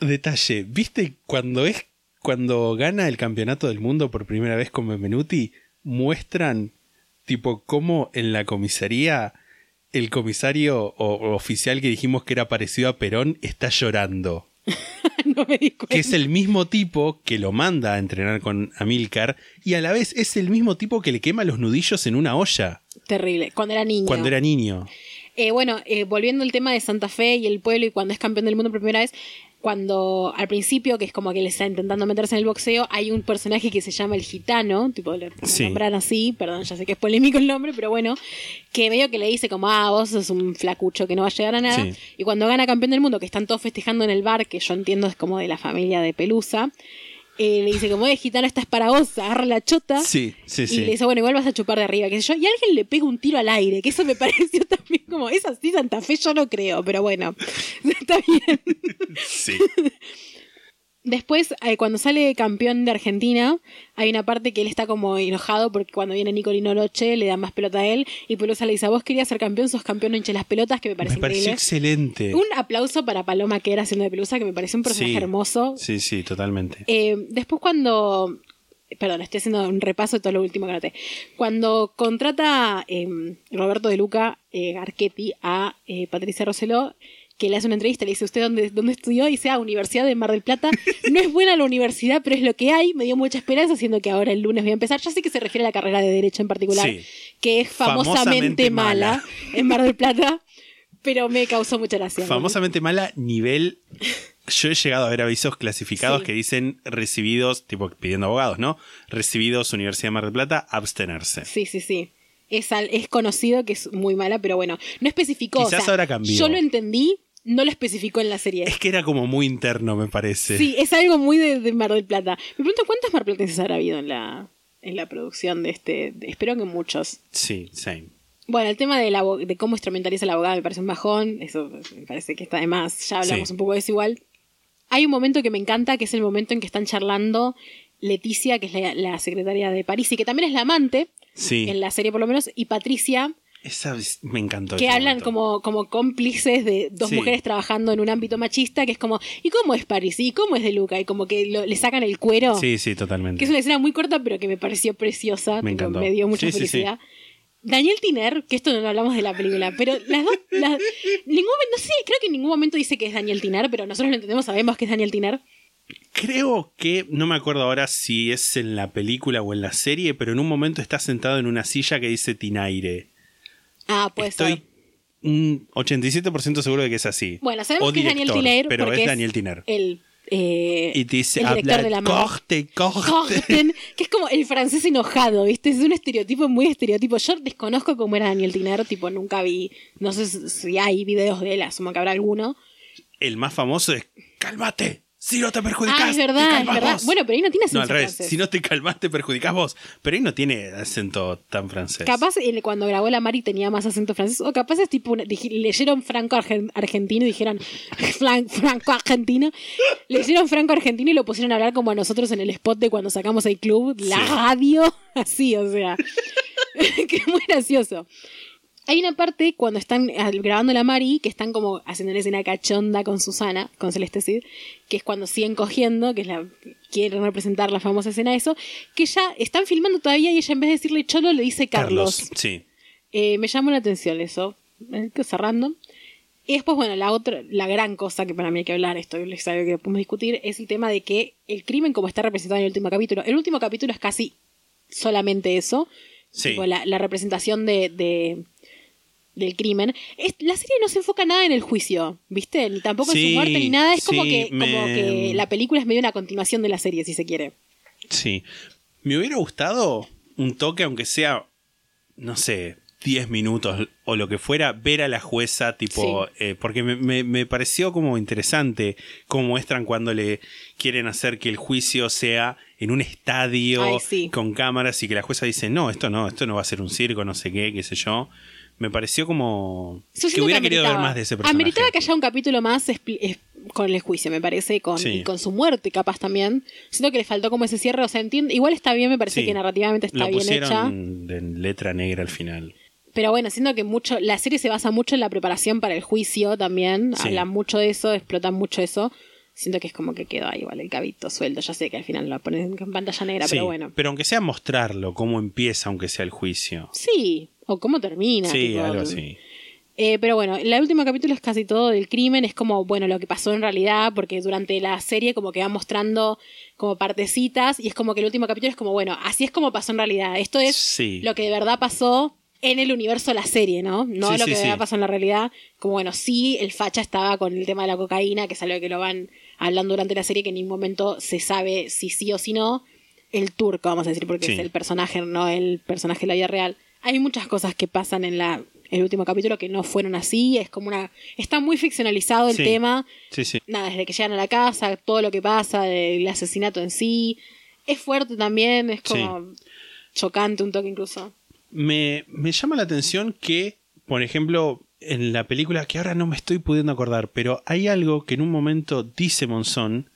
Speaker 1: Detalle, ¿viste cuando es cuando gana el campeonato del mundo por primera vez con Benvenuti? Muestran tipo cómo en la comisaría el comisario o, oficial que dijimos que era parecido a Perón está llorando.
Speaker 2: no me di cuenta.
Speaker 1: Que es el mismo tipo que lo manda a entrenar con Amilcar y a la vez es el mismo tipo que le quema los nudillos en una olla
Speaker 2: Terrible. Cuando era niño.
Speaker 1: cuando era niño.
Speaker 2: Eh, bueno, eh, volviendo al tema de Santa Fe y el pueblo y cuando es campeón del mundo por primera vez, cuando al principio, que es como que le está intentando meterse en el boxeo, hay un personaje que se llama el gitano, tipo lo
Speaker 1: Sí.
Speaker 2: nombran así, perdón, ya sé que es polémico el nombre, pero bueno, que medio que le dice como, ah, vos sos un flacucho que no va a llegar a nada.
Speaker 1: Sí.
Speaker 2: Y cuando gana campeón del mundo, que están todos festejando en el bar, que yo entiendo es como de la familia de Pelusa, eh, le dice como, eh, gitano, esta es para vos, agarra la chota.
Speaker 1: Sí, sí,
Speaker 2: Y
Speaker 1: sí.
Speaker 2: le dice, bueno, igual vas a chupar de arriba, qué sé yo. Y alguien le pega un tiro al aire, que eso me pareció también como, es así Santa Fe, yo no creo, pero bueno, está bien.
Speaker 1: Sí.
Speaker 2: Después, eh, cuando sale campeón de Argentina, hay una parte que él está como enojado porque cuando viene Nicolino Loche le da más pelota a él y Pelusa le dice, vos querías ser campeón, sos campeón, no hinches las pelotas, que me parece
Speaker 1: Me pareció excelente.
Speaker 2: Un aplauso para Paloma que era haciendo de Pelusa, que me parece un personaje
Speaker 1: Sí.
Speaker 2: hermoso.
Speaker 1: Sí, sí, totalmente.
Speaker 2: Eh, después cuando... Perdón, estoy haciendo un repaso de todo lo último que noté. Cuando contrata eh, Roberto de Luca eh, Archetti a Patricia Roseló, que le hace una entrevista, le dice, ¿usted dónde, dónde estudió? Y dice, ah, Universidad de Mar del Plata. No es buena la universidad, pero es lo que hay. Me dio mucha esperanza, siendo que ahora el lunes voy a empezar. Ya sé que se refiere a la carrera de Derecho en particular,
Speaker 1: Sí.
Speaker 2: que es famosamente,
Speaker 1: Famosamente
Speaker 2: mala,
Speaker 1: mala.
Speaker 2: en Mar del Plata, pero me causó mucha gracia.
Speaker 1: Famosamente mala nivel. Yo he llegado a ver avisos clasificados
Speaker 2: Sí.
Speaker 1: que dicen recibidos, tipo pidiendo abogados, ¿no? Recibidos Universidad de Mar del Plata, abstenerse.
Speaker 2: Sí, sí, sí. Es, al- es conocido que es muy mala, pero bueno, no especificó. o
Speaker 1: Quizás
Speaker 2: sea,
Speaker 1: ahora cambió.
Speaker 2: Yo lo entendí, no lo especificó en la serie.
Speaker 1: Es que era como muy interno, me parece.
Speaker 2: Sí, es algo muy de, de Mar del Plata. Me pregunto cuántos marplatenses habrá habido en la, en la producción de este. de- espero que muchos.
Speaker 1: Sí, same.
Speaker 2: Bueno, el tema de, la, de cómo instrumentaliza el abogado me parece un bajón. Eso me parece que está de más. Ya hablamos
Speaker 1: Sí.
Speaker 2: un poco de eso igual. Hay un momento que me encanta, que es el momento en que están charlando Leticia, que es la, la secretaria de París y que también es la amante,
Speaker 1: Sí.
Speaker 2: en la serie por lo menos, y Patricia,
Speaker 1: Esa es- me encantó.
Speaker 2: que hablan
Speaker 1: momento.
Speaker 2: como, como cómplices de dos
Speaker 1: Sí.
Speaker 2: mujeres trabajando en un ámbito machista, que es como, ¿y cómo es Paris? ¿Y cómo es de Luca? Y como que lo- le sacan el cuero.
Speaker 1: Sí, sí, totalmente.
Speaker 2: Que es una escena muy corta, pero que me pareció preciosa.
Speaker 1: Me
Speaker 2: tipo,
Speaker 1: encantó.
Speaker 2: me dio mucha
Speaker 1: Sí, sí,
Speaker 2: felicidad. Daniel Tiner, que esto no lo hablamos de la película, pero las dos. las- ningún, no sé, creo que en ningún momento dice que es Daniel Tiner, pero nosotros lo entendemos, sabemos que es Daniel Tiner.
Speaker 1: Creo que, no me acuerdo ahora si es en la película o en la serie, pero en un momento está sentado en una silla que dice Tinaire.
Speaker 2: Ah, puede
Speaker 1: Estoy
Speaker 2: ser.
Speaker 1: un 87% seguro de que es así.
Speaker 2: Bueno, sabemos
Speaker 1: O
Speaker 2: que es Daniel Tiner,
Speaker 1: pero es Daniel Tiner.
Speaker 2: El, eh,
Speaker 1: Y dice,
Speaker 2: el director
Speaker 1: habla,
Speaker 2: de la
Speaker 1: corte.
Speaker 2: Corten, que es como el francés enojado, ¿viste? Es un estereotipo muy estereotipo. Yo desconozco cómo era Daniel Tiner, tipo, nunca vi, no sé si hay videos de él, asumo que habrá alguno.
Speaker 1: El más famoso es, cálmate, si no te perjudicas.
Speaker 2: Ah, es
Speaker 1: te
Speaker 2: verdad, es verdad.
Speaker 1: vos".
Speaker 2: Bueno, pero ahí no tiene acento
Speaker 1: No, al revés,
Speaker 2: francés.
Speaker 1: si no te calmas te perjudicas vos. Pero ahí no tiene acento tan francés.
Speaker 2: Capaz él, cuando grabó la Mari tenía más acento francés, o capaz es tipo, una- leyeron Franco Argen- Argentino y dijeron "Flan- Franco Argentino, leyeron Franco Argentino y lo pusieron a hablar como a nosotros en el spot de cuando sacamos el club, la
Speaker 1: Sí.
Speaker 2: radio, así, o sea, que muy gracioso. Hay una parte cuando están ah, grabando la Mari, que están como haciendo una escena cachonda con Susana, con Celeste Cid, que es cuando siguen cogiendo, que es la quieren representar la famosa escena eso, que ya están filmando todavía y ella en vez de decirle Cholo le dice Carlos.
Speaker 1: Sí.
Speaker 2: Eh, me llamó la atención eso, eh, cosa random. Y después, bueno, la otra, la gran cosa que para mí hay que hablar, esto es algo que podemos discutir, es el tema de que el crimen como está representado en el último capítulo, el último capítulo es casi solamente eso,
Speaker 1: Sí.
Speaker 2: tipo, la, la representación de, de- del crimen. Es- la serie no se enfoca nada en el juicio, ¿viste? Ni tampoco en su muerte ni nada, es como, que, como que la película es medio una continuación de la serie, si se quiere.
Speaker 1: Sí. Me hubiera gustado un toque, aunque sea, no sé, 10 minutos o lo que fuera, ver a la jueza, tipo, eh, porque me, me- me pareció como interesante cómo muestran cuando le quieren hacer que el juicio sea en un estadio
Speaker 2: Ay, sí.
Speaker 1: con cámaras y que la jueza dice, no, esto no, esto no va a ser un circo, no sé qué, qué sé yo. Me pareció como
Speaker 2: Yo
Speaker 1: que hubiera querido ver más de ese personaje.
Speaker 2: Ameritaba que haya un capítulo más con el juicio, me parece, con,
Speaker 1: Sí.
Speaker 2: y con su muerte capaz también. Siento que le faltó como ese cierre, o sea, entiendo, igual está bien, me parece
Speaker 1: Sí.
Speaker 2: que narrativamente está
Speaker 1: Lo
Speaker 2: bien hecha.
Speaker 1: de letra negra al final.
Speaker 2: Pero bueno, siento que mucho, la serie se basa mucho en la preparación para el juicio también.
Speaker 1: Sí.
Speaker 2: Hablan mucho de eso, explotan mucho eso. Siento que es como que quedó ahí igual el cabito suelto. Ya sé que al final lo ponen en pantalla negra, pero bueno.
Speaker 1: Pero aunque sea mostrarlo, cómo empieza, aunque sea el juicio.
Speaker 2: Sí, o cómo termina.
Speaker 1: Sí,
Speaker 2: tipo,
Speaker 1: algo así.
Speaker 2: Eh, pero bueno, el último capítulo es casi todo del crimen, es como, bueno, lo que pasó en realidad, porque durante la serie como que va mostrando como partecitas y es como que el último capítulo es como, bueno, así es como pasó en realidad. Esto es
Speaker 1: Sí.
Speaker 2: lo que de verdad pasó en el universo de la serie, ¿no? No
Speaker 1: Sí,
Speaker 2: lo
Speaker 1: sí,
Speaker 2: que de verdad pasó en la realidad. Como, bueno, sí, el facha estaba con el tema de la cocaína, que es algo que lo van hablando durante la serie, que en ningún momento se sabe si sí o si no. El turco, vamos a decir, porque es el personaje, no el personaje de la vida real. Hay muchas cosas que pasan en la el último capítulo que no fueron así, es como una está muy ficcionalizado el
Speaker 1: Sí.
Speaker 2: tema,
Speaker 1: Sí, sí.
Speaker 2: nada, desde que llegan a la casa, todo lo que pasa, el asesinato en sí, es fuerte también, es como chocante un toque incluso.
Speaker 1: Me, me llama la atención que, por ejemplo, en la película, que ahora no me estoy pudiendo acordar, pero hay algo que en un momento dice Monzón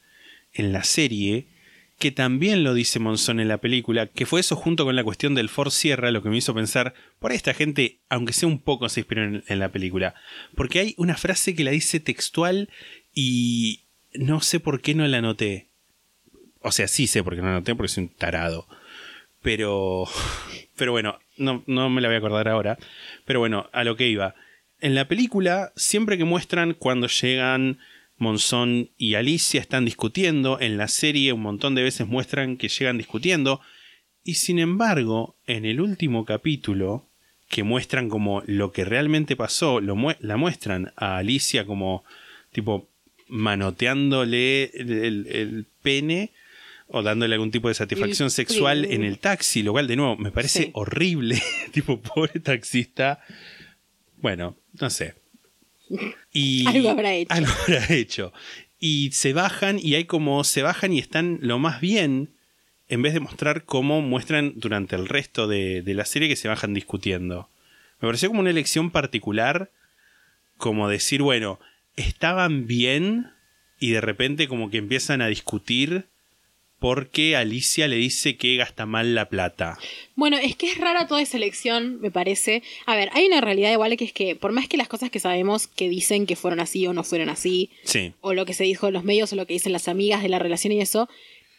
Speaker 1: en la serie, que también lo dice Monzón en la película, que fue eso junto con la cuestión del Ford Sierra, lo que me hizo pensar, por esta gente, aunque sea un poco, se inspiró en, en la película. Porque hay una frase que la dice textual y no sé por qué no la anoté. O sea, sí sé por qué no la anoté, porque soy un tarado. Pero, pero bueno, no, no me la voy a acordar ahora. Pero bueno, a lo que iba. En la película, siempre que muestran cuando llegan Monzón y Alicia están discutiendo, en la serie un montón de veces muestran que llegan discutiendo. Y sin embargo, en el último capítulo, que muestran como lo que realmente pasó, lo la muestran a Alicia como tipo manoteándole el, el- el pene o dándole algún tipo de satisfacción
Speaker 2: El
Speaker 1: sexual en el taxi, lo cual de nuevo me parece
Speaker 2: Sí.
Speaker 1: horrible, tipo pobre taxista. Bueno, no sé. Y
Speaker 2: Algo habrá hecho.
Speaker 1: Algo habrá hecho. Y se bajan y hay como se bajan y están lo más bien en vez de mostrar cómo muestran durante el resto de, de la serie que se bajan discutiendo. Me pareció como una elección particular, como decir, bueno, estaban bien y de repente como que empiezan a discutir porque Alicia le dice que gasta mal la plata.
Speaker 2: Bueno, es que es rara toda esa elección, me parece. A ver, hay una realidad igual que es que, por más que las cosas que sabemos que dicen que fueron así o no fueron así,
Speaker 1: Sí.
Speaker 2: o lo que se dijo en los medios o lo que dicen las amigas de la relación y eso,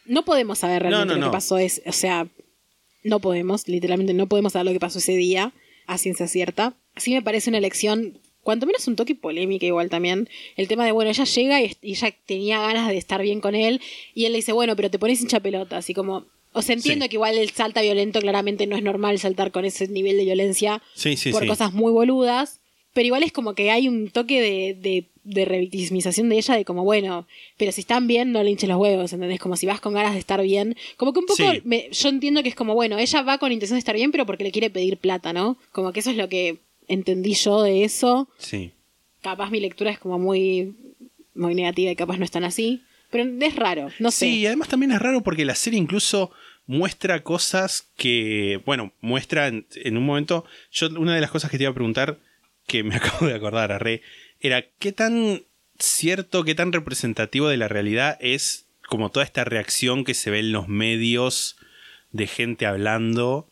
Speaker 2: no podemos saber realmente
Speaker 1: No, no,
Speaker 2: lo
Speaker 1: no.
Speaker 2: que pasó. Es, o sea, no podemos, literalmente no podemos saber lo que pasó ese día a ciencia cierta. Sí me parece una elección, cuanto menos un toque polémica igual también. El tema de, bueno, ella llega y, y ella tenía ganas de estar bien con él y él le dice, bueno, pero te pones hincha pelota, así como... O sea, entiendo
Speaker 1: Sí.
Speaker 2: que igual el salta violento claramente no es normal saltar con ese nivel de violencia
Speaker 1: Sí, sí,
Speaker 2: por cosas muy boludas, pero igual es como que hay un toque de, de, de revictimización de ella de como, bueno, pero si están bien, no le hinches los huevos, ¿entendés? Como si vas con ganas de estar bien. Como que un poco,
Speaker 1: Sí.
Speaker 2: me- yo entiendo que es como, bueno, ella va con intención de estar bien, pero porque le quiere pedir plata, ¿no? Como que eso es lo que entendí yo de eso.
Speaker 1: Sí.
Speaker 2: Capaz mi lectura es como muy, muy negativa y capaz no es tan así. Pero es raro, no sé.
Speaker 1: Sí, y además también es raro porque la serie incluso muestra cosas que, bueno, muestra en, en un momento, yo una de las cosas que te iba a preguntar, que me acabo de acordar, Arre, era qué tan cierto, qué tan representativo de la realidad es como toda esta reacción que se ve en los medios de gente hablando,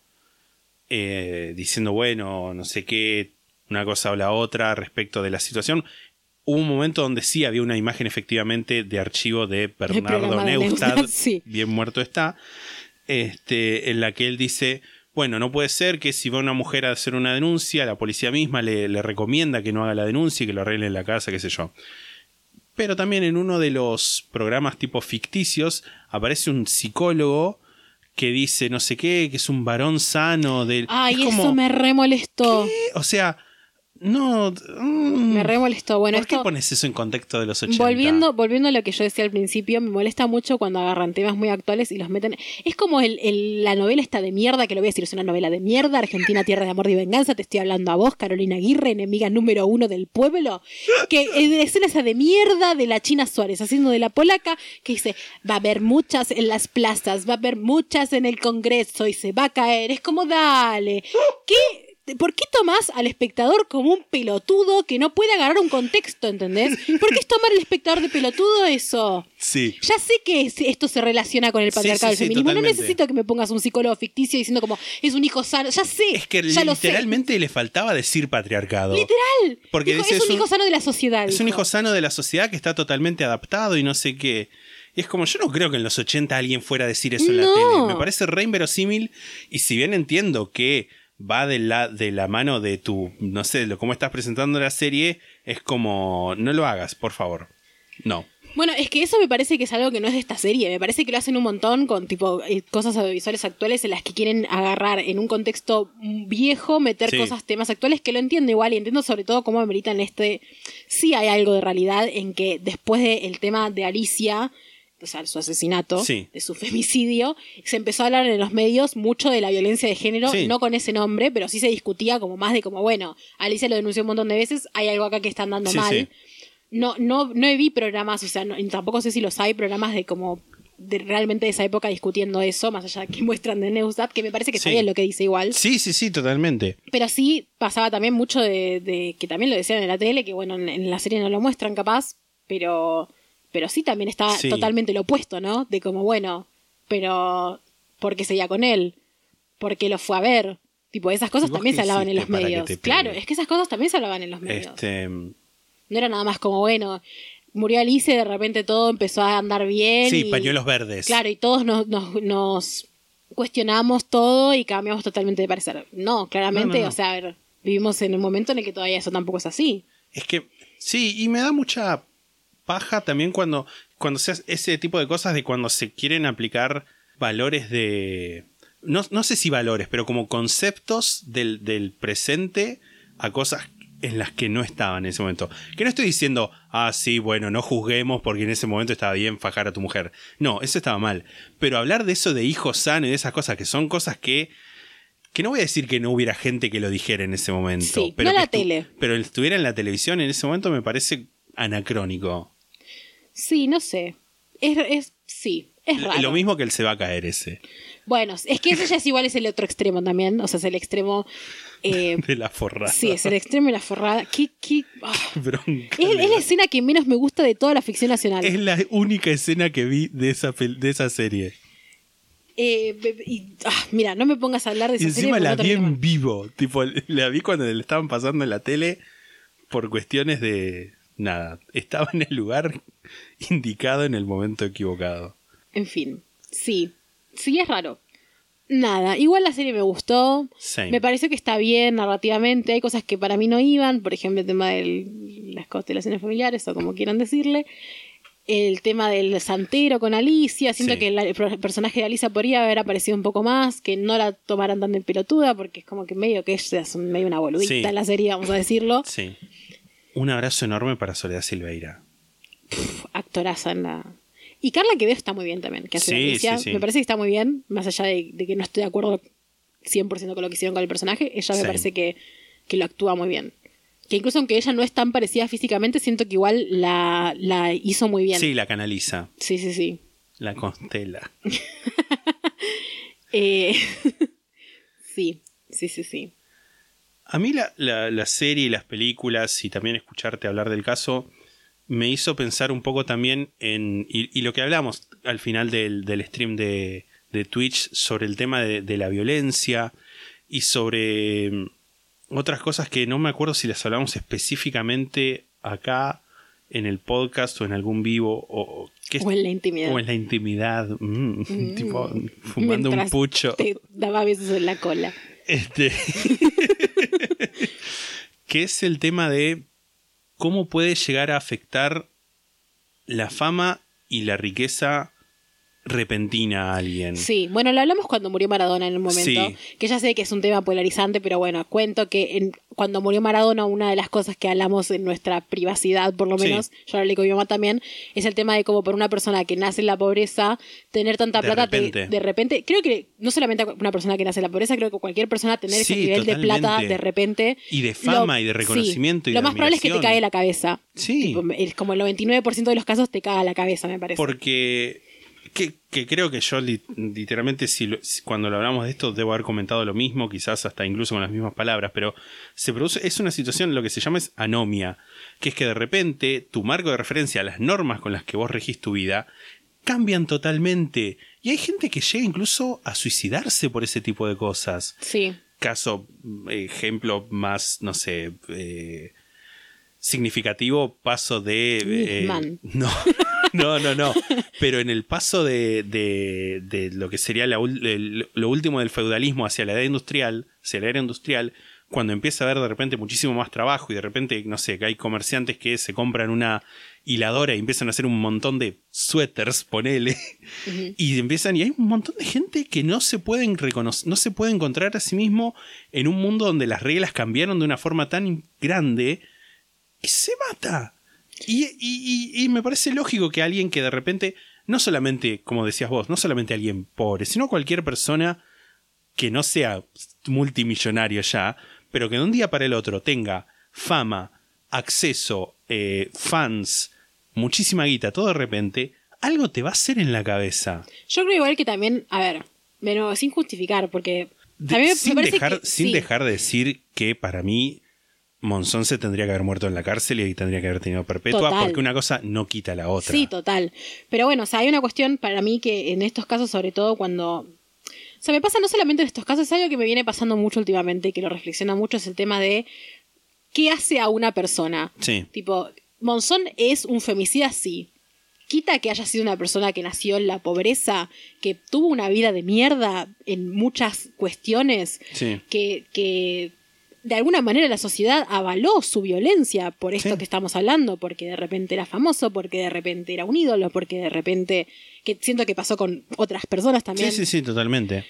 Speaker 1: eh, diciendo, bueno, no sé qué, una cosa o la otra respecto de la situación. Hubo un momento donde sí había una imagen efectivamente de archivo de Bernardo Neustadt,
Speaker 2: sí.
Speaker 1: bien muerto está, este, en la que él dice, bueno, no puede ser que si va una mujer a hacer una denuncia, la policía misma le, le recomienda que no haga la denuncia y que lo arregle en la casa, qué sé yo. Pero también en uno de los programas tipo ficticios aparece un psicólogo que dice no sé qué, que es un varón sano del...
Speaker 2: Ay,
Speaker 1: es como,
Speaker 2: eso me re molestó.
Speaker 1: ¿qué? O sea, no... mm,
Speaker 2: Me re molestó. Bueno,
Speaker 1: ¿Por qué pones eso en contexto de los 80?
Speaker 2: Volviendo, volviendo a lo que yo decía al principio, me molesta mucho cuando agarran temas muy actuales y los meten. Es como el, el- la novela esta de mierda, que lo voy a decir, es una novela de mierda, Argentina, Tierra de Amor y Venganza. Te estoy hablando a vos, Carolina Aguirre, enemiga número uno del pueblo. Que es escena esa de mierda de la China Suárez, haciendo de la polaca, que dice: va a haber muchas en las plazas, va a haber muchas en el Congreso y se va a caer. Es como, dale. ¿Qué? ¿Por qué tomás al espectador como un pelotudo que no puede agarrar un contexto, ¿entendés? ¿Por qué es tomar al espectador de pelotudo eso?
Speaker 1: Sí.
Speaker 2: Ya sé que es- esto se relaciona con el patriarcado
Speaker 1: sí, sí,
Speaker 2: del feminismo. No
Speaker 1: totalmente.
Speaker 2: necesito que me pongas un psicólogo ficticio diciendo como es un hijo sano. Ya sé.
Speaker 1: Es que
Speaker 2: ya lo sé.
Speaker 1: literalmente le faltaba decir patriarcado.
Speaker 2: Literal.
Speaker 1: Porque
Speaker 2: Dijo,
Speaker 1: dice,
Speaker 2: es un hijo sano de la sociedad.
Speaker 1: Es un hijo sano de la sociedad que está totalmente adaptado y no sé qué. Y es como, yo no creo que en los 80 alguien fuera a decir eso en la
Speaker 2: No.
Speaker 1: tele. Me parece re inverosímil. Y si bien entiendo que va de la, de la mano de tu, no sé, lo cómo estás presentando la serie, es como, no lo hagas, por favor. No.
Speaker 2: Bueno, es que eso me parece que es algo que no es de esta serie. Me parece que lo hacen un montón con tipo eh, cosas audiovisuales actuales en las que quieren agarrar en un contexto viejo, meter
Speaker 1: Sí.
Speaker 2: cosas, temas actuales que lo entiendo igual y entiendo sobre todo cómo ameritan este. Sí hay algo de realidad en que después del tema de Alicia, o sea, su asesinato,
Speaker 1: Sí.
Speaker 2: de su femicidio, se empezó a hablar en los medios mucho de la violencia de género,
Speaker 1: Sí.
Speaker 2: no con ese nombre, pero sí se discutía como más de como, bueno, Alicia lo denunció un montón de veces, hay algo acá que están dando
Speaker 1: Sí,
Speaker 2: mal. No, no, no vi programas, o sea, no- tampoco sé si los hay, programas de como de realmente de esa época discutiendo eso, más allá de que muestran de Neustadt, que me parece que está bien lo que dice igual.
Speaker 1: Sí, sí, sí, totalmente.
Speaker 2: Pero sí pasaba también mucho de, de- que también lo decían en la tele, que bueno, en, en la serie no lo muestran capaz, pero, pero sí también está
Speaker 1: Sí.
Speaker 2: totalmente lo opuesto, ¿no? De como, bueno, pero ¿por qué seguía con él? ¿Por qué lo fue a ver? Tipo, esas cosas
Speaker 1: ¿Y vos
Speaker 2: también se hablaban en los medios. Claro, es que esas cosas también se hablaban en los medios.
Speaker 1: Este,
Speaker 2: No era nada más como, bueno, murió Alice y de repente todo empezó a andar bien.
Speaker 1: sí,
Speaker 2: y-
Speaker 1: pañuelos verdes.
Speaker 2: Claro, y todos nos, nos, nos cuestionamos todo y cambiamos totalmente de parecer. No, claramente,
Speaker 1: No, no, no.
Speaker 2: o sea, a ver, vivimos en un momento en el que todavía eso tampoco es así.
Speaker 1: Es que, sí, y me da mucha paja también cuando, cuando se hace ese tipo de cosas de cuando se quieren aplicar valores de... No, no sé si valores, pero como conceptos del, del presente a cosas en las que no estaban en ese momento. Que no estoy diciendo, ah, sí, bueno, no juzguemos porque en ese momento estaba bien fajar a tu mujer. No, eso estaba mal. Pero hablar de eso de hijo sano y de esas cosas que son cosas que que no voy a decir que no hubiera gente que lo dijera en ese momento.
Speaker 2: Sí,
Speaker 1: pero
Speaker 2: no la tele.
Speaker 1: Pero estuviera en la televisión en ese momento me parece anacrónico.
Speaker 2: Sí, no sé. Es, es sí. Es raro.
Speaker 1: Lo mismo que él se va a caer ese.
Speaker 2: Bueno, es que ese ya es igual, es el otro extremo también. O sea, es el extremo. eh,
Speaker 1: De la forrada.
Speaker 2: sí, es el extremo de la forrada. ¿Qué, qué? ah.
Speaker 1: Bronca
Speaker 2: Es, la escena que menos me gusta de toda la ficción nacional.
Speaker 1: Es la única escena que vi de esa, de esa serie.
Speaker 2: Eh, y- ah, mira, no me pongas a hablar de
Speaker 1: Y
Speaker 2: esa serie
Speaker 1: encima la vi en vivo. Tipo, la vi cuando le estaban pasando en la tele por cuestiones de. Nada. Estaba en el lugar indicado en el momento equivocado.
Speaker 2: En fin, sí. Sí, es raro. Nada, igual la serie me gustó.
Speaker 1: Same.
Speaker 2: Me pareció que está bien narrativamente. Hay cosas que para mí no iban. Por ejemplo, el tema de las constelaciones familiares o como quieran decirle. El tema del santero con Alicia. Siento
Speaker 1: Sí.
Speaker 2: que el personaje de Alicia podría haber aparecido un poco más. Que no la tomaran tan de pelotuda. Porque es como que medio que ella es medio una boludita
Speaker 1: Sí.
Speaker 2: en la serie, vamos a decirlo.
Speaker 1: Sí. Un abrazo enorme para Soledad Silveira.
Speaker 2: Actoraza en la. Y Carla Quevedo está muy bien también, que hace
Speaker 1: Sí,
Speaker 2: de Alicia.
Speaker 1: sí, sí.
Speaker 2: Me parece que está muy bien, más allá de, de que no estoy de acuerdo 100% con lo que hicieron con el personaje, ella me parece que, que lo actúa muy bien. Que incluso aunque ella no es tan parecida físicamente, siento que igual la, la hizo muy bien.
Speaker 1: Sí, la canaliza.
Speaker 2: sí, sí. sí.
Speaker 1: La constela.
Speaker 2: Eh, sí, sí, sí, sí.
Speaker 1: A mí la, la- la serie y las películas y también escucharte hablar del caso me hizo pensar un poco también en... Y, y lo que hablamos al final del, del stream de, de Twitch sobre el tema de, de la violencia y sobre mm, otras cosas que no me acuerdo si las hablamos específicamente acá en el podcast o en algún vivo o, qué-
Speaker 2: O en la intimidad.
Speaker 1: o en la intimidad, mm, tipo fumando un pucho.
Speaker 2: Te daba besos en la cola.
Speaker 1: Este. que es el tema de cómo puede llegar a afectar la fama y la riqueza repentina a alguien.
Speaker 2: Sí, bueno, lo hablamos cuando murió Maradona en un momento,
Speaker 1: Sí.
Speaker 2: que ya sé que es un tema polarizante, pero bueno, cuento que en- cuando murió Maradona, una de las cosas que hablamos en nuestra privacidad, por lo
Speaker 1: Sí.
Speaker 2: menos, yo hablé con mi mamá también, es el tema de cómo por una persona que nace en la pobreza, tener tanta
Speaker 1: De
Speaker 2: plata, te- de repente, creo que no solamente una persona que nace en la pobreza, creo que cualquier persona tener ese
Speaker 1: Sí,
Speaker 2: nivel de plata de repente.
Speaker 1: Y de fama
Speaker 2: lo-
Speaker 1: y de
Speaker 2: sí,
Speaker 1: reconocimiento y
Speaker 2: Lo
Speaker 1: de
Speaker 2: más probable es que te cae la cabeza.
Speaker 1: Sí.
Speaker 2: Tipo, es como el 99% de los casos te caga la cabeza, me parece.
Speaker 1: Porque que, que creo que yo li- literalmente si, lo- cuando lo hablamos de esto debo haber comentado lo mismo, quizás hasta incluso con las mismas palabras, pero se produce, es una situación, lo que se llama es anomia, que es que de repente tu marco de referencia, las normas con las que vos regís tu vida, cambian totalmente. Y hay gente que llega incluso a suicidarse por ese tipo de cosas.
Speaker 2: Sí.
Speaker 1: Caso, mm, ejemplo más, no sé, eh, significativo, paso de... eh, no, no, no, no. Pero en el paso de, de, de lo que sería la ul- el- lo último del feudalismo hacia la edad industrial, hacia la era industrial, cuando empieza a haber de repente muchísimo más trabajo y de repente, no sé, que hay comerciantes que se compran una hiladora y empiezan a hacer un montón de suéteres, ponele, y empiezan, y hay un montón de gente que no se pueden reconocer, no se puede encontrar a sí mismo en un mundo donde las reglas cambiaron de una forma tan grande y se mata. Y, y- y- y me parece lógico que alguien que de repente, no solamente, como decías vos, no solamente alguien pobre, sino cualquier persona que no sea multimillonario ya, pero que de un día para el otro tenga fama, acceso, eh, fans, muchísima guita, todo de repente, algo te va a hacer en la cabeza.
Speaker 2: Yo creo igual que también, a ver, nuevo, sin justificar, porque
Speaker 1: De-
Speaker 2: a mí me- me
Speaker 1: sin
Speaker 2: parece
Speaker 1: dejar,
Speaker 2: que-
Speaker 1: sin
Speaker 2: sí.
Speaker 1: dejar de decir que para mí Monzón se tendría que haber muerto en la cárcel y tendría que haber tenido perpetua,
Speaker 2: Total.
Speaker 1: porque una cosa no quita la otra.
Speaker 2: Sí, total. Pero bueno, o sea, hay una cuestión para mí que en estos casos, sobre todo cuando... O sea, me pasa no solamente en estos casos, es algo que me viene pasando mucho últimamente y que lo reflexiona mucho, es el tema de qué hace a una persona.
Speaker 1: Sí.
Speaker 2: Tipo, Monzón es un femicida, sí. Quita que haya sido una persona que nació en la pobreza, que tuvo una vida de mierda en muchas cuestiones,
Speaker 1: Sí.
Speaker 2: que, que de alguna manera la sociedad avaló su violencia por esto
Speaker 1: Sí.
Speaker 2: que estamos hablando, porque de repente era famoso, porque de repente era un ídolo, porque de repente, que siento que pasó con otras personas también,
Speaker 1: Sí, sí, sí, totalmente.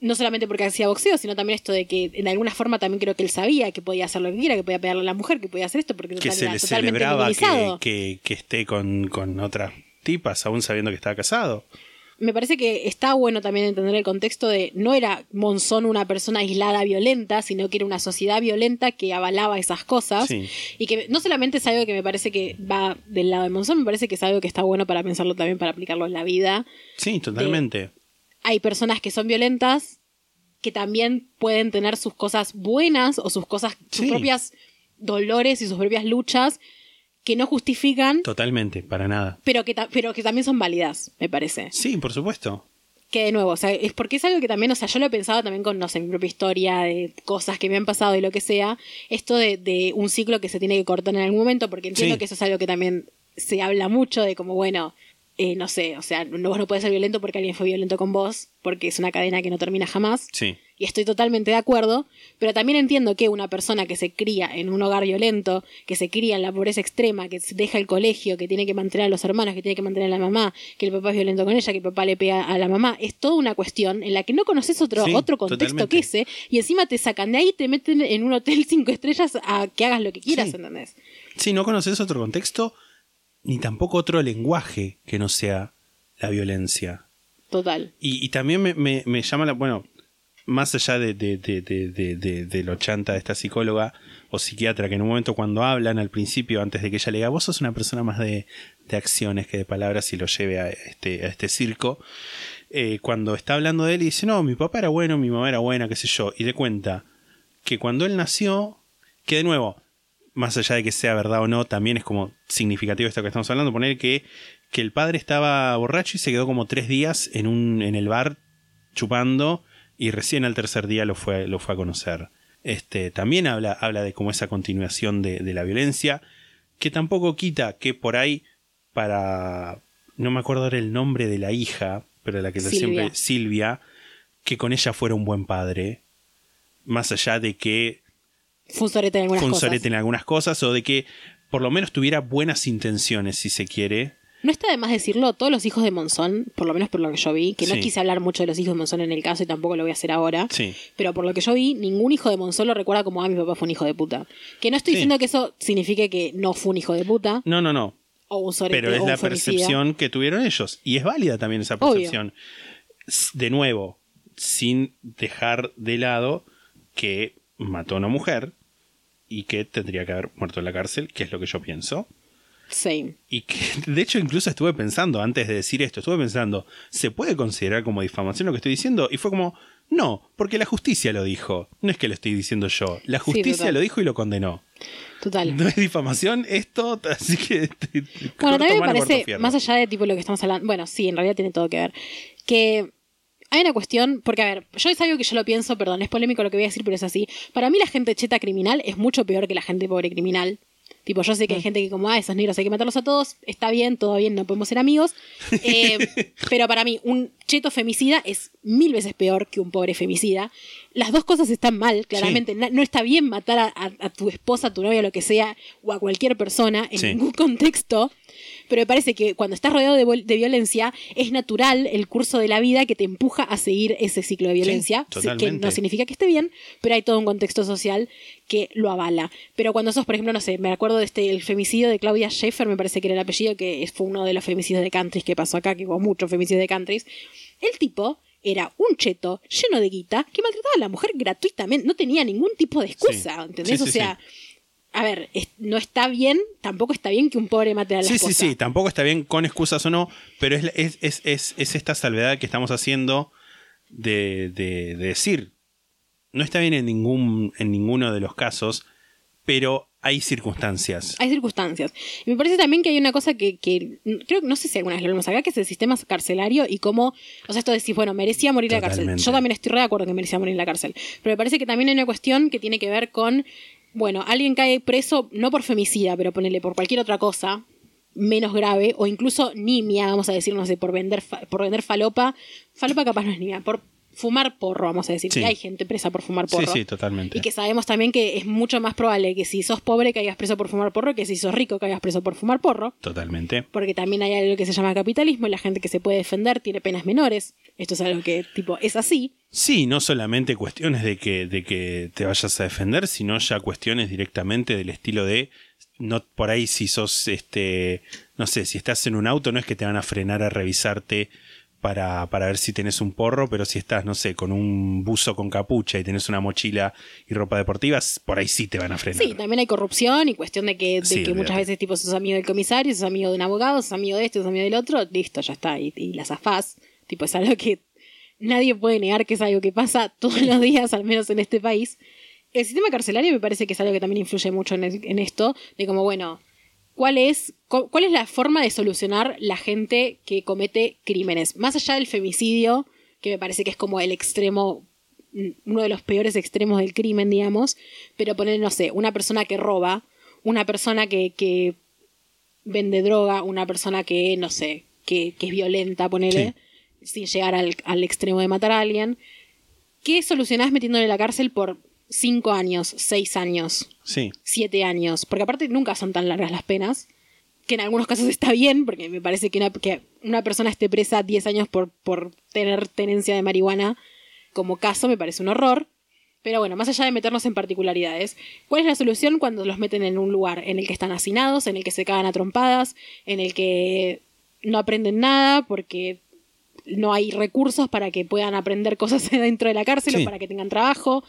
Speaker 2: no solamente porque hacía boxeo, sino también esto de que en alguna forma también creo que él sabía que podía hacer lo que quiera, que podía pegarle a la mujer, que podía hacer esto, porque
Speaker 1: Que se
Speaker 2: era
Speaker 1: le
Speaker 2: totalmente
Speaker 1: celebraba que, que, que esté con, con otras tipas, aún sabiendo que estaba casado.
Speaker 2: Me parece que está bueno también entender el contexto de no era Monzón una persona aislada violenta, sino que era una sociedad violenta que avalaba esas cosas.
Speaker 1: Sí.
Speaker 2: Y que no solamente es algo que me parece que va del lado de Monzón, me parece que es algo que está bueno para pensarlo también, para aplicarlo en la vida.
Speaker 1: Sí, totalmente.
Speaker 2: Hay personas que son violentas que también pueden tener sus cosas buenas o sus cosas, sus
Speaker 1: Sí.
Speaker 2: propias dolores y sus propias luchas que no justifican,
Speaker 1: Totalmente, para nada.
Speaker 2: pero que, pero que también son válidas, me parece.
Speaker 1: Sí, por supuesto.
Speaker 2: Que de nuevo, o sea, es porque es algo que también, o sea, yo lo he pensado también con, no sé, mi propia historia, de cosas que me han pasado y lo que sea, esto de, de un ciclo que se tiene que cortar en algún momento, porque entiendo
Speaker 1: Sí.
Speaker 2: que eso es algo que también se habla mucho de como, bueno, eh, no sé, o sea, no, vos no puedes ser violento porque alguien fue violento con vos, porque es una cadena que no termina jamás.
Speaker 1: Sí.
Speaker 2: Y estoy totalmente de acuerdo, pero también entiendo que una persona que se cría en un hogar violento, que se cría en la pobreza extrema, que deja el colegio, que tiene que mantener a los hermanos, que tiene que mantener a la mamá, que el papá es violento con ella, que el papá le pega a la mamá, es toda una cuestión en la que no conoces otro,
Speaker 1: Sí,
Speaker 2: otro contexto
Speaker 1: totalmente.
Speaker 2: que ese, y encima te sacan de ahí y te meten en un hotel cinco estrellas a que hagas lo que quieras,
Speaker 1: Sí.
Speaker 2: ¿entendés?
Speaker 1: Si no conoces otro contexto, ni tampoco otro lenguaje que no sea la violencia.
Speaker 2: Total.
Speaker 1: Y, y también me, me- me llama la. Bueno, más allá de, de, lo chanta de esta psicóloga o psiquiatra, que en un momento cuando hablan al principio, antes de que ella le diga, vos sos una persona más de, acciones que de palabras y lo lleve a este, este circo. eh, cuando está hablando de él y dice, no, mi papá era bueno, mi mamá era buena, qué sé yo, y le cuenta que cuando él nació, que de nuevo, más allá de que sea verdad o no, también es como significativo esto que estamos hablando, poner que, que el padre estaba borracho y se quedó como tres días en, un, en el bar chupando y recién al tercer día lo fue, lo fue a conocer. Este, también habla, habla de como esa continuación de, de la violencia, que tampoco quita que por ahí para... No me acuerdo ahora el nombre de la hija, pero la que
Speaker 2: Silvia.
Speaker 1: siempre... Silvia, que con ella fuera un buen padre, más allá de que
Speaker 2: Fue un en algunas cosas.
Speaker 1: en algunas cosas o de que por lo menos tuviera buenas intenciones, si se quiere.
Speaker 2: No está de más decirlo, todos los hijos de Monzón, por lo menos por lo que yo vi, que no
Speaker 1: Sí.
Speaker 2: quise hablar mucho de los hijos de Monzón en el caso y tampoco lo voy a hacer ahora,
Speaker 1: Sí.
Speaker 2: pero por lo que yo vi, ningún hijo de Monzón lo recuerda como, ah, mi papá fue un hijo de puta. Que no estoy
Speaker 1: Sí.
Speaker 2: diciendo que eso signifique que no fue un hijo de puta,
Speaker 1: No, no, no.
Speaker 2: o un sorete,
Speaker 1: Pero es
Speaker 2: o un
Speaker 1: la
Speaker 2: femicida.
Speaker 1: percepción que tuvieron ellos. Y es válida también esa percepción. De nuevo, sin dejar de lado que mató a una mujer y que tendría que haber muerto en la cárcel, que es lo que yo pienso.
Speaker 2: Same.
Speaker 1: Y que, de hecho, incluso estuve pensando, antes de decir esto, estuve pensando, ¿se puede considerar como difamación lo que estoy diciendo? Y fue como, no, porque la justicia lo dijo. No es que lo estoy diciendo yo. La justicia lo dijo y lo condenó.
Speaker 2: Total.
Speaker 1: No es difamación esto, así que... te- te-
Speaker 2: Bueno, también me parece, más allá de tipo lo que estamos hablando, bueno, sí, en realidad tiene todo que ver, que hay una cuestión, porque a ver, yo es algo que yo lo pienso, perdón, es polémico lo que voy a decir, pero es así. Para mí la gente cheta criminal es mucho peor que la gente pobre criminal. Tipo, yo sé que hay gente que como, ah, esos negros hay que matarlos a todos, está bien, todo bien, no podemos ser amigos. Eh, pero para mí, un cheto femicida es mil veces peor que un pobre femicida. Las dos cosas están mal, claramente. No está bien matar a, a- a tu esposa, a tu novia, lo que sea, o a cualquier persona en
Speaker 1: Sí.
Speaker 2: ningún contexto. Pero me parece que cuando estás rodeado de, violencia, es natural el curso de la vida que te empuja a seguir ese ciclo de violencia. que
Speaker 1: totalmente.
Speaker 2: no significa que esté bien, pero hay todo un contexto social que lo avala. Pero cuando sos, por ejemplo, no sé, me acuerdo de este, el femicidio de Claudia Schiffer, me parece que era el apellido, que fue uno de los femicidios de countries que pasó acá, que hubo muchos femicidios de countries. El tipo era un cheto lleno de guita que maltrataba a la mujer gratuitamente, no tenía ningún tipo de excusa,
Speaker 1: Sí.
Speaker 2: ¿entendés?
Speaker 1: Sí, sí,
Speaker 2: o sea, a ver, es- no está bien, tampoco está bien que un pobre mate a la
Speaker 1: Sí, sí,
Speaker 2: esposa.
Speaker 1: sí, tampoco está bien con excusas o no, pero es, es, es, es, es esta salvedad que estamos haciendo de, de- de decir, no está bien en, ningún, en ninguno de los casos, pero hay circunstancias.
Speaker 2: Hay circunstancias. Y me parece también que hay una cosa que, que creo que no sé si alguna vez lo hablamos acá, que es el sistema carcelario y cómo, o sea, esto de decir, bueno, merecía morir en la cárcel. Yo también estoy re de acuerdo que merecía morir en la cárcel. Pero me parece que también hay una cuestión que tiene que ver con, bueno, alguien cae preso no por femicida, pero ponerle por cualquier otra cosa menos grave o incluso nimia, vamos a decir, no sé, por vender fa- por vender falopa, falopa capaz no es nimia, por fumar porro, vamos a decir,
Speaker 1: Sí.
Speaker 2: que hay gente presa por fumar
Speaker 1: Sí,
Speaker 2: porro.
Speaker 1: sí, totalmente.
Speaker 2: Y que sabemos también que es mucho más probable que si sos pobre caigas preso por fumar porro que si sos rico caigas preso por fumar porro.
Speaker 1: Totalmente.
Speaker 2: Porque también hay algo que se llama capitalismo y la gente que se puede defender tiene penas menores. Esto es algo que, tipo, es así.
Speaker 1: Sí, no solamente cuestiones de que, de que te vayas a defender, sino ya cuestiones directamente del estilo de, no por ahí si sos, este, no sé, si estás en un auto no es que te van a frenar a revisarte para, para ver si tenés un porro, pero si estás, no sé, con un buzo con capucha y tenés una mochila y ropa deportiva, por ahí sí te van a frenar.
Speaker 2: Sí, también hay corrupción y cuestión de que, de
Speaker 1: Sí,
Speaker 2: que muchas veces tipo sos amigo del comisario, sos amigo de un abogado, sos amigo de este, sos amigo del otro, listo, ya está, y, y la zafás. Tipo, es algo que nadie puede negar que es algo que pasa todos los días, al menos en este país. El sistema carcelario me parece que es algo que también influye mucho en, el- en esto, de como, bueno, ¿cuál es, cu- ¿cuál es la forma de solucionar la gente que comete crímenes? Más allá del femicidio, que me parece que es como el extremo, mm, uno de los peores extremos del crimen, digamos, pero poner, no sé, una persona que roba, una persona que, que vende droga, una persona que, no sé, que, que es violenta, ponele, sin llegar al, al extremo de matar a alguien. ¿Qué solucionás metiéndole en la cárcel por cinco años, seis años,
Speaker 1: Sí,
Speaker 2: siete años? Porque aparte nunca son tan largas las penas, que en algunos casos está bien, porque me parece que una, que una persona esté presa 10 años por, por tener tenencia de marihuana como caso me parece un horror. Pero bueno, más allá de meternos en particularidades, ¿cuál es la solución cuando los meten en un lugar en el que están hacinados, en el que se cagan a trompadas, en el que no aprenden nada porque no hay recursos para que puedan aprender cosas dentro de la cárcel
Speaker 1: Sí.
Speaker 2: o para que tengan trabajo?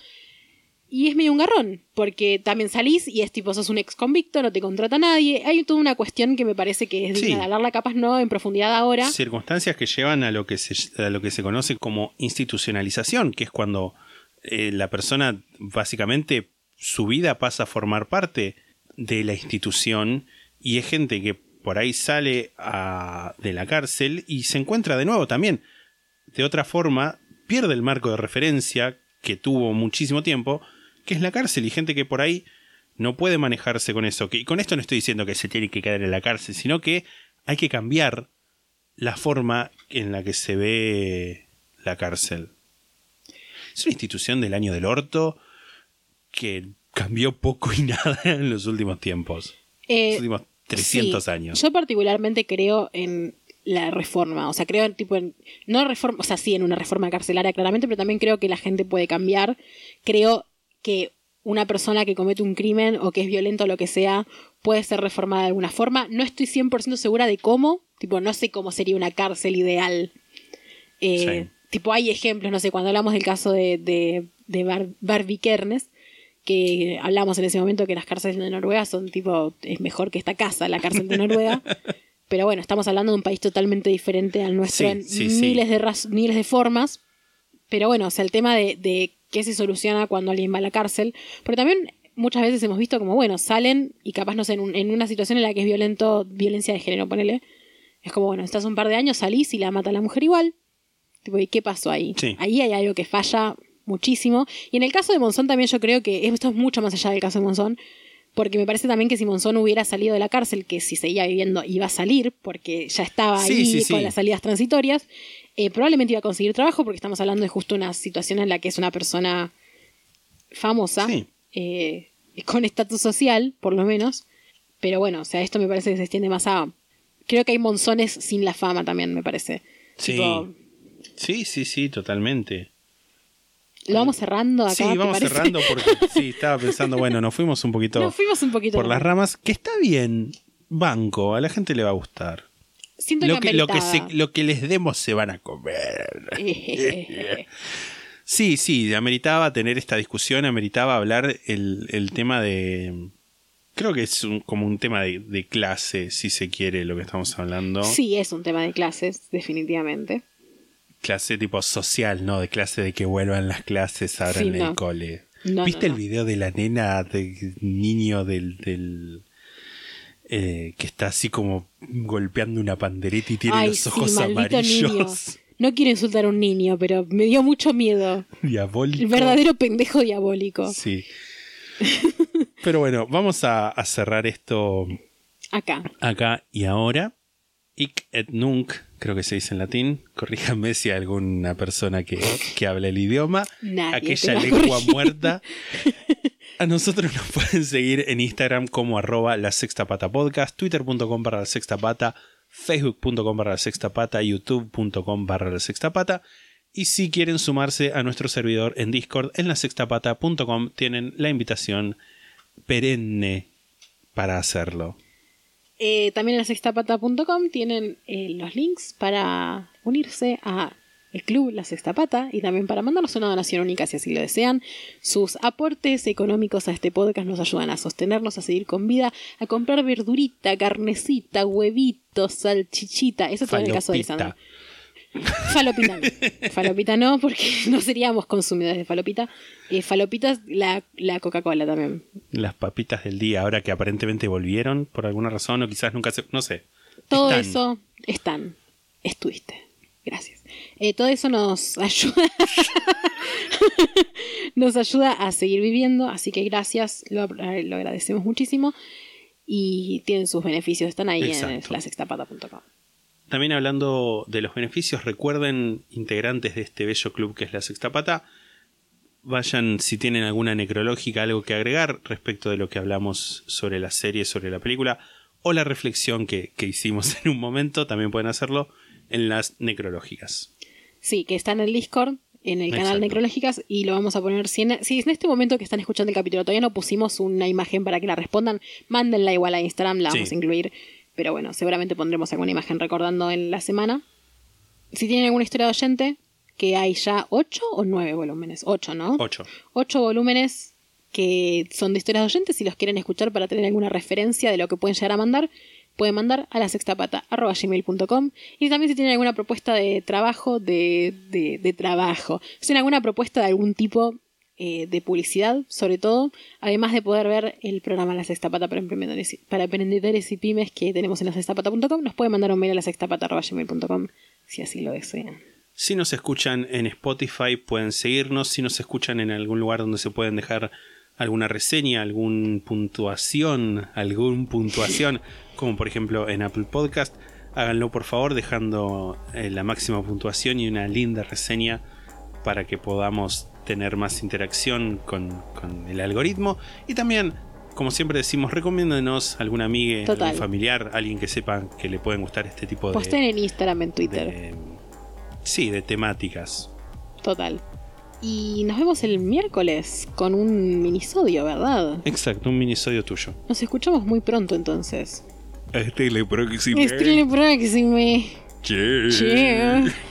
Speaker 2: Y es medio un garrón, porque también salís y es tipo, sos un ex convicto, no te contrata nadie. Hay toda una cuestión que me parece que es
Speaker 1: Sí.
Speaker 2: digna de hablarla, capaz no en profundidad ahora.
Speaker 1: circunstancias que llevan a lo que se, a lo que se conoce como institucionalización, que es cuando eh, la persona básicamente su vida pasa a formar parte de la institución y es gente que por ahí sale a- de la cárcel y se encuentra de nuevo también. De otra forma, pierde el marco de referencia que tuvo muchísimo tiempo, que es la cárcel y gente que por ahí no puede manejarse con eso. Y con esto no estoy diciendo que se tiene que quedar en la cárcel, sino que hay que cambiar la forma en la que se ve la cárcel. Es una institución del año del orto que cambió poco y nada en los últimos tiempos.
Speaker 2: Eh,
Speaker 1: los últimos 300
Speaker 2: sí,
Speaker 1: años.
Speaker 2: Yo particularmente creo en la reforma, o sea, creo en tipo en no reforma, o sea, sí en una reforma carcelaria claramente, pero también creo que la gente puede cambiar. Creo que una persona que comete un crimen o que es violento o lo que sea puede ser reformada de alguna forma. No estoy 100% segura de cómo, tipo no sé cómo sería una cárcel ideal. Eh,
Speaker 1: Sí.
Speaker 2: Tipo hay ejemplos, no sé, cuando hablamos del caso de, de, de Bar- Barbie Kernes, que hablamos en ese momento que las cárceles de Noruega son tipo, es mejor que esta casa, la cárcel de Noruega. Pero bueno, estamos hablando de un país totalmente diferente al nuestro
Speaker 1: Sí,
Speaker 2: en
Speaker 1: sí,
Speaker 2: miles, De miles de formas. Pero bueno, o sea, el tema de, de qué se soluciona cuando alguien va a la cárcel. Pero también muchas veces hemos visto como, bueno, salen y capaz, no sé, en, un- en una situación en la que es violento, violencia de género, ponele. Es como, bueno, estás un par de años, salís y la mata a la mujer igual. Tipo, ¿y qué pasó ahí?
Speaker 1: Sí.
Speaker 2: Ahí hay algo que falla muchísimo. Y en el caso de Monzón también yo creo que esto es mucho más allá del caso de Monzón, porque me parece también que si Monzón hubiera salido de la cárcel, que si seguía viviendo iba a salir, porque ya estaba
Speaker 1: Sí,
Speaker 2: ahí
Speaker 1: sí.
Speaker 2: con las salidas transitorias, eh, probablemente iba a conseguir trabajo, porque estamos hablando de justo una situación en la que es una persona famosa,
Speaker 1: Sí.
Speaker 2: eh, con estatus social, por lo menos. Pero bueno, o sea, esto me parece que se extiende más a... Creo que hay monzones sin la fama también, me parece.
Speaker 1: Sí.
Speaker 2: Tipo,
Speaker 1: Sí, sí, sí, totalmente.
Speaker 2: lo vamos cerrando acá.
Speaker 1: Sí,
Speaker 2: ¿te
Speaker 1: vamos
Speaker 2: parece?
Speaker 1: cerrando porque sí, estaba pensando, bueno, nos fuimos un poquito
Speaker 2: Nos fuimos un poquito
Speaker 1: por las ramas, que está bien, banco, a la gente le va a gustar.
Speaker 2: Siento
Speaker 1: Lo que, lo, que
Speaker 2: ameritaba.
Speaker 1: se- lo que les demos se van a comer. Sí, sí, ameritaba tener esta discusión, ameritaba hablar el, el tema de... Creo que es un- como un tema de, de clase, si se quiere, lo que estamos hablando.
Speaker 2: Sí, es un tema de clases, definitivamente.
Speaker 1: Clase tipo social, ¿no? De clase de que vuelvan las clases ahora
Speaker 2: Sí,
Speaker 1: en
Speaker 2: no.
Speaker 1: el cole.
Speaker 2: No,
Speaker 1: ¿Viste
Speaker 2: no,
Speaker 1: el video de la nena, del niño del... del eh, que está así como golpeando una pandereta y tiene
Speaker 2: Ay,
Speaker 1: los
Speaker 2: sí,
Speaker 1: ojos
Speaker 2: maldito niño.
Speaker 1: amarillos.
Speaker 2: No quiero insultar a un niño, pero me dio mucho miedo.
Speaker 1: Diabólico.
Speaker 2: El verdadero pendejo diabólico.
Speaker 1: Sí. Pero bueno, vamos a, a cerrar esto
Speaker 2: Acá.
Speaker 1: acá y ahora. Ic et nunc, creo que se dice en latín. Corríjame si hay alguna persona que, que habla el idioma.
Speaker 2: Nadie
Speaker 1: aquella lengua muerta. A nosotros nos pueden seguir en Instagram como arroba la sexta pata podcast, twitter.com barra la sexta pata, facebook.com barra la sexta pata, youtube.com barra la sexta pata. Y si quieren sumarse a nuestro servidor en Discord en la tienen la invitación perenne para hacerlo.
Speaker 2: Eh, también en sextapata.com tienen eh, los links para unirse a el club La Sexta Pata y también para mandarnos una donación única si así lo desean. Sus aportes económicos a este podcast nos ayudan a sostenernos, a seguir con vida, a comprar verdurita, carnecita, huevitos, salchichita. Eso todo en el caso de
Speaker 1: Falopita.
Speaker 2: Falopita no. Falopita no, porque no seríamos consumidores de falopita. Eh, falopitas, la, la Coca-Cola también.
Speaker 1: Las papitas del día, ahora que aparentemente volvieron por alguna razón o quizás nunca se... No sé.
Speaker 2: Todo
Speaker 1: Están.
Speaker 2: eso están. Estuviste. Gracias. Eh, todo eso nos ayuda. nos ayuda a seguir viviendo. Así que gracias. Lo, eh, lo agradecemos muchísimo. Y tienen sus beneficios. Están ahí
Speaker 1: Exacto.
Speaker 2: en lasextapata.com.
Speaker 1: También hablando de los beneficios, recuerden, integrantes de este bello club que es la Sexta Pata, vayan si tienen alguna necrológica, algo que agregar respecto de lo que hablamos sobre la serie, sobre la película, o la reflexión que, que hicimos en un momento, también pueden hacerlo en las necrológicas.
Speaker 2: Sí, que está en el Discord, en el canal. Necrológicas, y lo vamos a poner. Si en, si en este momento que están escuchando el capítulo todavía no pusimos una imagen para que la respondan, mándenla igual a Instagram, la
Speaker 1: Sí.
Speaker 2: vamos a incluir. Pero bueno, seguramente pondremos alguna imagen recordando en la semana. Si tienen alguna historia de oyente, que hay ya ocho o nueve volúmenes. Ocho, ¿no?
Speaker 1: 8.
Speaker 2: Ocho volúmenes que son de historias de oyentes. Si los quieren escuchar para tener alguna referencia de lo que pueden llegar a mandar, pueden mandar a la sextapata.gmail.com y también si tienen alguna propuesta de trabajo, de, de, de trabajo, si tienen alguna propuesta de algún tipo eh, de publicidad, sobre todo, además de poder ver el programa La Sextapata para emprendedores, para emprendedores y pymes que tenemos en la sextapata.com, nos pueden mandar un mail a la sextapata.gmail.com si así lo desean.
Speaker 1: Si nos escuchan en Spotify, pueden seguirnos. Si nos escuchan en algún lugar donde se pueden dejar alguna reseña, algún puntuación, algún puntuación, como por ejemplo en Apple Podcast, háganlo por favor dejando eh, la máxima puntuación y una linda reseña para que podamos tener más interacción con, con el algoritmo. Y también, como siempre decimos, recomiéndenos a algún amigo,
Speaker 2: Total.
Speaker 1: algún familiar, alguien que sepa que le pueden gustar este tipo de...
Speaker 2: Posten en Instagram, en Twitter.
Speaker 1: de- sí, de temáticas.
Speaker 2: Total. Y nos vemos el miércoles con un minisodio, ¿verdad?
Speaker 1: Exacto, un minisodio tuyo.
Speaker 2: Nos escuchamos muy pronto entonces.
Speaker 1: Hasta la próxima.
Speaker 2: Hasta la próxima. Chao.